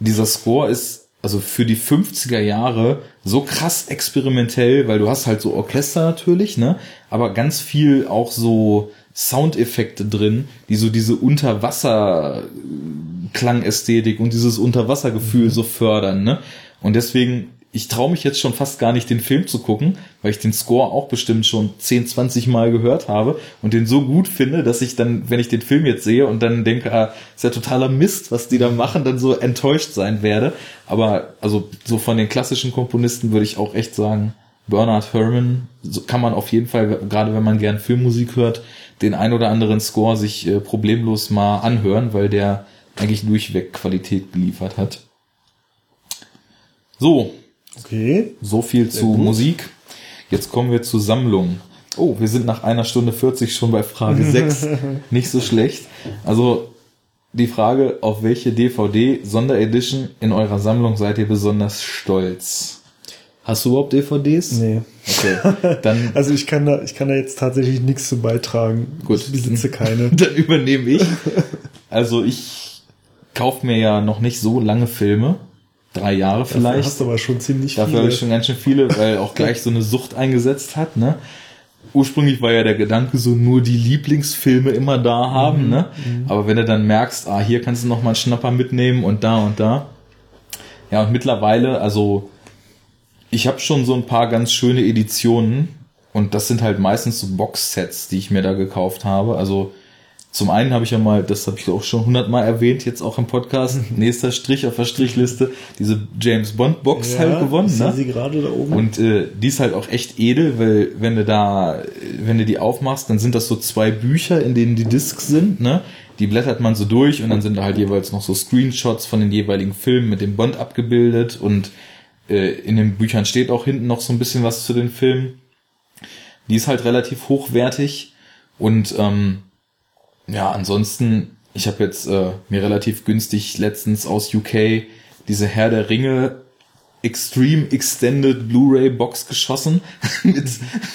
dieser Score ist also für die 50er Jahre so krass experimentell, weil du hast halt so Orchester natürlich, ne, aber ganz viel auch so Soundeffekte drin, die so diese Unterwasser Klangästhetik und dieses Unterwassergefühl mhm. so fördern, ne? Und deswegen ich traue mich jetzt schon fast gar nicht, den Film zu gucken, weil ich den Score auch bestimmt schon 10, 20 Mal gehört habe und den so gut finde, dass ich dann, wenn ich den Film jetzt sehe und dann denke, ah, ist ja totaler Mist, was die da machen, dann so enttäuscht sein werde. Aber also so von den klassischen Komponisten würde ich auch echt sagen, Bernard Herrmann so kann man auf jeden Fall, gerade wenn man gern Filmmusik hört, den ein oder anderen Score sich äh, problemlos mal anhören, weil der eigentlich durchweg Qualität geliefert hat. So, Okay. So viel Sehr zu gut. Musik. Jetzt kommen wir zu Sammlungen. Oh, wir sind nach einer Stunde 40 schon bei Frage 6. Nicht so schlecht. Also die Frage, auf welche DVD Sonderedition in eurer Sammlung seid ihr besonders stolz? Hast du überhaupt DVDs? Nee. Okay. Dann also ich kann da, ich kann da jetzt tatsächlich nichts zu beitragen. Gut. Ich besitze keine. Dann übernehme ich. Also ich kaufe mir ja noch nicht so lange Filme drei Jahre vielleicht. Dafür hast du aber schon ziemlich Dafür viele. habe ich schon ganz schön viele, weil auch gleich so eine Sucht eingesetzt hat, ne? Ursprünglich war ja der Gedanke so nur die Lieblingsfilme immer da haben, mhm, ne? Mhm. Aber wenn du dann merkst, ah, hier kannst du noch mal einen Schnapper mitnehmen und da und da. Ja, und mittlerweile, also ich habe schon so ein paar ganz schöne Editionen und das sind halt meistens so Boxsets, die ich mir da gekauft habe. Also zum einen habe ich ja mal, das habe ich auch schon hundertmal erwähnt, jetzt auch im Podcast, nächster Strich auf der Strichliste, diese James Bond Box ja, halt gewonnen. Ich ne? sie gerade da oben. Und äh, die ist halt auch echt edel, weil wenn du da, wenn du die aufmachst, dann sind das so zwei Bücher, in denen die Discs sind, ne? Die blättert man so durch und dann sind da halt jeweils noch so Screenshots von den jeweiligen Filmen mit dem Bond abgebildet und äh, in den Büchern steht auch hinten noch so ein bisschen was zu den Filmen. Die ist halt relativ hochwertig und ähm, ja, ansonsten, ich habe jetzt äh, mir relativ günstig letztens aus UK diese Herr der Ringe Extreme Extended Blu-ray Box geschossen mit,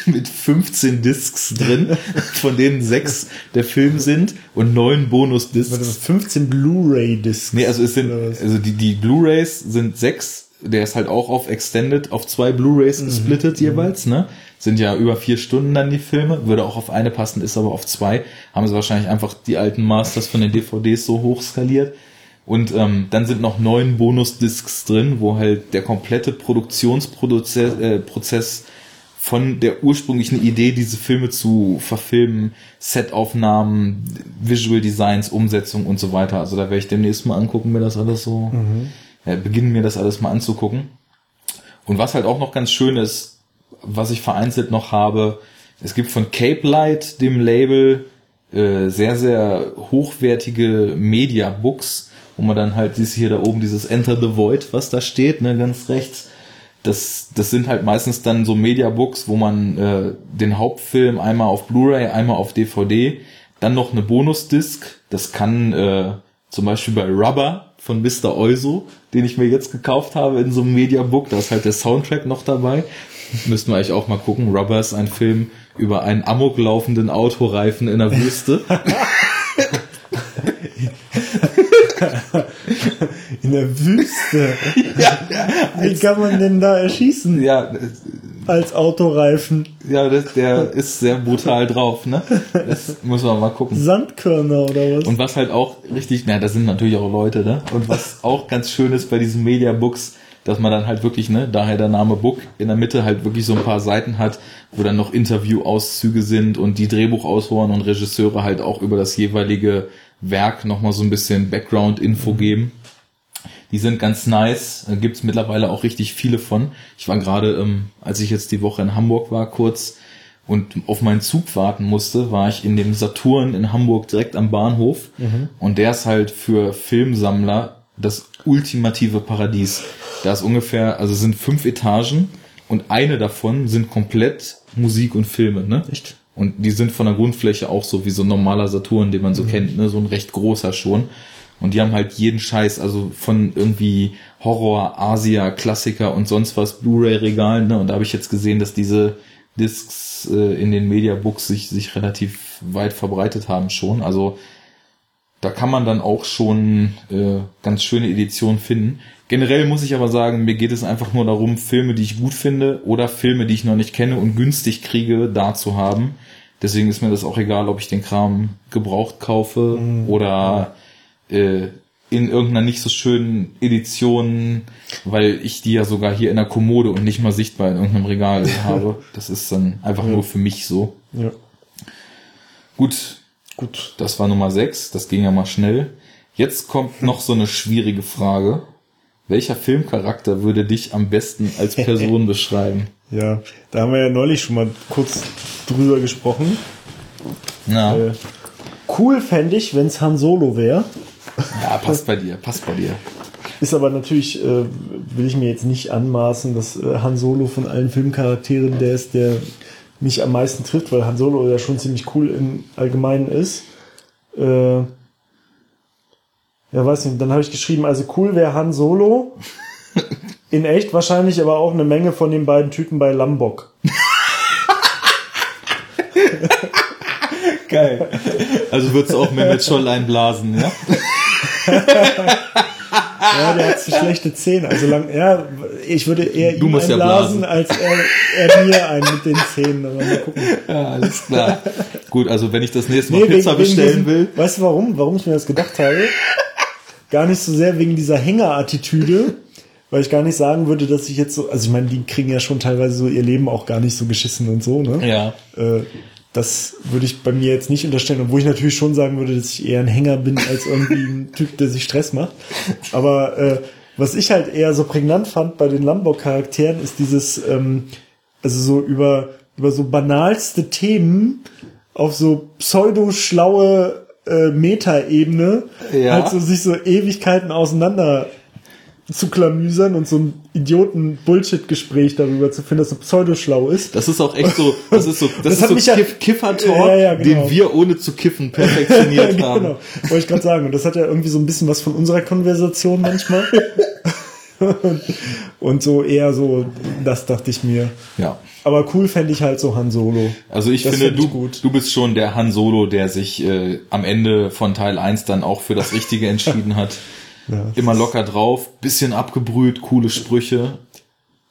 mit 15 Discs drin, von denen sechs der Film sind und neun Bonus-Discs. 15 Blu-ray Discs. Nee, also es sind, also die, die Blu-rays sind sechs, der ist halt auch auf Extended, auf zwei Blu-rays mhm. gesplittet mhm. jeweils, ne? Sind ja über vier Stunden dann die Filme, würde auch auf eine passen, ist aber auf zwei. Haben sie wahrscheinlich einfach die alten Masters von den DVDs so hoch skaliert. Und ähm, dann sind noch neun Bonus-Discs drin, wo halt der komplette Produktionsprozess äh, Prozess von der ursprünglichen Idee, diese Filme zu verfilmen, Setaufnahmen, Visual Designs, Umsetzung und so weiter. Also da werde ich demnächst mal angucken, mir das alles so, mhm. äh, beginnen mir das alles mal anzugucken. Und was halt auch noch ganz schön ist, was ich vereinzelt noch habe, es gibt von Cape Light, dem Label, äh, sehr, sehr hochwertige Media Books, wo man dann halt dieses hier da oben, dieses Enter the Void, was da steht, ne, ganz rechts. Das, das sind halt meistens dann so Media Books, wo man äh, den Hauptfilm einmal auf Blu-ray, einmal auf DVD, dann noch eine Bonus-Disc. Das kann äh, Zum Beispiel bei Rubber von Mr. Euso, den ich mir jetzt gekauft habe in so einem Mediabook. Da ist halt der Soundtrack noch dabei. Müssten wir eigentlich auch mal gucken. Rubber ist ein Film über einen amok laufenden Autoreifen in der Wüste. in der Wüste? Ja, Wie kann man denn da erschießen? Ja, als Autoreifen. Ja, das, der ist sehr brutal drauf, ne? Das muss man mal gucken. Sandkörner oder was? Und was halt auch richtig, na, da sind natürlich auch Leute, ne? Und was auch ganz schön ist bei diesen Mediabooks, dass man dann halt wirklich, ne, daher der Name Book, in der Mitte halt wirklich so ein paar Seiten hat, wo dann noch Interviewauszüge sind und die Drehbuchautoren und Regisseure halt auch über das jeweilige Werk nochmal so ein bisschen Background-Info mhm. geben. Die sind ganz nice, da gibt's mittlerweile auch richtig viele von. Ich war gerade, ähm, als ich jetzt die Woche in Hamburg war, kurz und auf meinen Zug warten musste, war ich in dem Saturn in Hamburg direkt am Bahnhof. Mhm. Und der ist halt für Filmsammler das ultimative Paradies. Da ist ungefähr, also sind fünf Etagen und eine davon sind komplett Musik und Filme, ne? Echt? Und die sind von der Grundfläche auch so wie so ein normaler Saturn, den man so mhm. kennt, ne? So ein recht großer schon. Und die haben halt jeden Scheiß, also von irgendwie Horror, Asia, Klassiker und sonst was, Blu-ray-Regalen, ne? Und da habe ich jetzt gesehen, dass diese Discs äh, in den Mediabooks sich, sich relativ weit verbreitet haben schon. Also da kann man dann auch schon äh, ganz schöne Editionen finden. Generell muss ich aber sagen, mir geht es einfach nur darum, Filme, die ich gut finde oder Filme, die ich noch nicht kenne und günstig kriege, da zu haben. Deswegen ist mir das auch egal, ob ich den Kram gebraucht kaufe mhm. oder äh, in irgendeiner nicht so schönen Edition, weil ich die ja sogar hier in der Kommode und nicht mal sichtbar in irgendeinem Regal habe. Das ist dann einfach ja. nur für mich so. Ja. Gut. Gut. Das war Nummer 6. Das ging ja mal schnell. Jetzt kommt noch so eine schwierige Frage. Welcher Filmcharakter würde dich am besten als Person beschreiben? Ja, da haben wir ja neulich schon mal kurz drüber gesprochen. Ja. Äh, cool fände ich, wenn es Han Solo wäre. Ja, passt bei dir, passt bei dir. Ist aber natürlich, äh, will ich mir jetzt nicht anmaßen, dass äh, Han Solo von allen Filmcharakteren der ist, der mich am meisten trifft, weil Han Solo ja schon ziemlich cool im Allgemeinen ist. Äh, ja, weiß nicht, dann habe ich geschrieben, also cool wäre Han Solo. In echt wahrscheinlich aber auch eine Menge von den beiden Typen bei Lambok. Geil. Also würdest du auch Mehmet Scholl einblasen, ja? ja, der hat so schlechte Zähne. Also lang, ja, ich würde eher du ihm einblasen, ja als er, er mir ein mit den Zähnen. Aber mal gucken. Ja, alles klar. Gut, also wenn ich das nächste Mal nee, Pizza wegen, bestellen wegen will. Weißt du warum? Warum ich mir das gedacht habe? Gar nicht so sehr wegen dieser Hängerattitüde, weil ich gar nicht sagen würde, dass ich jetzt so, also ich meine, die kriegen ja schon teilweise so ihr Leben auch gar nicht so geschissen und so, ne? Ja. Äh, das würde ich bei mir jetzt nicht unterstellen, obwohl ich natürlich schon sagen würde, dass ich eher ein Hänger bin als irgendwie ein Typ, der sich Stress macht. Aber äh, was ich halt eher so prägnant fand bei den Lambo-Charakteren, ist dieses, ähm, also so über, über so banalste Themen auf so pseudo-schlaue äh, Meta-Ebene ja. halt so sich so Ewigkeiten auseinander zu klamüsern und so ein Idioten-Bullshit-Gespräch darüber zu finden, dass so pseudoschlau ist. Das ist auch echt so, das ist so, das, das ist so Kiff Kiffer-Talk, ja, ja, genau. den wir ohne zu kiffen perfektioniert haben. Genau, wollte ich gerade sagen. Und das hat ja irgendwie so ein bisschen was von unserer Konversation manchmal. und, so eher so, das dachte ich mir. Ja. Aber cool fände ich halt so Han Solo. Also ich das finde, du, gut. du bist schon der Han Solo, der sich äh, am Ende von Teil 1 dann auch für das Richtige entschieden hat. Ja, Immer locker drauf, bisschen abgebrüht, coole Sprüche.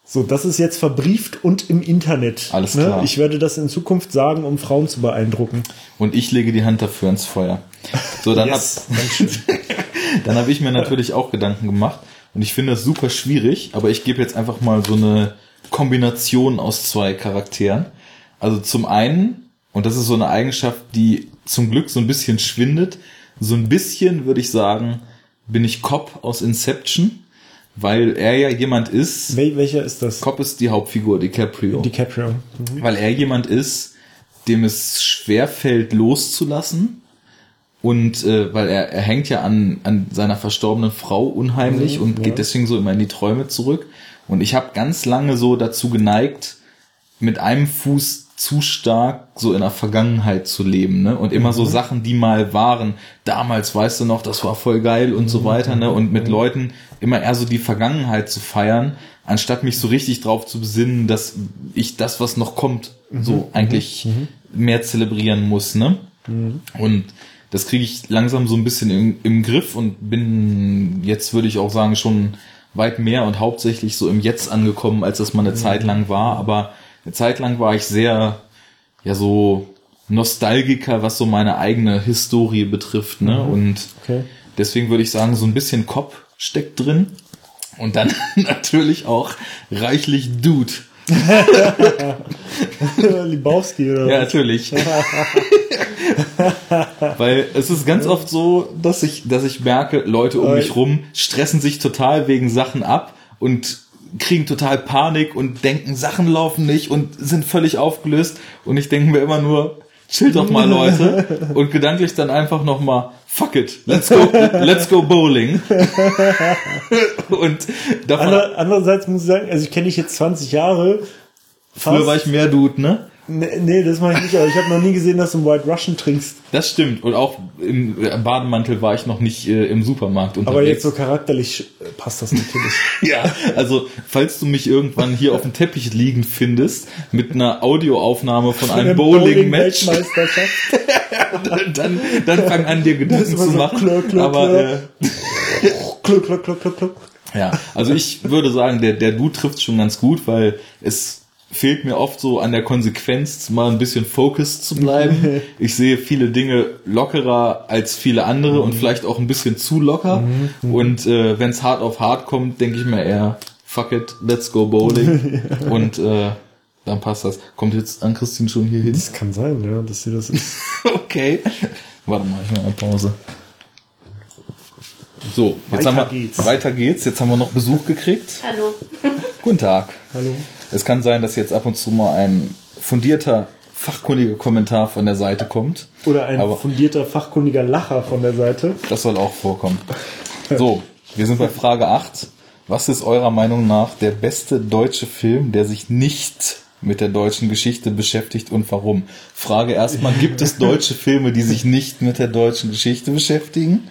So, das ist jetzt verbrieft und im Internet. Alles ne? klar. Ich werde das in Zukunft sagen, um Frauen zu beeindrucken. Und ich lege die Hand dafür ins Feuer. So, dann yes. hab, dann habe ich mir natürlich auch Gedanken gemacht. Und ich finde das super schwierig, aber ich gebe jetzt einfach mal so eine Kombination aus zwei Charakteren. Also zum einen, und das ist so eine Eigenschaft, die zum Glück so ein bisschen schwindet, so ein bisschen würde ich sagen, bin ich Cop aus Inception, weil er ja jemand ist. Wel welcher ist das? Cop ist die Hauptfigur, DiCaprio. DiCaprio. Mhm. Weil er jemand ist, dem es schwer fällt, loszulassen. Und äh, weil er, er hängt ja an, an seiner verstorbenen Frau unheimlich mhm, und ja. geht deswegen so immer in die Träume zurück. Und ich habe ganz lange so dazu geneigt, mit einem Fuß zu stark so in der Vergangenheit zu leben, ne? Und immer mhm. so Sachen, die mal waren, damals, weißt du noch, das war voll geil und so mhm. weiter, ne? Und mit mhm. Leuten immer eher so die Vergangenheit zu feiern, anstatt mich so richtig drauf zu besinnen, dass ich das, was noch kommt, so mhm. eigentlich mhm. mehr zelebrieren muss, ne? Mhm. Und das kriege ich langsam so ein bisschen im, im Griff und bin jetzt, würde ich auch sagen, schon weit mehr und hauptsächlich so im Jetzt angekommen, als das mal eine Zeit lang war. Aber eine Zeit lang war ich sehr, ja, so Nostalgiker, was so meine eigene Historie betrifft, ne? Mhm. Und okay. deswegen würde ich sagen, so ein bisschen Kopf steckt drin. Und dann natürlich auch reichlich Dude. Libowski oder Ja, natürlich. Weil es ist ganz oft so, dass ich, dass ich merke, Leute um mich rum stressen sich total wegen Sachen ab und kriegen total Panik und denken, Sachen laufen nicht und sind völlig aufgelöst. Und ich denke mir immer nur, chill doch mal Leute. und gedanklich dann einfach nochmal, fuck it, let's go, let's go bowling. und davon, Ander, andererseits muss ich sagen, also ich kenne dich jetzt 20 Jahre. Früher war ich mehr Dude, ne? Nee, nee, das mache ich nicht, aber ich habe noch nie gesehen, dass du einen White Russian trinkst. Das stimmt. Und auch im Bademantel war ich noch nicht äh, im Supermarkt unterwegs. Aber jetzt so charakterlich äh, passt das natürlich. ja, also falls du mich irgendwann hier auf dem Teppich liegen findest, mit einer Audioaufnahme von einem Bowling-Match, Bowling dann, dann fang an, dir Gedanken zu machen. So klör, klör, aber äh, klör, klör. Ja, also ich würde sagen, der, der Du trifft schon ganz gut, weil es fehlt mir oft so an der Konsequenz, mal ein bisschen focused zu bleiben. ich sehe viele Dinge lockerer als viele andere und mhm. vielleicht auch ein bisschen zu locker. Mhm. Und äh, wenn es hart auf hart kommt, denke ich mir eher, fuck it, let's go bowling. und äh, dann passt das. Kommt jetzt an Christine schon hier hin? Das kann sein, ja, dass sie das ist. okay. Warte mal, ich mache eine Pause. So, jetzt weiter haben wir, geht's. weiter geht's. Jetzt haben wir noch Besuch gekriegt. Hallo. Guten Tag. Hallo. Es kann sein, dass jetzt ab und zu mal ein fundierter, fachkundiger Kommentar von der Seite kommt. Oder ein Aber fundierter, fachkundiger Lacher von der Seite. Das soll auch vorkommen. So, wir sind bei Frage 8. Was ist eurer Meinung nach der beste deutsche Film, der sich nicht mit der deutschen Geschichte beschäftigt und warum? Frage erstmal, gibt es deutsche Filme, die sich nicht mit der deutschen Geschichte beschäftigen?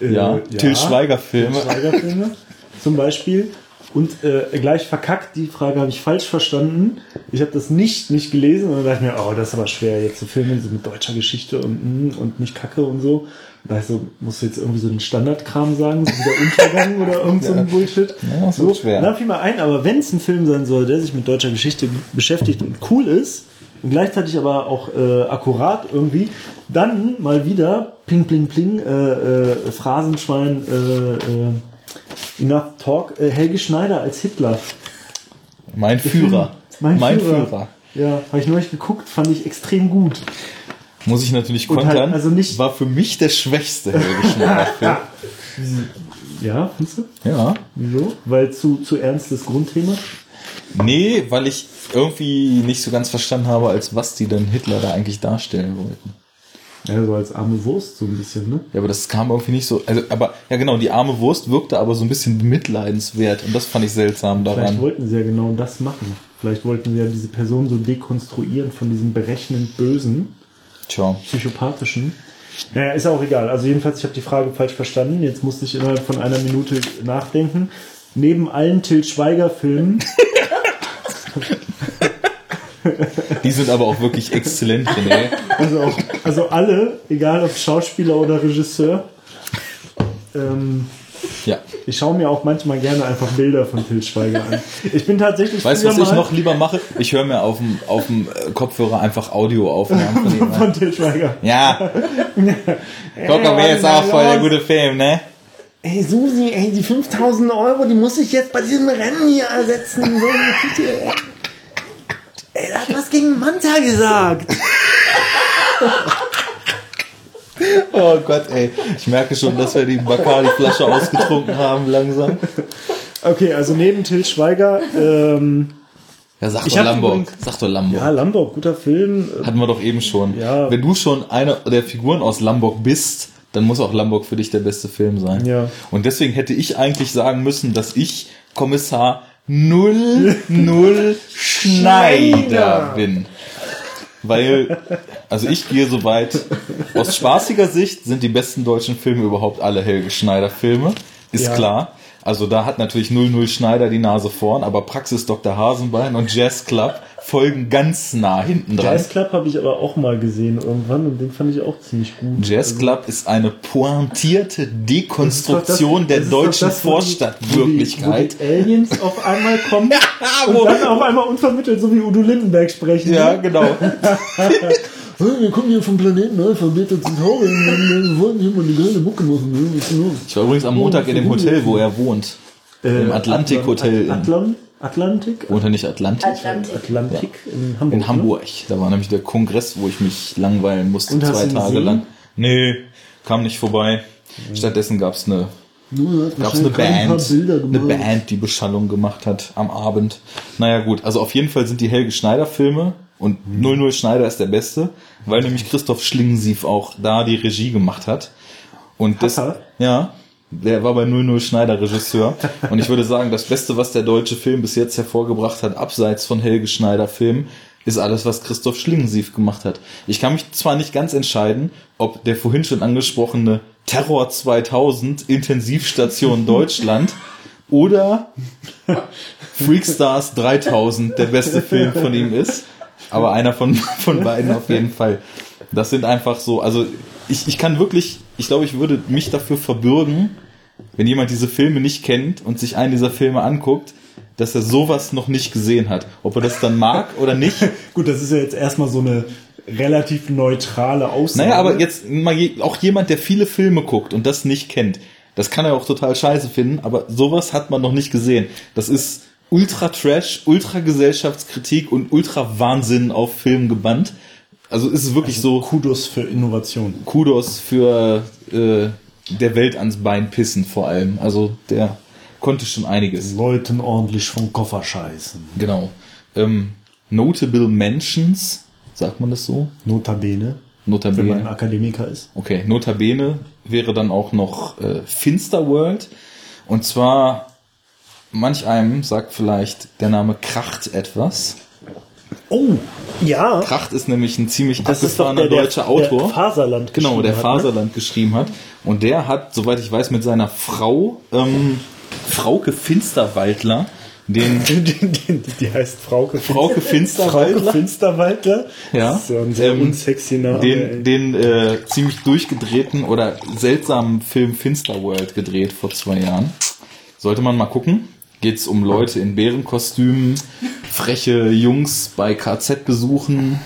Äh, ja, Till Schweiger Filme. Till Schweiger Filme zum Beispiel. Und äh, gleich verkackt, die Frage habe ich falsch verstanden. Ich habe das nicht nicht gelesen und dann dachte ich mir, oh, das ist aber schwer jetzt zu filmen, so mit deutscher Geschichte und, mm, und nicht Kacke und so. Da ich so, musst du jetzt irgendwie so einen Standardkram sagen, so wie der Untergang oder irgend so ein Bullshit. Ja, so, schwer. Dann fiel mal ein, aber wenn es ein Film sein soll, der sich mit deutscher Geschichte beschäftigt und cool ist, und gleichzeitig aber auch äh, akkurat irgendwie, dann mal wieder pling pling pling, äh, äh, Phrasenschwein, äh, äh, Enough Talk, äh, Helge Schneider als Hitler. Mein Führer. Mein, mein Führer. Führer. Ja, habe ich neulich geguckt, fand ich extrem gut. Muss ich natürlich kontern. Halt also nicht war für mich der schwächste Helge Schneider. ja, findest du? Ja. Wieso? Weil zu, zu ernstes Grundthema? Nee, weil ich irgendwie nicht so ganz verstanden habe, als was die denn Hitler da eigentlich darstellen wollten. Ja, so als arme Wurst so ein bisschen, ne? Ja, aber das kam irgendwie nicht so. Also, aber ja genau, die arme Wurst wirkte aber so ein bisschen bemitleidenswert und das fand ich seltsam daran. Vielleicht wollten sie ja genau das machen. Vielleicht wollten sie ja diese Person so dekonstruieren von diesem berechnend Bösen, Tja. psychopathischen. Naja, ist auch egal. Also jedenfalls, ich habe die Frage falsch verstanden. Jetzt musste ich innerhalb von einer Minute nachdenken. Neben allen Til Schweiger-Filmen Die sind aber auch wirklich exzellent, René. Also, auch, also alle, egal ob Schauspieler oder Regisseur. Ähm, ja. Ich schaue mir auch manchmal gerne einfach Bilder von Til Schweiger an. Ich bin tatsächlich. Weißt du, was ich noch lieber mache? Ich höre mir auf dem, auf dem äh, Kopfhörer einfach Audioaufnahmen von Von Til Schweiger. Ja. Guck mal, jetzt auch voll der gute Film, ne? Ey, Susi, ey, die 5000 Euro, die muss ich jetzt bei diesem Rennen hier ersetzen. So, Ey, er hat was gegen Manta gesagt. oh Gott, ey. Ich merke schon, dass wir die Bacardi-Flasche ausgetrunken haben langsam. Okay, also neben Till Schweiger, ähm, ja, sag doch Lamborg. Sag doch Lamborg. Ja, Lamborg, guter Film. Hatten wir doch eben schon. Ja. Wenn du schon eine der Figuren aus Lamborg bist, dann muss auch Lamborg für dich der beste Film sein. Ja. Und deswegen hätte ich eigentlich sagen müssen, dass ich Kommissar Null Null Schneider bin. weil, also ich gehe so weit, aus spaßiger Sicht sind die besten deutschen Filme überhaupt alle Helge Schneider Filme, ist ja. klar. Also da hat natürlich 00 Schneider die Nase vorn, aber Praxis Dr. Hasenbein und Jazz Club folgen ganz nah hinten dran. Jazz Club habe ich aber auch mal gesehen irgendwann und den fand ich auch ziemlich gut. Jazz also Club ist eine pointierte Dekonstruktion das, der deutschen das, Vorstadtwirklichkeit. Wo, die, wo die Aliens auf einmal kommen ja, und dann auf einmal unvermittelt so wie Udo Lindenberg sprechen. Ja, genau. wir kommen hier vom Planeten Alpha, Beta Centauri, wir wollten hier mal die geile Mucke machen. Ich war übrigens am Montag in dem Hotel, wo er wohnt. Äh, Im Atlantik Hotel. Atlant Atlantik? Wohnt er nicht Atlantik? Atlantik, Atlantik ja. in Hamburg. In Hamburg. Ne? Da war nämlich der Kongress, wo ich mich langweilen musste, Und zwei Tage lang. Nee, kam nicht vorbei. Mhm. Stattdessen gab's eine Gab es eine Band, eine Band, die Beschallung gemacht hat am Abend. Naja gut, also auf jeden Fall sind die Helge Schneider Filme und mhm. 00 Schneider ist der beste, weil nämlich Christoph Schlingensief auch da die Regie gemacht hat. Und das, ja, der war bei 00 Schneider Regisseur. Und ich würde sagen, das Beste, was der deutsche Film bis jetzt hervorgebracht hat, abseits von Helge Schneider Filmen, ist alles, was Christoph Schlingensief gemacht hat. Ich kann mich zwar nicht ganz entscheiden, ob der vorhin schon angesprochene Terror 2000 Intensivstation Deutschland oder Freakstars 3000 der beste Film von ihm ist. Aber einer von, von beiden auf jeden Fall. Das sind einfach so, also ich, ich kann wirklich, ich glaube, ich würde mich dafür verbürgen, wenn jemand diese Filme nicht kennt und sich einen dieser Filme anguckt, dass er sowas noch nicht gesehen hat. Ob er das dann mag oder nicht. Gut, das ist ja jetzt erstmal so eine relativ neutrale Aussage. Naja, aber jetzt mal je, auch jemand, der viele Filme guckt und das nicht kennt, das kann er auch total scheiße finden, aber sowas hat man noch nicht gesehen. Das ist ultra Trash, ultra Gesellschaftskritik und ultra Wahnsinn auf Film gebannt. Also ist es wirklich also so. Kudos für Innovation. Kudos für äh, der Welt ans Bein pissen vor allem. Also der konnte schon einiges. Leuten ordentlich vom Koffer scheißen. Genau. Ähm, Notable Mentions, sagt man das so? Notabene. Notabene. Wenn man ein Akademiker ist. Okay, Notabene wäre dann auch noch äh, Finsterworld. Und zwar, manch einem sagt vielleicht der Name Kracht etwas. Oh, ja. Kracht ist nämlich ein ziemlich das abgefahrener der, deutscher Autor. Der Faserland Genau, der hat, ne? Faserland ne? geschrieben hat. Und der hat, soweit ich weiß, mit seiner Frau, ähm, Frauke Finsterwaldler, den, die, die heißt Frauke, Frauke Finsterwaldler. Frauke Finsterwaldler. Ja. So ein sehr ähm, unsexy Name. Den, den äh, ziemlich durchgedrehten oder seltsamen Film Finsterworld gedreht vor zwei Jahren. Sollte man mal gucken geht es um Leute in Bärenkostümen, freche Jungs bei KZ-Besuchen.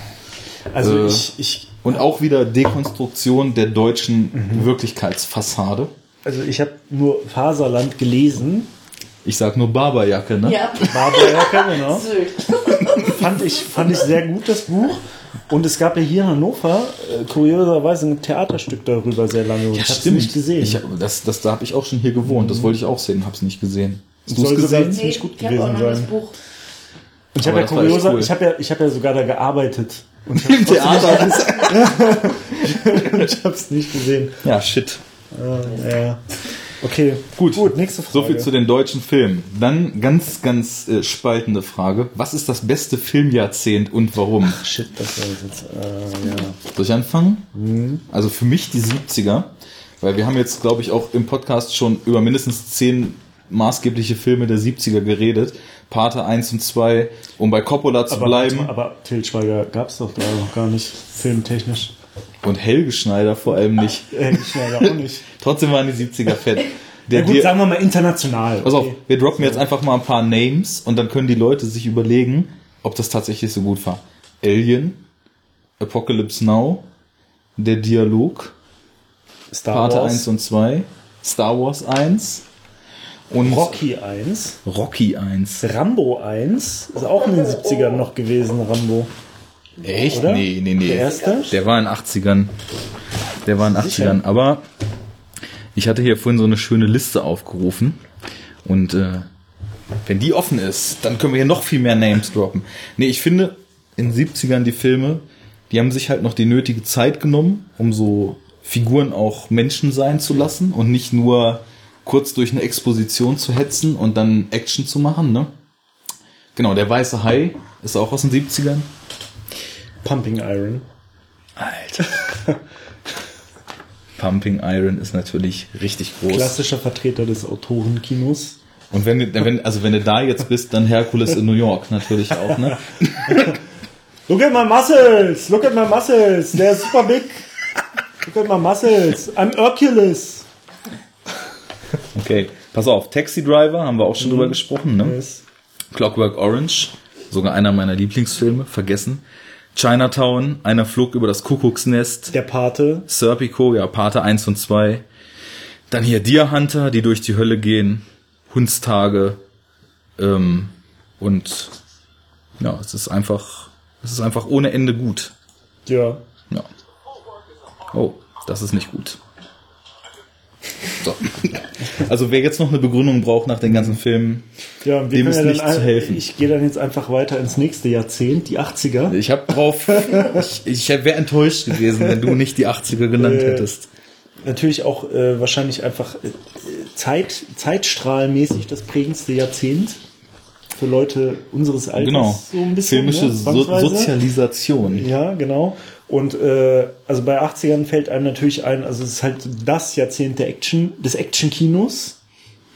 Also äh, ich, ich und auch wieder Dekonstruktion der deutschen mhm. Wirklichkeitsfassade. Also ich habe nur Faserland gelesen. Ich sag nur Barberjacke, ne? Ja. Barberjacke, genau. fand, ich, fand ich sehr gut, das Buch. Und es gab ja hier in Hannover äh, kurioserweise ein Theaterstück darüber sehr lange. Und ja, ich habe es nicht gesehen. Ich, das, das, da habe ich auch schon hier gewohnt. Mhm. Das wollte ich auch sehen, habe es nicht gesehen. Hast du es gesehen? Ziemlich gut gewesen sein. Ich habe ja kurioser, cool. ich habe ja, ich habe ja sogar da gearbeitet. Und Im Theater. ich habe es nicht gesehen. Ja, shit. Uh, ja. Okay, gut. Gut, nächste Frage. So viel zu den deutschen Filmen. Dann ganz, ganz äh, spaltende Frage. Was ist das beste Filmjahrzehnt und warum? Ach, shit, das war jetzt, äh, ja. Soll ich anfangen? Mhm. Also für mich die 70er, weil wir haben jetzt, glaube ich, auch im Podcast schon über mindestens zehn maßgebliche Filme der 70er geredet. Pate 1 und 2, um bei Coppola zu aber, bleiben. Aber Til Schweiger gab es doch da noch gar nicht, filmtechnisch. Und Helge Schneider vor allem nicht. Helge Schneider auch nicht. Trotzdem waren die 70er fett. Der, ja gut, sagen wir mal international. Pass okay. auf, wir droppen jetzt einfach mal ein paar Names und dann können die Leute sich überlegen, ob das tatsächlich so gut war. Alien, Apocalypse Now, Der Dialog, Star Pate Wars. 1 und 2, Star Wars 1, und Rocky 1. Rocky 1. Rambo 1. Ist auch in den 70ern noch gewesen, Rambo. Echt? Oder? Nee, nee, nee. Der erste? Der war in den 80ern. Der war in den 80ern. Aber ich hatte hier vorhin so eine schöne Liste aufgerufen. Und äh, wenn die offen ist, dann können wir hier noch viel mehr Names droppen. Nee, ich finde, in den 70ern die Filme, die haben sich halt noch die nötige Zeit genommen, um so Figuren auch Menschen sein zu lassen und nicht nur kurz durch eine Exposition zu hetzen und dann Action zu machen, ne? Genau, der weiße Hai ist auch aus den 70ern. Pumping Iron. Alter. Pumping Iron ist natürlich richtig groß. Klassischer Vertreter des Autorenkinos. Und wenn du, wenn, also wenn du da jetzt bist, dann Herkules in New York natürlich auch, ne? Look at my muscles! Look at my muscles! They're super big! Look at my muscles! I'm Hercules! Okay, pass auf, Taxi Driver haben wir auch schon mhm. drüber gesprochen, ne? Yes. Clockwork Orange, sogar einer meiner Lieblingsfilme, vergessen. Chinatown, einer flog über das Kuckucksnest. Der Pate. Serpico, ja, Pate 1 und 2. Dann hier Deer Hunter, die durch die Hölle gehen. Hundstage. Ähm, und ja, es ist einfach, es ist einfach ohne Ende gut. Ja. Ja. Oh, das ist nicht gut. So. Also wer jetzt noch eine Begründung braucht nach den ganzen Filmen, ja, dem ist ja nicht zu helfen. Ich gehe dann jetzt einfach weiter ins nächste Jahrzehnt, die 80er. Ich habe drauf, ich, ich wäre enttäuscht gewesen, wenn du nicht die 80er genannt äh, hättest. Natürlich auch äh, wahrscheinlich einfach äh, Zeit, zeitstrahlmäßig das prägendste Jahrzehnt für Leute unseres Alters. Genau. So ein bisschen, Filmische ne? so Sozialisation. Ja, genau. Und äh, also bei 80ern fällt einem natürlich ein, also es ist halt das Jahrzehnt der Action, des Action-Kinos.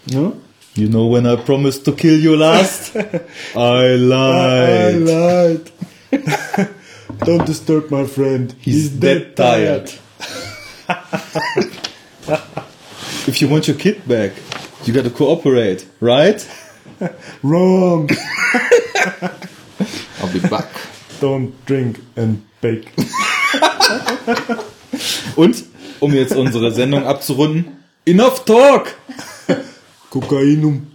Ja? You know when I promised to kill you last? I lied. I lied. Don't disturb my friend. He's, He's dead, dead tired. If you want your kid back, you gotta cooperate, right? Wrong. I'll be back. Don't drink and bake. Und, um jetzt unsere Sendung abzurunden, enough talk! Kokainum.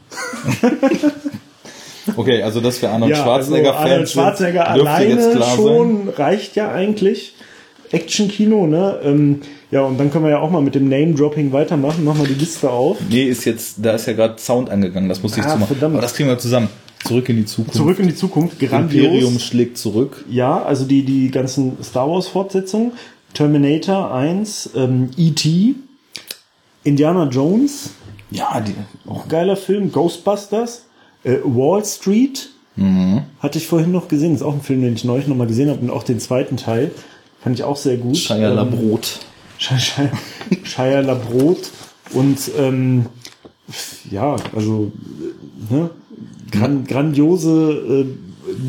okay, also dass wir Arnold ja, Schwarzenegger also Arnold Schwarzenegger sind, alleine schon sein. reicht ja eigentlich. Action-Kino, ne? Ähm, ja, und dann können wir ja auch mal mit dem Name-Dropping weitermachen. Mach mal die Liste auf. Nee, ist jetzt, da ist ja gerade Sound angegangen, das musste ich ah, zumachen. Verdammt. Aber das kriegen wir zusammen. Zurück in die Zukunft. Zurück in die Zukunft, grandios. Imperium schlägt zurück. Ja, also die, die ganzen Star Wars Fortsetzungen. Terminator 1, ähm, E.T., Indiana Jones. Ja, die. Auch geiler Film. Ghostbusters. Äh, Wall Street. Mhm. Hatte ich vorhin noch gesehen. Das ist auch ein Film, den ich neulich nochmal gesehen habe. Und auch den zweiten Teil. Fand ich auch sehr gut. Shia ähm, LaBrot. Shia, Shia LaBrot. Und ähm, ja, also ne, gran, grandiose, äh,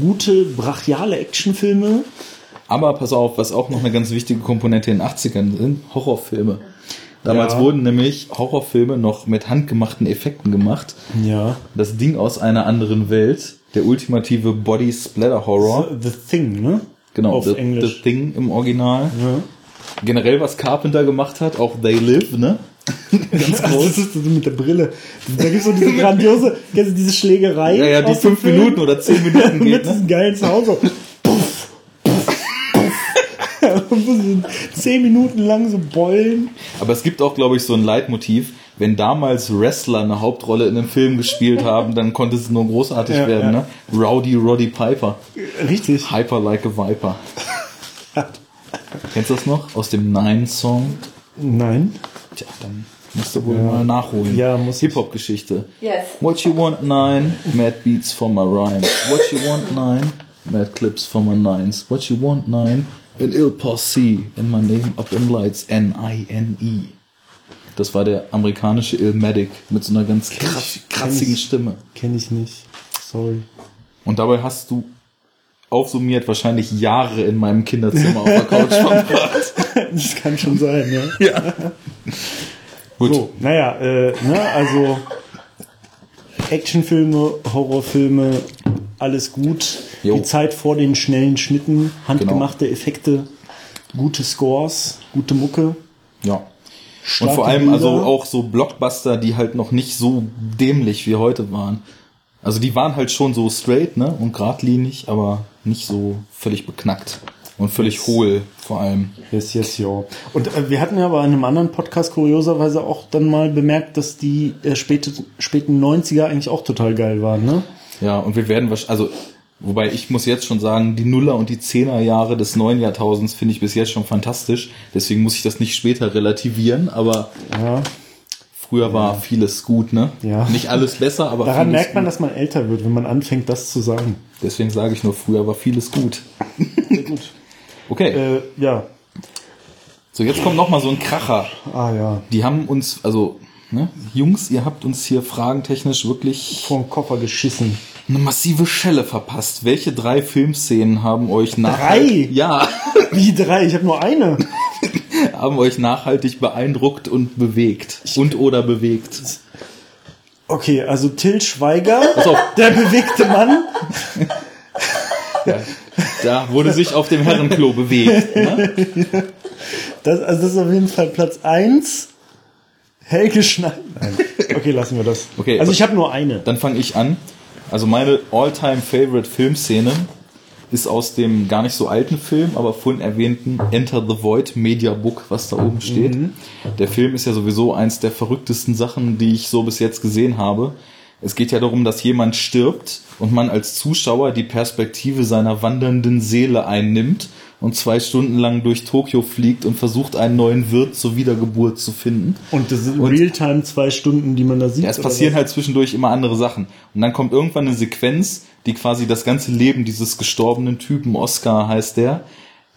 gute, brachiale Actionfilme. Aber pass auf, was auch noch eine ganz wichtige Komponente in den 80ern sind, Horrorfilme. Damals ja. wurden nämlich Horrorfilme noch mit handgemachten Effekten gemacht. Ja. Das Ding aus einer anderen Welt, der ultimative Body Splatter Horror. The, the Thing, ne? Genau, Auf the, Englisch. the Thing im Original. Ja. Generell, was Carpenter gemacht hat, auch They Live, ne? Ganz groß. Das ist mit der Brille. Da gibt es so diese grandiose, kennst du diese Schlägerei? Ja, ja, die fünf Minuten oder zehn Minuten geht. mit ne? diesem geilen so. Puff, puff, puff. zehn Minuten lang so beulen. Aber es gibt auch, glaube ich, so ein Leitmotiv. Wenn damals Wrestler eine Hauptrolle in einem Film gespielt haben, dann konnte es nur großartig ja, werden, ja. ne? Rowdy Roddy Piper. Richtig. Hyper like a Viper. Kennst du das noch? Aus dem Nine-Song? Nein. Tja, dann musst du wohl ja. mal nachholen. Ja, muss Hip-Hop-Geschichte. Yes. What you want nine? Mad beats for my rhymes. What you want nine? Mad clips for my nines. What you want nine? An ill posse. And my name up in lights. N-I-N-E. Das war der amerikanische Illmatic mit so einer ganz krass, kratzigen Stimme. Kenn ich nicht. Sorry. Und dabei hast du aufsummiert wahrscheinlich Jahre in meinem Kinderzimmer auf der Couch verbracht. das kann schon sein, ja. Ja. Gut. So, naja, äh, ne, also Actionfilme, Horrorfilme, alles gut. Jo. Die Zeit vor den schnellen Schnitten, handgemachte genau. Effekte, gute Scores, gute Mucke. Ja. Und vor allem Bilder. also auch so Blockbuster, die halt noch nicht so dämlich wie heute waren. Also die waren halt schon so straight, ne? Und geradlinig, aber nicht so völlig beknackt. Und völlig yes. hohl, vor allem. Yes, yes, yo. Und äh, wir hatten ja bei einem anderen Podcast kurioserweise auch dann mal bemerkt, dass die äh, späte, späten 90er eigentlich auch total geil waren, ne? Ja, und wir werden wahrscheinlich, also, wobei ich muss jetzt schon sagen, die Nuller und die Zehner Jahre des neuen Jahrtausends finde ich bis jetzt schon fantastisch. Deswegen muss ich das nicht später relativieren, aber ja. Früher war vieles gut, ne? Ja. Nicht alles besser, aber Daran merkt man, gut. dass man älter wird, wenn man anfängt, das zu sagen. Deswegen sage ich nur, früher war vieles gut. Sehr gut. Okay. Äh, ja. So, jetzt kommt noch mal so ein Kracher. Ah ja. Die haben uns, also, ne, Jungs, ihr habt uns hier fragentechnisch wirklich Vom Koffer geschissen. eine massive Schelle verpasst. Welche drei Filmszenen haben euch Drei? nachhaltig, ja, Wie drei? Ich habe nur eine. haben euch nachhaltig beeindruckt und bewegt und oder bewegt? Okay, also Till Schweiger, der bewegte Mann. da wurde sich auf dem Herrenklo bewegt. Ne? Das, also das ist auf jeden Fall Platz eins. Helge Schneider. Nein. Okay, lassen wir das. Okay, also ich habe nur eine. Dann fange ich an. Also meine all-time favorite Filmszene ist aus dem gar nicht so alten Film, aber vorhin erwähnten Enter the Void Media Book, was da oben steht. Der Film ist ja sowieso eins der verrücktesten Sachen, die ich so bis jetzt gesehen habe. Es geht ja darum, dass jemand stirbt und man als Zuschauer die Perspektive seiner wandernden Seele einnimmt und zwei Stunden lang durch Tokio fliegt und versucht, einen neuen Wirt zur Wiedergeburt zu finden. Und das sind Realtime zwei Stunden, die man da sieht. Ja, es passieren was? halt zwischendurch immer andere Sachen. Und dann kommt irgendwann eine Sequenz, die quasi das ganze Leben dieses gestorbenen Typen, Oscar heißt der,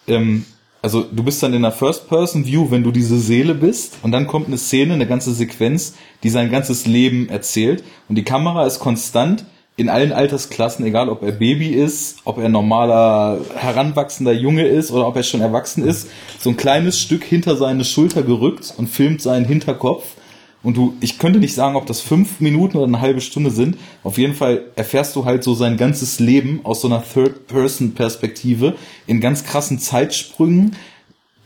ähm, also du bist dann in der First-Person-View, wenn du diese Seele bist, und dann kommt eine Szene, eine ganze Sequenz, die sein ganzes Leben erzählt. Und die Kamera ist konstant in allen Altersklassen, egal ob er Baby ist, ob er normaler, heranwachsender Junge ist oder ob er schon erwachsen ist, so ein kleines Stück hinter seine Schulter gerückt und filmt seinen Hinterkopf. Und du, ich könnte nicht sagen, ob das fünf Minuten oder eine halbe Stunde sind. Auf jeden Fall erfährst du halt so sein ganzes Leben aus so einer Third-Person-Perspektive in ganz krassen Zeitsprüngen.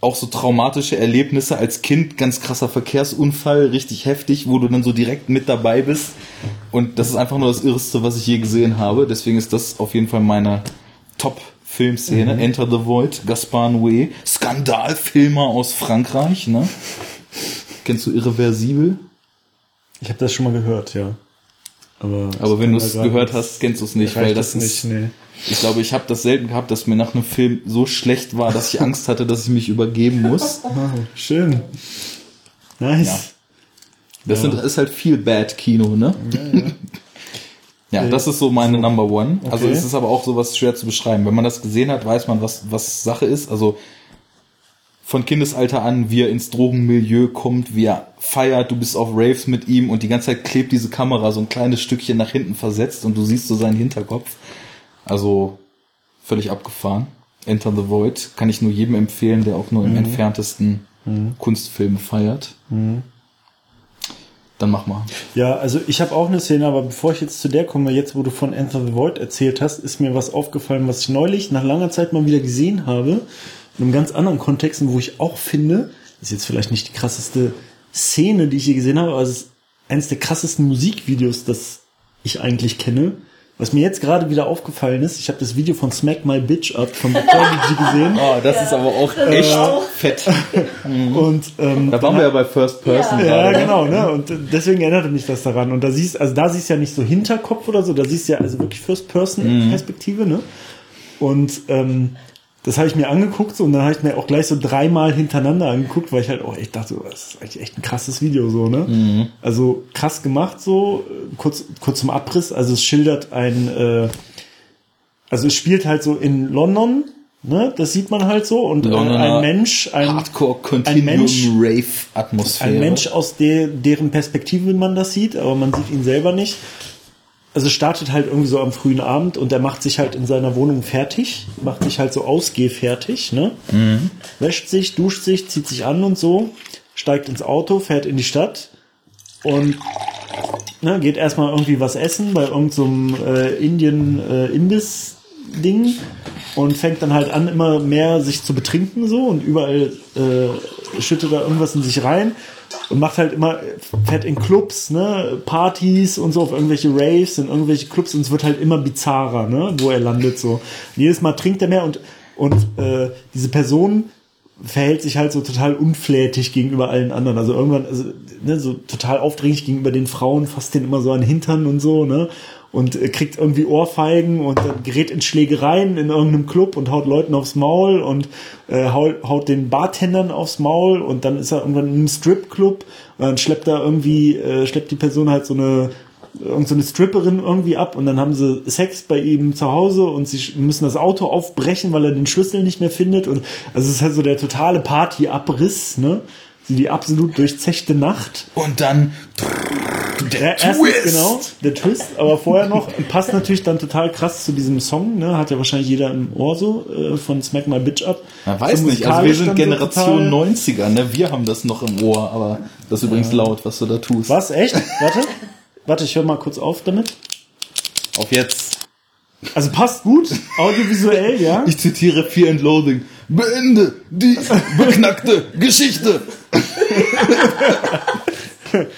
Auch so traumatische Erlebnisse als Kind, ganz krasser Verkehrsunfall, richtig heftig, wo du dann so direkt mit dabei bist. Und das ist einfach nur das Irrste, was ich je gesehen habe. Deswegen ist das auf jeden Fall meine Top-Filmszene. Enter the Void, Gaspar Noé, Skandalfilmer aus Frankreich, ne? Kennst du Irreversibel? Ich habe das schon mal gehört, ja. Aber, Aber wenn du es gehört hast, kennst du es nicht, weil das das ist, nicht, nee. ich glaube, ich habe das selten gehabt, dass mir nach einem Film so schlecht war, dass ich Angst hatte, dass ich mich übergeben muss. Oh, schön. Nice. Das sind, ist halt viel Bad-Kino, ne? Ja, das ist so meine Number One. Also Okay. es ist aber auch sowas schwer zu beschreiben. Wenn man das gesehen hat, weiß man, was, was Sache ist. Also von Kindesalter an, wie er ins Drogenmilieu kommt, wie er feiert, du bist auf Raves mit ihm und die ganze Zeit klebt diese Kamera so ein kleines Stückchen nach hinten versetzt und du siehst so seinen Hinterkopf. Also völlig abgefahren. Enter the Void kann ich nur jedem empfehlen, der auch nur im entferntesten Kunstfilme feiert. Dann mach mal. Ja, also ich habe auch eine Szene, aber bevor ich jetzt zu der komme, jetzt wo du von Enter the Void erzählt hast, ist mir was aufgefallen, was ich neulich nach langer Zeit mal wieder gesehen habe. In einem ganz anderen Kontext, wo ich auch finde, das ist jetzt vielleicht nicht die krasseste Szene, die ich je gesehen habe, aber es ist eines der krassesten Musikvideos, das ich eigentlich kenne. Was mir jetzt gerade wieder aufgefallen ist, ich habe das Video von Smack My Bitch Up von The Prodigy gesehen. Oh, das ist aber auch echt auch. fett. Und ähm, Da waren wir ja bei First Person Ja. Ja, gerade. ne? genau, ne? Und deswegen erinnerte mich das daran. Und da siehst, also da siehst du ja nicht so Hinterkopf oder so, da siehst du ja also wirklich First-Person-Perspektive, ne? Und ähm, das habe ich mir angeguckt so, und dann habe ich mir auch gleich so dreimal hintereinander angeguckt, weil ich halt auch echt dachte, das ist eigentlich echt ein krasses Video so, ne? Also krass gemacht so, kurz, kurz zum Abriss, also es schildert ein, äh, also es spielt halt so in London, ne? Das sieht man halt so und äh, Londoner ein Mensch, ein Hardcore ein Mensch- Continuum Rave Atmosphäre. ein Mensch, aus der, deren Perspektive man das sieht, aber man sieht ihn selber nicht. Also es startet halt irgendwie so am frühen Abend und er macht sich halt in seiner Wohnung fertig, macht sich halt so ausgehfertig, ne? Wäscht sich, duscht sich, zieht sich an und so, steigt ins Auto, fährt in die Stadt und ne, geht erstmal irgendwie was essen bei irgendeinem so äh, Indien äh, und fängt dann halt an immer mehr sich zu betrinken so und überall äh, schüttet er irgendwas in sich rein und macht halt immer fährt in Clubs, ne, Partys und so auf irgendwelche Raves in irgendwelche Clubs und es wird halt immer bizarrer, ne, wo er landet so. Und jedes Mal trinkt er mehr und und äh, diese Person verhält sich halt so total unflätig gegenüber allen anderen. Also irgendwann, also, ne, so total aufdringlich gegenüber den Frauen, fasst den immer so an den Hintern und so, ne? Und äh, kriegt irgendwie Ohrfeigen und gerät in Schlägereien in irgendeinem Club und haut Leuten aufs Maul und äh, haut, haut den Bartendern aufs Maul und dann ist er irgendwann einem Stripclub und dann schleppt er irgendwie, äh, schleppt die Person halt so eine und so eine Stripperin irgendwie ab und dann haben sie Sex bei ihm zu Hause und sie müssen das Auto aufbrechen, weil er den Schlüssel nicht mehr findet und also es ist halt so der totale Partyabriss, ne? Die absolut durchzechte Nacht. Und dann der Twist. genau, der Twist, aber vorher noch passt natürlich dann total krass zu diesem Song, ne? Hat ja wahrscheinlich jeder im Ohr so äh, von Smack My Bitch Up. Man weiß so nicht, also wir sind Generation so 90er, ne? Wir haben das noch im Ohr, aber das ist übrigens ja. laut, was du da tust. Was echt? Warte. Warte, ich höre mal kurz auf damit. Auf jetzt. Also passt gut, audiovisuell, ja. Ich zitiere Fear and Loathing. Beende die beknackte Geschichte.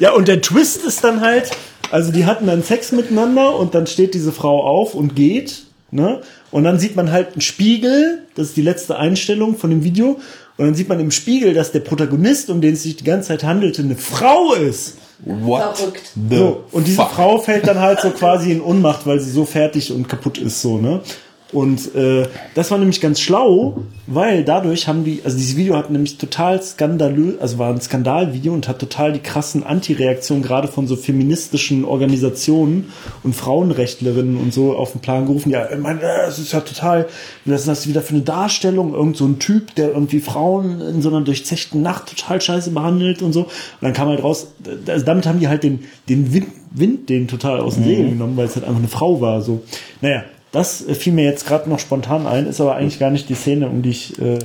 ja, und der Twist ist dann halt, also die hatten dann Sex miteinander und dann steht diese Frau auf und geht, ne? Und dann sieht man halt einen Spiegel, das ist die letzte Einstellung von dem Video, und dann sieht man im Spiegel, dass der Protagonist, um den es sich die ganze Zeit handelte, eine Frau ist. What? Verrückt. So, und diese fuck? Frau fällt dann halt so quasi in Unmacht, weil sie so fertig und kaputt ist, so, ne? Und äh, das war nämlich ganz schlau, weil dadurch haben die, also dieses Video hat nämlich total skandalös, also war ein Skandalvideo und hat total die krassen Antireaktionen gerade von so feministischen Organisationen und Frauenrechtlerinnen und so auf den Plan gerufen. Ja, ich meine, das ist ja total, was ist das wieder für eine Darstellung? Irgend so ein Typ, der irgendwie Frauen in so einer durchzechten Nacht total scheiße behandelt und so. Und dann kam halt raus, also damit haben die halt den, den Wind, Wind den total aus dem mhm. Segeln genommen, weil es halt einfach eine Frau war. So, naja, das fiel mir jetzt gerade noch spontan ein, ist aber eigentlich gar nicht die Szene, um die ich, äh,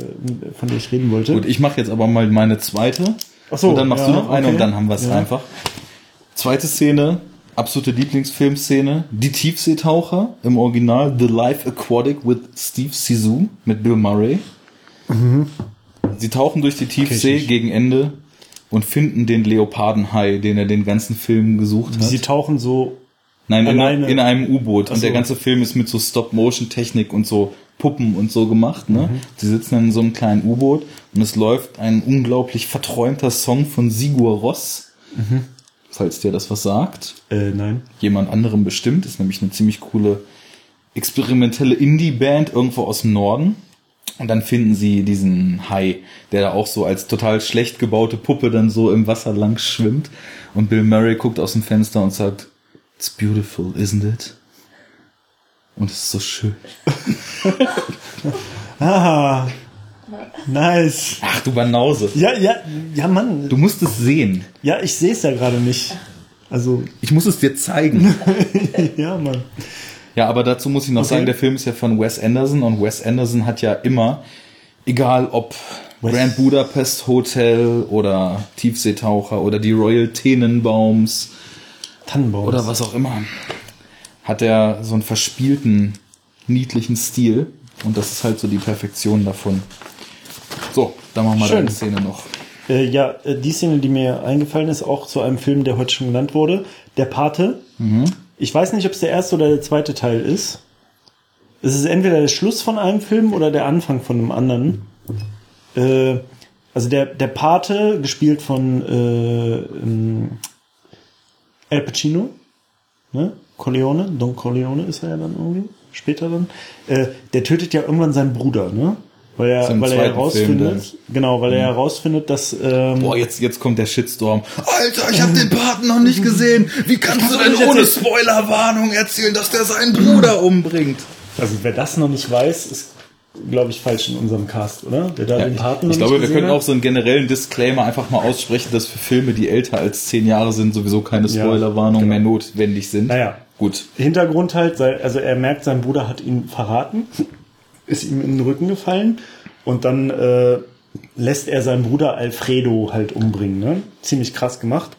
von der ich reden wollte. Gut, ich mache jetzt aber mal meine zweite. Ach so, und dann machst ja, du noch eine okay. und dann haben wir es ja. einfach. Zweite Szene, absolute Lieblingsfilmszene, die Tiefseetaucher im Original The Life Aquatic with Steve Sisu mit Bill Murray. Mhm. Sie tauchen durch die Tiefsee gegen Ende und finden den Leopardenhai, den er den ganzen Film gesucht hat. Sie tauchen so Nein, in, in, einem U-Boot. Und der ganze Film ist mit so Stop-Motion-Technik und so Puppen und so gemacht. Ne? Mhm. Sie sitzen in so einem kleinen U-Boot und es läuft ein unglaublich verträumter Song von Sigur Ross. Mhm. Falls dir das was sagt. Äh, nein. Jemand anderem bestimmt. Ist nämlich eine ziemlich coole experimentelle Indie-Band irgendwo aus dem Norden. Und dann finden sie diesen Hai, der da auch so als total schlecht gebaute Puppe dann so im Wasser lang schwimmt. Und Bill Murray guckt aus dem Fenster und sagt, It's beautiful, isn't it? Und es ist so schön. ah, nice. Ach, du Banause. Ja, ja, ja, Mann. Du musst es sehen. Ja, ich sehe es ja gerade nicht. Also. Ich muss es dir zeigen. ja, Mann. Ja, aber dazu muss ich noch okay. sagen, der Film ist ja von Wes Anderson und Wes Anderson hat ja immer, egal ob West. Grand Budapest Hotel oder Tiefseetaucher oder die Royal Tenenbaums Tannenbaum. Oder was auch immer. Hat er so einen verspielten, niedlichen Stil. Und das ist halt so die Perfektion davon. So, dann machen wir Schön. eine Szene noch. Äh, ja, äh, die Szene, die mir eingefallen ist, auch zu einem Film, der heute schon genannt wurde. Der Pate. Mhm. Ich weiß nicht, ob es der erste oder der zweite Teil ist. Es ist entweder der Schluss von einem Film oder der Anfang von einem anderen. Äh, also der, der Pate, gespielt von äh, ähm, Al Pacino, ne? Corleone, Don Corleone ist er ja dann irgendwie, später dann. Äh, der tötet ja irgendwann seinen Bruder, ne? Weil er, weil er herausfindet, genau, weil er mhm. herausfindet, dass. Ähm, Boah, jetzt, jetzt kommt der Shitstorm. Alter, ich habe den Paten noch nicht gesehen. Wie kannst du denn ohne Spoilerwarnung erzählen, dass der seinen Bruder umbringt? Also wer das noch nicht weiß, ist glaube ich, falsch in unserem Cast, oder? Der da ja, den Paten Ich glaube, wir können hat. auch so einen generellen Disclaimer einfach mal aussprechen, dass für Filme, die älter als zehn Jahre sind, sowieso keine Spoilerwarnung ja, genau. mehr notwendig sind. Naja. Gut. Hintergrund halt, also er merkt, sein Bruder hat ihn verraten, ist ihm in den Rücken gefallen und dann äh, lässt er seinen Bruder Alfredo halt umbringen. Ne? Ziemlich krass gemacht.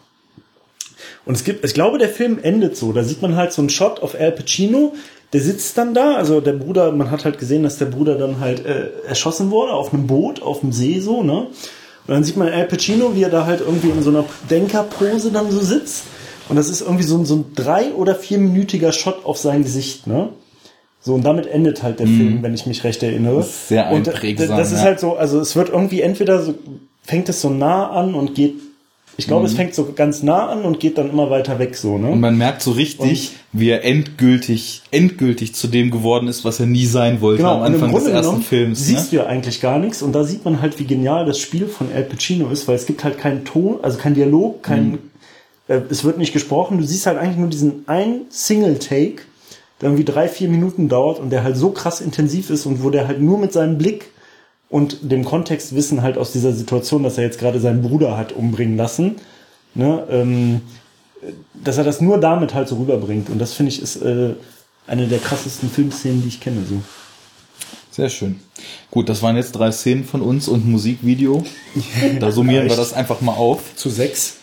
Und es gibt, ich glaube, der Film endet so. Da sieht man halt so einen Shot auf Al Pacino, der sitzt dann da, also der Bruder, man hat halt gesehen, dass der Bruder dann halt äh, erschossen wurde auf einem Boot, auf dem See so, ne? Und dann sieht man Al Pacino, wie er da halt irgendwie in so einer Denkerpose dann so sitzt. Und das ist irgendwie so, ein so ein drei- oder vierminütiger Shot auf sein Gesicht, ne? So, und damit endet halt der mm. Film, wenn ich mich recht erinnere. Sehr einprägsam. Und das ist ja. halt so, also es wird irgendwie entweder so, fängt es so nah an und geht ich glaube, mhm. es fängt so ganz nah an und geht dann immer weiter weg so, ne? Und man merkt so richtig, und wie er endgültig, endgültig zu dem geworden ist, was er nie sein wollte genau, am Anfang des ersten Films. Ne? Siehst du ja eigentlich gar nichts und da sieht man halt, wie genial das Spiel von Al Pacino ist, weil es gibt halt keinen Ton, also kein Dialog, kein, mhm. äh, es wird nicht gesprochen, du siehst halt eigentlich nur diesen einen Single-Take, der irgendwie drei, vier Minuten dauert und der halt so krass intensiv ist und wo der halt nur mit seinem Blick und dem Kontextwissen halt aus dieser Situation, dass er jetzt gerade seinen Bruder hat umbringen lassen, ne, ähm, dass er das nur damit halt so rüberbringt. Und das finde ich ist äh, eine der krassesten Filmszenen, die ich kenne. So. Sehr schön. Gut, das waren jetzt drei Szenen von uns und Musikvideo. Da summieren wir das einfach mal auf. Zu sechs.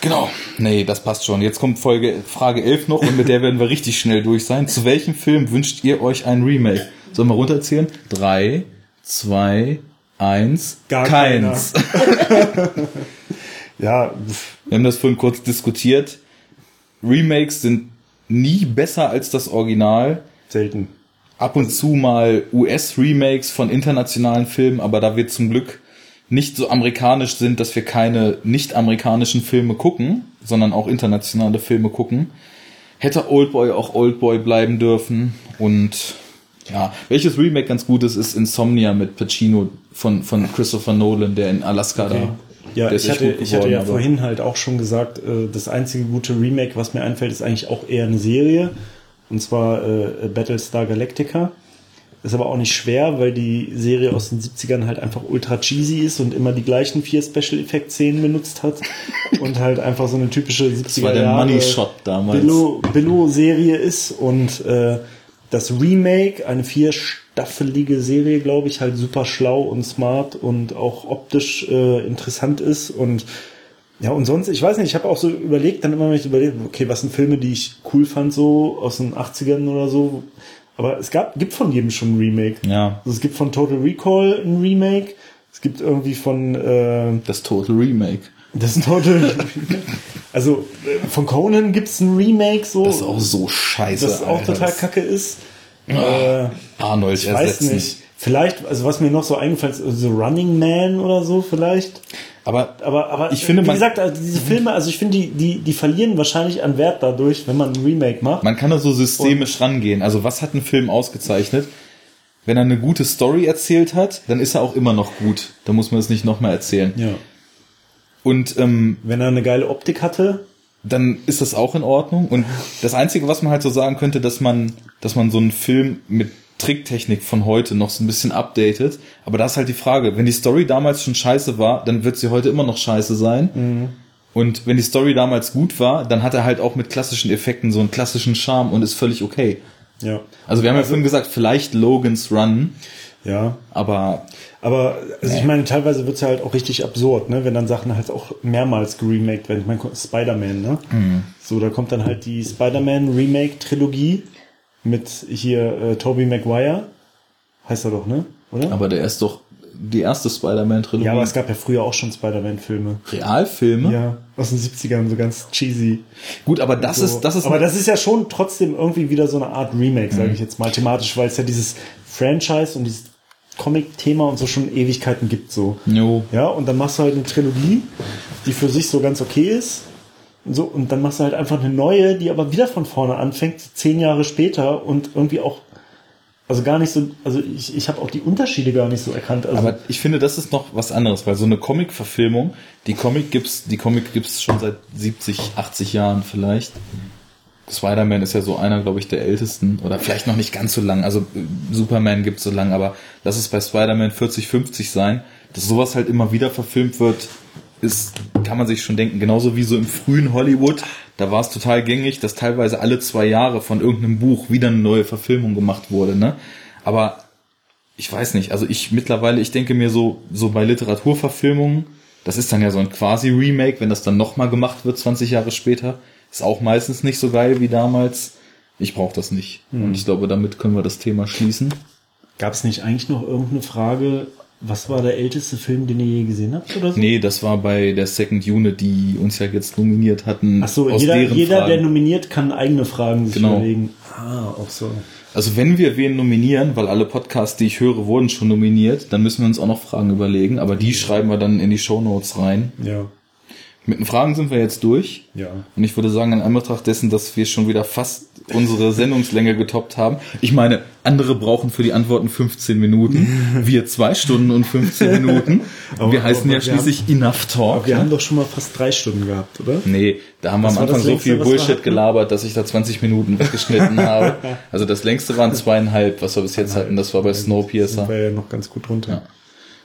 Genau. Nee, das passt schon. Jetzt kommt Folge Frage 11 noch und mit der werden wir richtig schnell durch sein. Zu welchem Film wünscht ihr euch ein Remake? Sollen wir runterzählen? Drei, zwei, eins, Gar keins. ja. Wir haben das vorhin kurz diskutiert. Remakes sind nie besser als das Original. Selten. Ab und zu mal US-Remakes von internationalen Filmen, aber da wir zum Glück nicht so amerikanisch sind, dass wir keine nicht-amerikanischen Filme gucken, sondern auch internationale Filme gucken, hätte Oldboy auch Oldboy bleiben dürfen. Und ja, welches Remake ganz gut ist, ist Insomnia mit Pacino von, von Christopher Nolan, der in Alaska okay. da ja, ich hatte, ich hatte ja vorhin halt auch schon gesagt, äh, das einzige gute Remake, was mir einfällt, ist eigentlich auch eher eine Serie. Und zwar äh, Battlestar Galactica. Ist aber auch nicht schwer, weil die Serie aus den 70ern halt einfach ultra cheesy ist und immer die gleichen vier Special Effect Szenen benutzt hat. und halt einfach so eine typische 70er das war der Money Shot damals. Billo, Billo Serie ist und äh, das Remake, eine vierstaffelige Serie, glaube ich, halt super schlau und smart und auch optisch äh, interessant ist und ja, und sonst, ich weiß nicht, ich habe auch so überlegt, dann immer wenn ich überlegt, okay, was sind Filme, die ich cool fand, so aus den 80ern oder so. Aber es gab, gibt von jedem schon ein Remake. Ja. Also es gibt von Total Recall ein Remake. Es gibt irgendwie von äh, Das Total Remake. Das ist ein Total Also äh, von Conan gibt's ein Remake so. Das ist auch so scheiße. Das auch Alter, total kacke ist. äh, Arnold ich ersetzen. weiß nicht. Vielleicht, also was mir noch so eingefallen ist, so Running Man oder so vielleicht. Aber, aber, aber ich finde, wie gesagt, also diese Filme, also ich finde, die, die, die verlieren wahrscheinlich an Wert dadurch, wenn man ein Remake macht. Man kann da so systemisch Und rangehen. Also was hat ein Film ausgezeichnet? Wenn er eine gute Story erzählt hat, dann ist er auch immer noch gut. Da muss man es nicht nochmal erzählen. Ja. Und ähm, wenn er eine geile Optik hatte, dann ist das auch in Ordnung. Und das Einzige, was man halt so sagen könnte, dass man, dass man so einen Film mit Tricktechnik von heute noch so ein bisschen updated. Aber da ist halt die Frage, wenn die Story damals schon scheiße war, dann wird sie heute immer noch scheiße sein. Mhm. Und wenn die Story damals gut war, dann hat er halt auch mit klassischen Effekten so einen klassischen Charme und ist völlig okay. Ja. Also wir haben ja also, vorhin gesagt, vielleicht Logan's Run. Ja. Aber. Aber, also nee. ich meine, teilweise wird's ja halt auch richtig absurd, ne, wenn dann Sachen halt auch mehrmals geremaked werden. Ich meine, Spider-Man, ne? Mhm. So, da kommt dann halt die Spider-Man Remake-Trilogie mit hier äh, Tobey Maguire. Heißt er doch, ne? Oder? Aber der ist doch die erste Spider-Man-Trilogie. Ja, aber es gab ja früher auch schon Spider-Man-Filme. Realfilme? Ja, aus den 70ern, so ganz cheesy. Gut, aber das so. ist, das ist. Aber das ist ja schon trotzdem irgendwie wieder so eine Art Remake, sage mhm. ich jetzt mal thematisch, weil es ja dieses Franchise und dieses Comic-Thema und so schon Ewigkeiten gibt, so. Jo. Ja, und dann machst du halt eine Trilogie, die für sich so ganz okay ist so, und dann machst du halt einfach eine neue, die aber wieder von vorne anfängt, zehn Jahre später und irgendwie auch, also gar nicht so, also ich, ich habe auch die Unterschiede gar nicht so erkannt. Also aber ich finde, das ist noch was anderes, weil so eine Comic-Verfilmung, die Comic gibt's, die Comic gibt's schon seit 70, 80 Jahren vielleicht. Spider-Man ist ja so einer, glaube ich, der ältesten oder vielleicht noch nicht ganz so lang. Also äh, Superman gibt's so lang, aber lass es bei Spider-Man 40, 50 sein, dass sowas halt immer wieder verfilmt wird, ist, kann man sich schon denken, genauso wie so im frühen Hollywood, da war es total gängig, dass teilweise alle zwei Jahre von irgendeinem Buch wieder eine neue Verfilmung gemacht wurde, ne? Aber ich weiß nicht, also ich mittlerweile, ich denke mir so, so bei Literaturverfilmungen, das ist dann ja so ein quasi Remake, wenn das dann nochmal gemacht wird, 20 Jahre später, ist auch meistens nicht so geil wie damals. Ich brauche das nicht. Hm. Und ich glaube, damit können wir das Thema schließen. Gab es nicht eigentlich noch irgendeine Frage, was war der älteste Film, den ihr je gesehen habt oder so? Nee, das war bei der Second Unit, die uns ja jetzt nominiert hatten. Ach so, jeder, jeder der nominiert, kann eigene Fragen sich genau. überlegen. Ah, auch so. Also wenn wir wen nominieren, weil alle Podcasts, die ich höre, wurden schon nominiert, dann müssen wir uns auch noch Fragen überlegen, aber die schreiben wir dann in die Show Notes rein. Ja. Mit den Fragen sind wir jetzt durch. Ja. Und ich würde sagen, in Anbetracht dessen, dass wir schon wieder fast unsere Sendungslänge getoppt haben. Ich meine, andere brauchen für die Antworten 15 Minuten, wir zwei Stunden und 15 Minuten. aber, wir heißen ja schließlich haben, Enough Talk. Aber wir haben doch schon mal fast drei Stunden gehabt, oder? Nee, da haben wir am Anfang so viel Bullshit gelabert, dass ich da 20 Minuten weggeschnitten habe. Also das längste waren zweieinhalb, was wir bis jetzt hatten. Das war bei Snowpiercer. Das war ja noch ganz gut runter. Ja.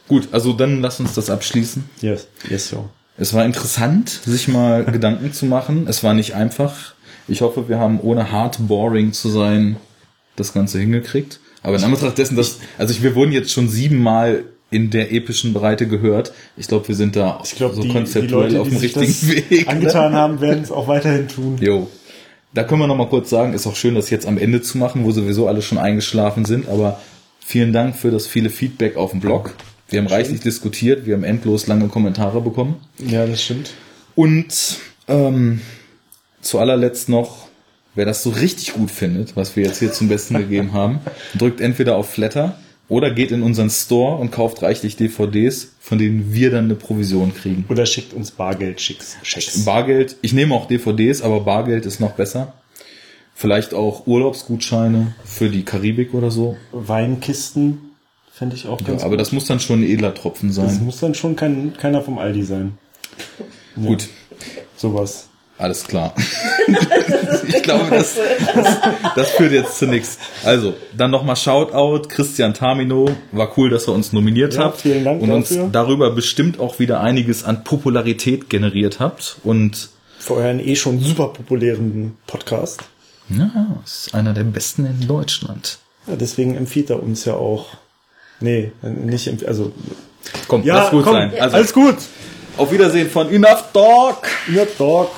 Gut, also dann lass uns das abschließen. Yes, yes, so. Es war interessant, sich mal Gedanken zu machen. Es war nicht einfach. Ich hoffe, wir haben ohne hard boring zu sein das Ganze hingekriegt. Aber in Anbetracht dessen, dass, also wir wurden jetzt schon siebenmal in der epischen Breite gehört. Ich glaube, wir sind da ich glaub, so die, konzeptuell die Leute, auf dem richtigen Weg. Angetan ne? haben, werden es auch weiterhin tun. Jo. Da können wir noch mal kurz sagen, ist auch schön, das jetzt am Ende zu machen, wo sowieso alle schon eingeschlafen sind. Aber vielen Dank für das viele Feedback auf dem Blog. Wir haben reichlich diskutiert, wir haben endlos lange Kommentare bekommen. Ja, das stimmt. Und ähm, zu allerletzt noch, wer das so richtig gut findet, was wir jetzt hier zum Besten gegeben haben, drückt entweder auf Flatter oder geht in unseren Store und kauft reichlich DVDs, von denen wir dann eine Provision kriegen. Oder schickt uns Bargeld, Schicks. Schicks. Bargeld, ich nehme auch DVDs, aber Bargeld ist noch besser. Vielleicht auch Urlaubsgutscheine für die Karibik oder so. Weinkisten Fände ich auch ganz ja, Aber gut. das muss dann schon ein edler Tropfen sein. Das muss dann schon kein, keiner vom Aldi sein. Ja. Gut. Sowas. Alles klar. ich glaube, das, das, das, führt jetzt zu nichts. Also, dann nochmal Shoutout, Christian Tamino. War cool, dass ihr uns nominiert ja, habt. Vielen Dank und dafür. uns darüber bestimmt auch wieder einiges an Popularität generiert habt. Und für euren eh schon super populären Podcast. Ja, ist einer der besten in Deutschland. Ja, deswegen empfiehlt er uns ja auch Nee, nicht, also. Komm, ja, lass gut komm, sein. Also, alles gut. Auf Wiedersehen von Enough Talk. Enough Talk.